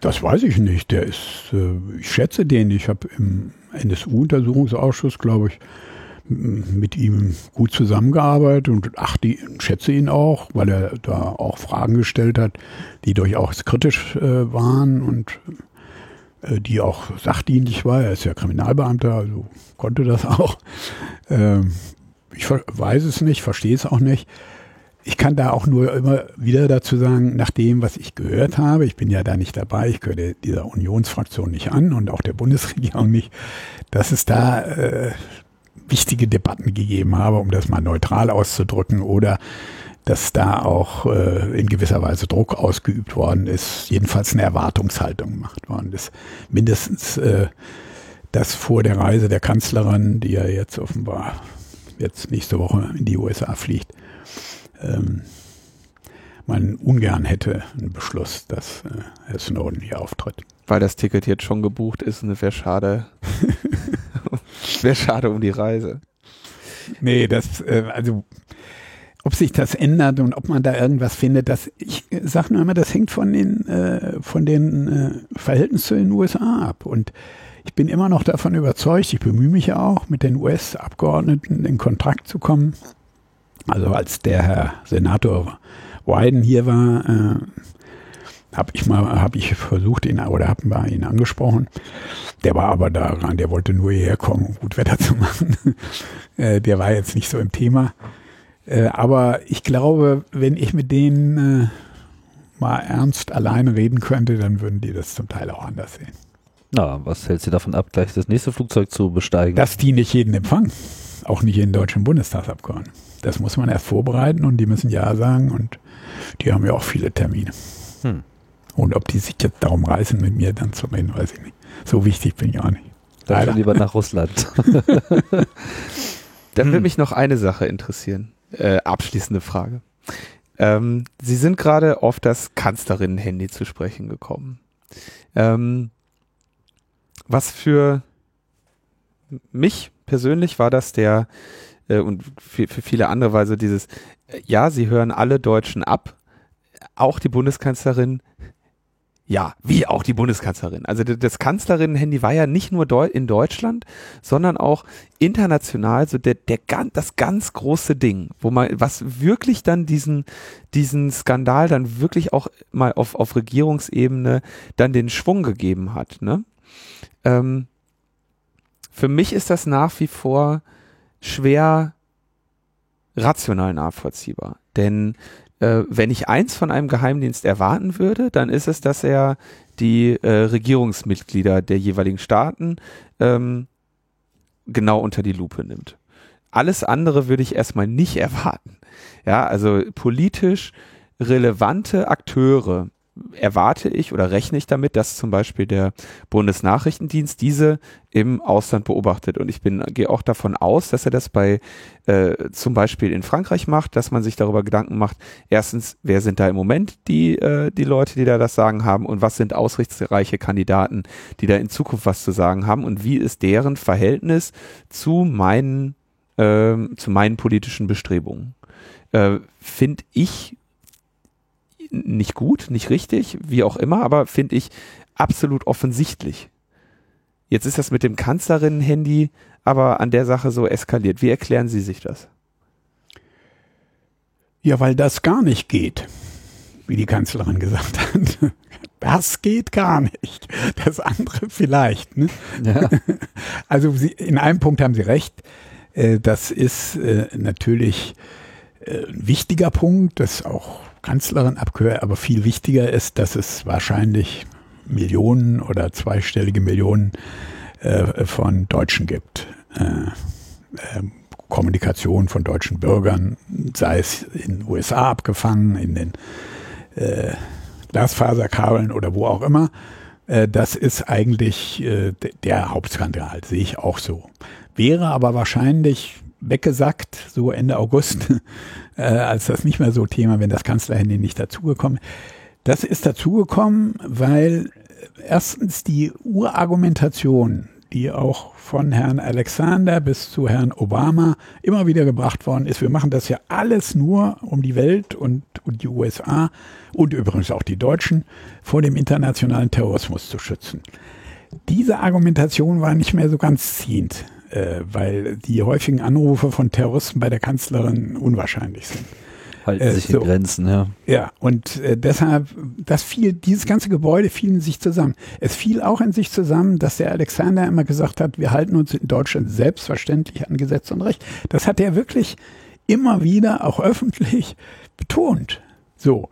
Das weiß ich nicht. Der ist, äh, ich schätze den. Ich habe im NSU-Untersuchungsausschuss, glaube ich, mit ihm gut zusammengearbeitet und ach, schätze ihn auch, weil er da auch Fragen gestellt hat, die durchaus kritisch äh, waren und äh, die auch sachdienlich war. Er ist ja Kriminalbeamter, also konnte das auch. Ähm, ich weiß es nicht, verstehe es auch nicht. Ich kann da auch nur immer wieder dazu sagen, nach dem, was ich gehört habe, ich bin ja da nicht dabei, ich gehöre dieser Unionsfraktion nicht an und auch der Bundesregierung nicht, dass es da äh, wichtige Debatten gegeben habe, um das mal neutral auszudrücken, oder dass da auch äh, in gewisser Weise Druck ausgeübt worden ist, jedenfalls eine Erwartungshaltung gemacht worden ist. Mindestens äh, das vor der Reise der Kanzlerin, die ja jetzt offenbar jetzt nächste Woche in die USA fliegt, ähm, man ungern hätte einen Beschluss, dass äh, Herr Snowden hier auftritt. Weil das Ticket jetzt schon gebucht ist, ne, wäre schade. wäre schade um die Reise. Nee, das, äh, also ob sich das ändert und ob man da irgendwas findet, das, ich sage nur immer, das hängt von den, äh, von den äh, Verhältnissen zu den USA ab. Und ich bin immer noch davon überzeugt, ich bemühe mich ja auch, mit den US-Abgeordneten in Kontakt zu kommen. Also als der Herr Senator Wyden hier war, äh, habe ich mal, habe ich versucht, ihn oder habe mal ihn angesprochen. Der war aber daran, der wollte nur hierher kommen, um gut Wetter zu machen. äh, der war jetzt nicht so im Thema. Äh, aber ich glaube, wenn ich mit denen äh, mal ernst alleine reden könnte, dann würden die das zum Teil auch anders sehen. Na, was hält Sie davon ab, gleich das nächste Flugzeug zu besteigen? Dass die nicht jeden empfangen. Auch nicht jeden deutschen Bundestagsabgeordneten. Das muss man erst vorbereiten und die müssen Ja sagen und die haben ja auch viele Termine. Hm. Und ob die sich jetzt darum reißen, mit mir dann zu reden, weiß ich nicht. So wichtig bin ich auch nicht. Dann lieber nach Russland. dann würde hm. mich noch eine Sache interessieren. Äh, abschließende Frage. Ähm, Sie sind gerade auf das Kanzlerinnen-Handy zu sprechen gekommen. Ähm, was für mich persönlich war das der äh, und für, für viele andere war so dieses, äh, ja, sie hören alle Deutschen ab, auch die Bundeskanzlerin ja, wie auch die Bundeskanzlerin. Also das Kanzlerinnen-Handy war ja nicht nur in Deutschland, sondern auch international so der, der das ganz große Ding, wo man, was wirklich dann diesen, diesen Skandal dann wirklich auch mal auf, auf Regierungsebene dann den Schwung gegeben hat. Ne? Ähm, für mich ist das nach wie vor schwer rational nachvollziehbar. Denn äh, wenn ich eins von einem Geheimdienst erwarten würde, dann ist es, dass er die äh, Regierungsmitglieder der jeweiligen Staaten ähm, genau unter die Lupe nimmt. Alles andere würde ich erstmal nicht erwarten. Ja, also politisch relevante Akteure erwarte ich oder rechne ich damit, dass zum Beispiel der Bundesnachrichtendienst diese im Ausland beobachtet. Und ich bin, gehe auch davon aus, dass er das bei äh, zum Beispiel in Frankreich macht, dass man sich darüber Gedanken macht, erstens, wer sind da im Moment die, äh, die Leute, die da das Sagen haben und was sind ausrichtsreiche Kandidaten, die da in Zukunft was zu sagen haben und wie ist deren Verhältnis zu meinen, äh, zu meinen politischen Bestrebungen. Äh, Finde ich nicht gut, nicht richtig, wie auch immer, aber finde ich absolut offensichtlich. Jetzt ist das mit dem Kanzlerinnen-Handy aber an der Sache so eskaliert. Wie erklären Sie sich das? Ja, weil das gar nicht geht, wie die Kanzlerin gesagt hat. Das geht gar nicht. Das andere vielleicht. Ne? Ja. Also Sie, in einem Punkt haben Sie recht. Äh, das ist äh, natürlich äh, ein wichtiger Punkt, das auch Kanzlerin abgehört, aber viel wichtiger ist, dass es wahrscheinlich Millionen oder zweistellige Millionen äh, von Deutschen gibt. äh, äh, Kommunikation von deutschen Bürgern, sei es in den USA abgefangen, in den äh, Glasfaserkabeln oder wo auch immer. Äh, das ist eigentlich äh, der Hauptskandal, sehe ich auch so. Wäre aber wahrscheinlich weggesackt, so Ende August, äh, als das nicht mehr so Thema, wenn das Kanzlerhandy nicht dazugekommen. Das ist dazugekommen, weil erstens die Urargumentation, die auch von Herrn Alexander bis zu Herrn Obama immer wieder gebracht worden ist. Wir machen das ja alles nur, um die Welt und, und die USA und übrigens auch die Deutschen vor dem internationalen Terrorismus zu schützen. Diese Argumentation war nicht mehr so ganz ziehend, äh, weil die häufigen Anrufe von Terroristen bei der Kanzlerin unwahrscheinlich sind halten äh, sich so. in Grenzen, ja. Ja, und äh, deshalb, das fiel, dieses ganze Gebäude fiel in sich zusammen. Es fiel auch in sich zusammen, dass der Alexander immer gesagt hat, wir halten uns in Deutschland selbstverständlich an Gesetz und Recht. Das hat er wirklich immer wieder, auch öffentlich, betont. So.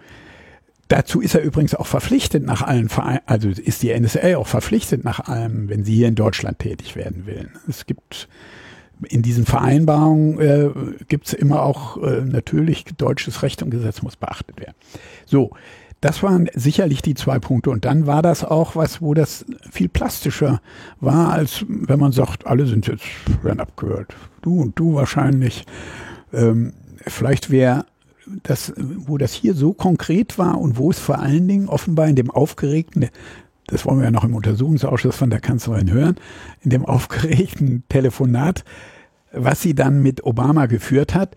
Dazu ist er übrigens auch verpflichtet nach allen Vereinen, also ist die NSA auch verpflichtet nach allem, wenn sie hier in Deutschland tätig werden will. Es gibt in diesen Vereinbarungen äh, gibt es immer auch äh, natürlich deutsches Recht und Gesetz muss beachtet werden. So, das waren sicherlich die zwei Punkte. Und dann war das auch was, wo das viel plastischer war, als wenn man sagt, alle sind jetzt, werden abgehört. Du und du wahrscheinlich. Ähm, vielleicht wäre das, wo das hier so konkret war und wo es vor allen Dingen offenbar in dem aufgeregten, das wollen wir ja noch im Untersuchungsausschuss von der Kanzlerin hören, in dem aufgeregten Telefonat, was sie dann mit Obama geführt hat,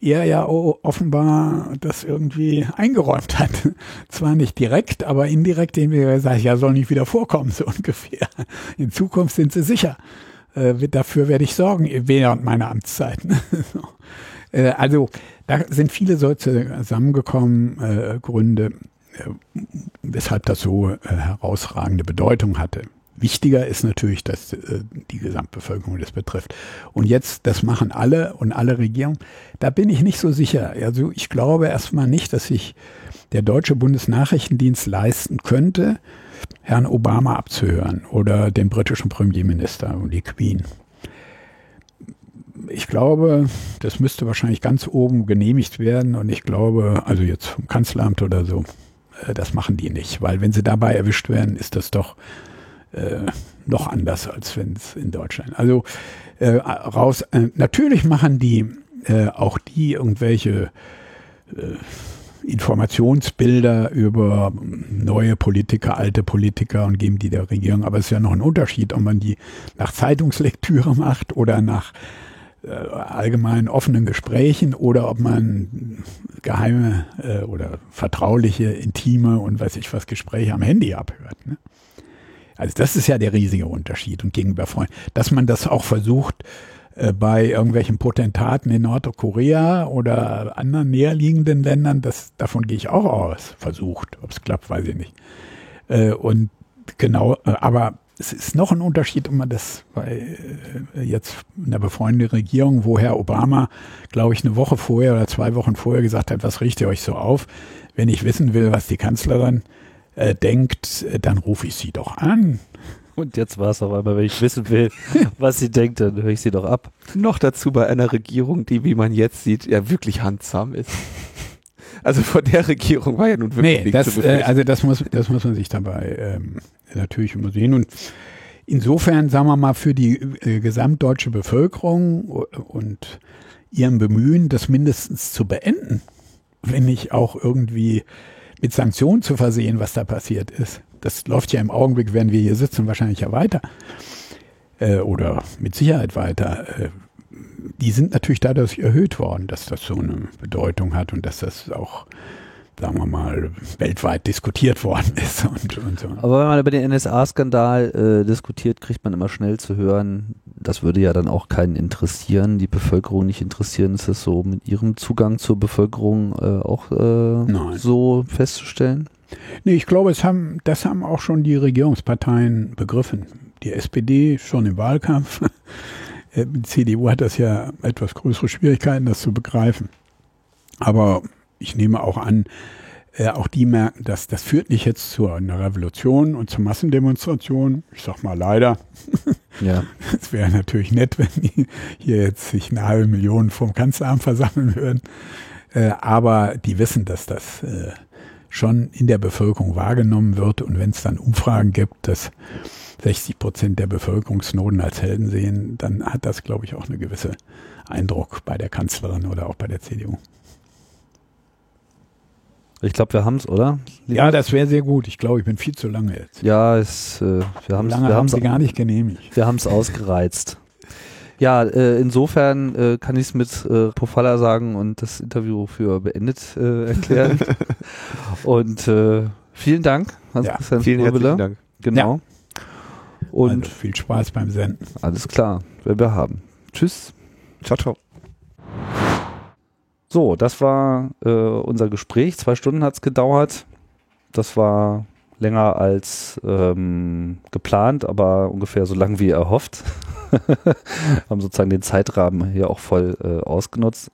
er ja offenbar das irgendwie eingeräumt hat. Zwar nicht direkt, aber indirekt, indem er gesagt ja, soll nicht wieder vorkommen, so ungefähr. In Zukunft sind sie sicher. Äh, dafür werde ich sorgen während meiner Amtszeit. äh, also, da sind viele solche zusammengekommen, äh, Gründe. Äh, weshalb das so äh, herausragende Bedeutung hatte. Wichtiger ist natürlich, dass äh, die Gesamtbevölkerung das betrifft. Und jetzt, das machen alle und alle Regierungen. Da bin ich nicht so sicher. Also ich glaube erstmal nicht, dass sich der deutsche Bundesnachrichtendienst leisten könnte, Herrn Obama abzuhören oder den britischen Premierminister und die Queen. Ich glaube, das müsste wahrscheinlich ganz oben genehmigt werden und ich glaube, also jetzt vom Kanzleramt oder so, äh, das machen die nicht, weil wenn sie dabei erwischt werden, ist das doch äh, noch anders, als wenn es in Deutschland. Also äh, raus. Äh, natürlich machen die äh, auch die irgendwelche äh, Informationsbilder über neue Politiker, alte Politiker und geben die der Regierung. Aber es ist ja noch ein Unterschied, ob man die nach Zeitungslektüre macht oder nach äh, allgemeinen offenen Gesprächen oder ob man geheime äh, oder vertrauliche, intime und weiß ich was Gespräche am Handy abhört. Ne? Also das ist ja der riesige Unterschied und gegenüber Freunden, dass man das auch versucht äh, bei irgendwelchen Potentaten in Nordkorea oder anderen näherliegenden Ländern, das davon gehe ich auch aus. Versucht, ob es klappt, weiß ich nicht. Äh, und genau, äh, aber es ist noch ein Unterschied, ob man das bei äh, jetzt einer befreundeten Regierung, wo Herr Obama, glaube ich, eine Woche vorher oder zwei Wochen vorher gesagt hat, was richtet ihr euch so auf? Wenn ich wissen will, was die Kanzlerin äh, denkt, äh, dann rufe ich sie doch an. Und jetzt war es auf einmal, wenn ich wissen will, was sie denkt, dann höre ich sie doch ab. Noch dazu bei einer Regierung, die, wie man jetzt sieht, ja wirklich handsam ist. Also von der Regierung war ja nun wirklich nee, das, äh, Also das muss, das muss man sich dabei ähm, natürlich immer sehen. Und insofern, sagen wir mal, für die äh, gesamtdeutsche Bevölkerung und ihrem Bemühen, das mindestens zu beenden, wenn nicht auch irgendwie mit Sanktionen zu versehen, was da passiert ist. Das läuft ja im Augenblick, wenn wir hier sitzen, wahrscheinlich ja weiter. Äh, oder mit Sicherheit weiter. Die sind natürlich dadurch erhöht worden, dass das so eine Bedeutung hat und dass das auch sagen wir mal, weltweit diskutiert worden ist. Und, und so. Aber wenn man über den NSA-Skandal äh, diskutiert, kriegt man immer schnell zu hören, das würde ja dann auch keinen interessieren, die Bevölkerung nicht interessieren. Ist das so mit ihrem Zugang zur Bevölkerung äh, auch äh, so festzustellen? Nee, ich glaube, es haben, das haben auch schon die Regierungsparteien begriffen. Die SPD schon im Wahlkampf. Äh, die CDU hat das ja etwas größere Schwierigkeiten, das zu begreifen. Aber ich nehme auch an, äh, auch die merken, dass das führt nicht jetzt zu einer Revolution und zu Massendemonstrationen. Ich sag mal leider. Ja. Es wäre natürlich nett, wenn die hier jetzt sich eine halbe Million vom Kanzleramt versammeln würden. Äh, aber die wissen, dass das äh, schon in der Bevölkerung wahrgenommen wird. Und wenn es dann Umfragen gibt, dass 60 Prozent der Bevölkerungsnoten als Helden sehen, dann hat das, glaube ich, auch eine gewisse Eindruck bei der Kanzlerin oder auch bei der CDU. Ich glaube, wir haben es, oder? Ja, das wäre sehr gut. Ich glaube, ich bin viel zu lange jetzt. Ja, es, äh, wir haben es lange wir haben sie gar nicht genehmigt. wir haben's ausgereizt. Ja, äh, insofern äh, kann ich es mit äh, Pofalla sagen und das Interview für beendet äh, erklären. und äh, vielen Dank, Hans-Christian Vielen Fröbeler. herzlichen Dank. Genau. Und also viel Spaß beim Senden. alles klar, werden wir haben. Tschüss. Ciao, ciao. So, das war äh, unser Gespräch. Zwei Stunden hat's gedauert. Das war länger als ähm, geplant, aber ungefähr so lang wie erhofft. Haben sozusagen den Zeitrahmen hier auch voll äh, ausgenutzt.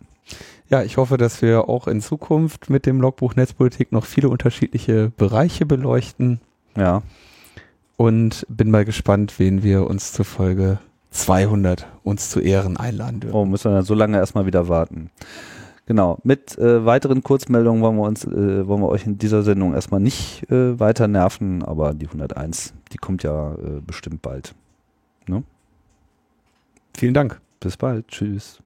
Ja, ich hoffe, dass wir auch in Zukunft mit dem Logbuch Netzpolitik noch viele unterschiedliche Bereiche beleuchten Ja, und bin mal gespannt, wen wir uns zur Folge 200 uns zu Ehren einladen dürfen. oh, müssen wir dann so lange erstmal wieder warten. Genau, mit äh, weiteren Kurzmeldungen wollen wir uns, äh, wollen wir euch in dieser Sendung erstmal nicht äh, weiter nerven, aber die 101, die kommt ja äh, bestimmt bald. Vielen Dank. Bis bald, tschüss.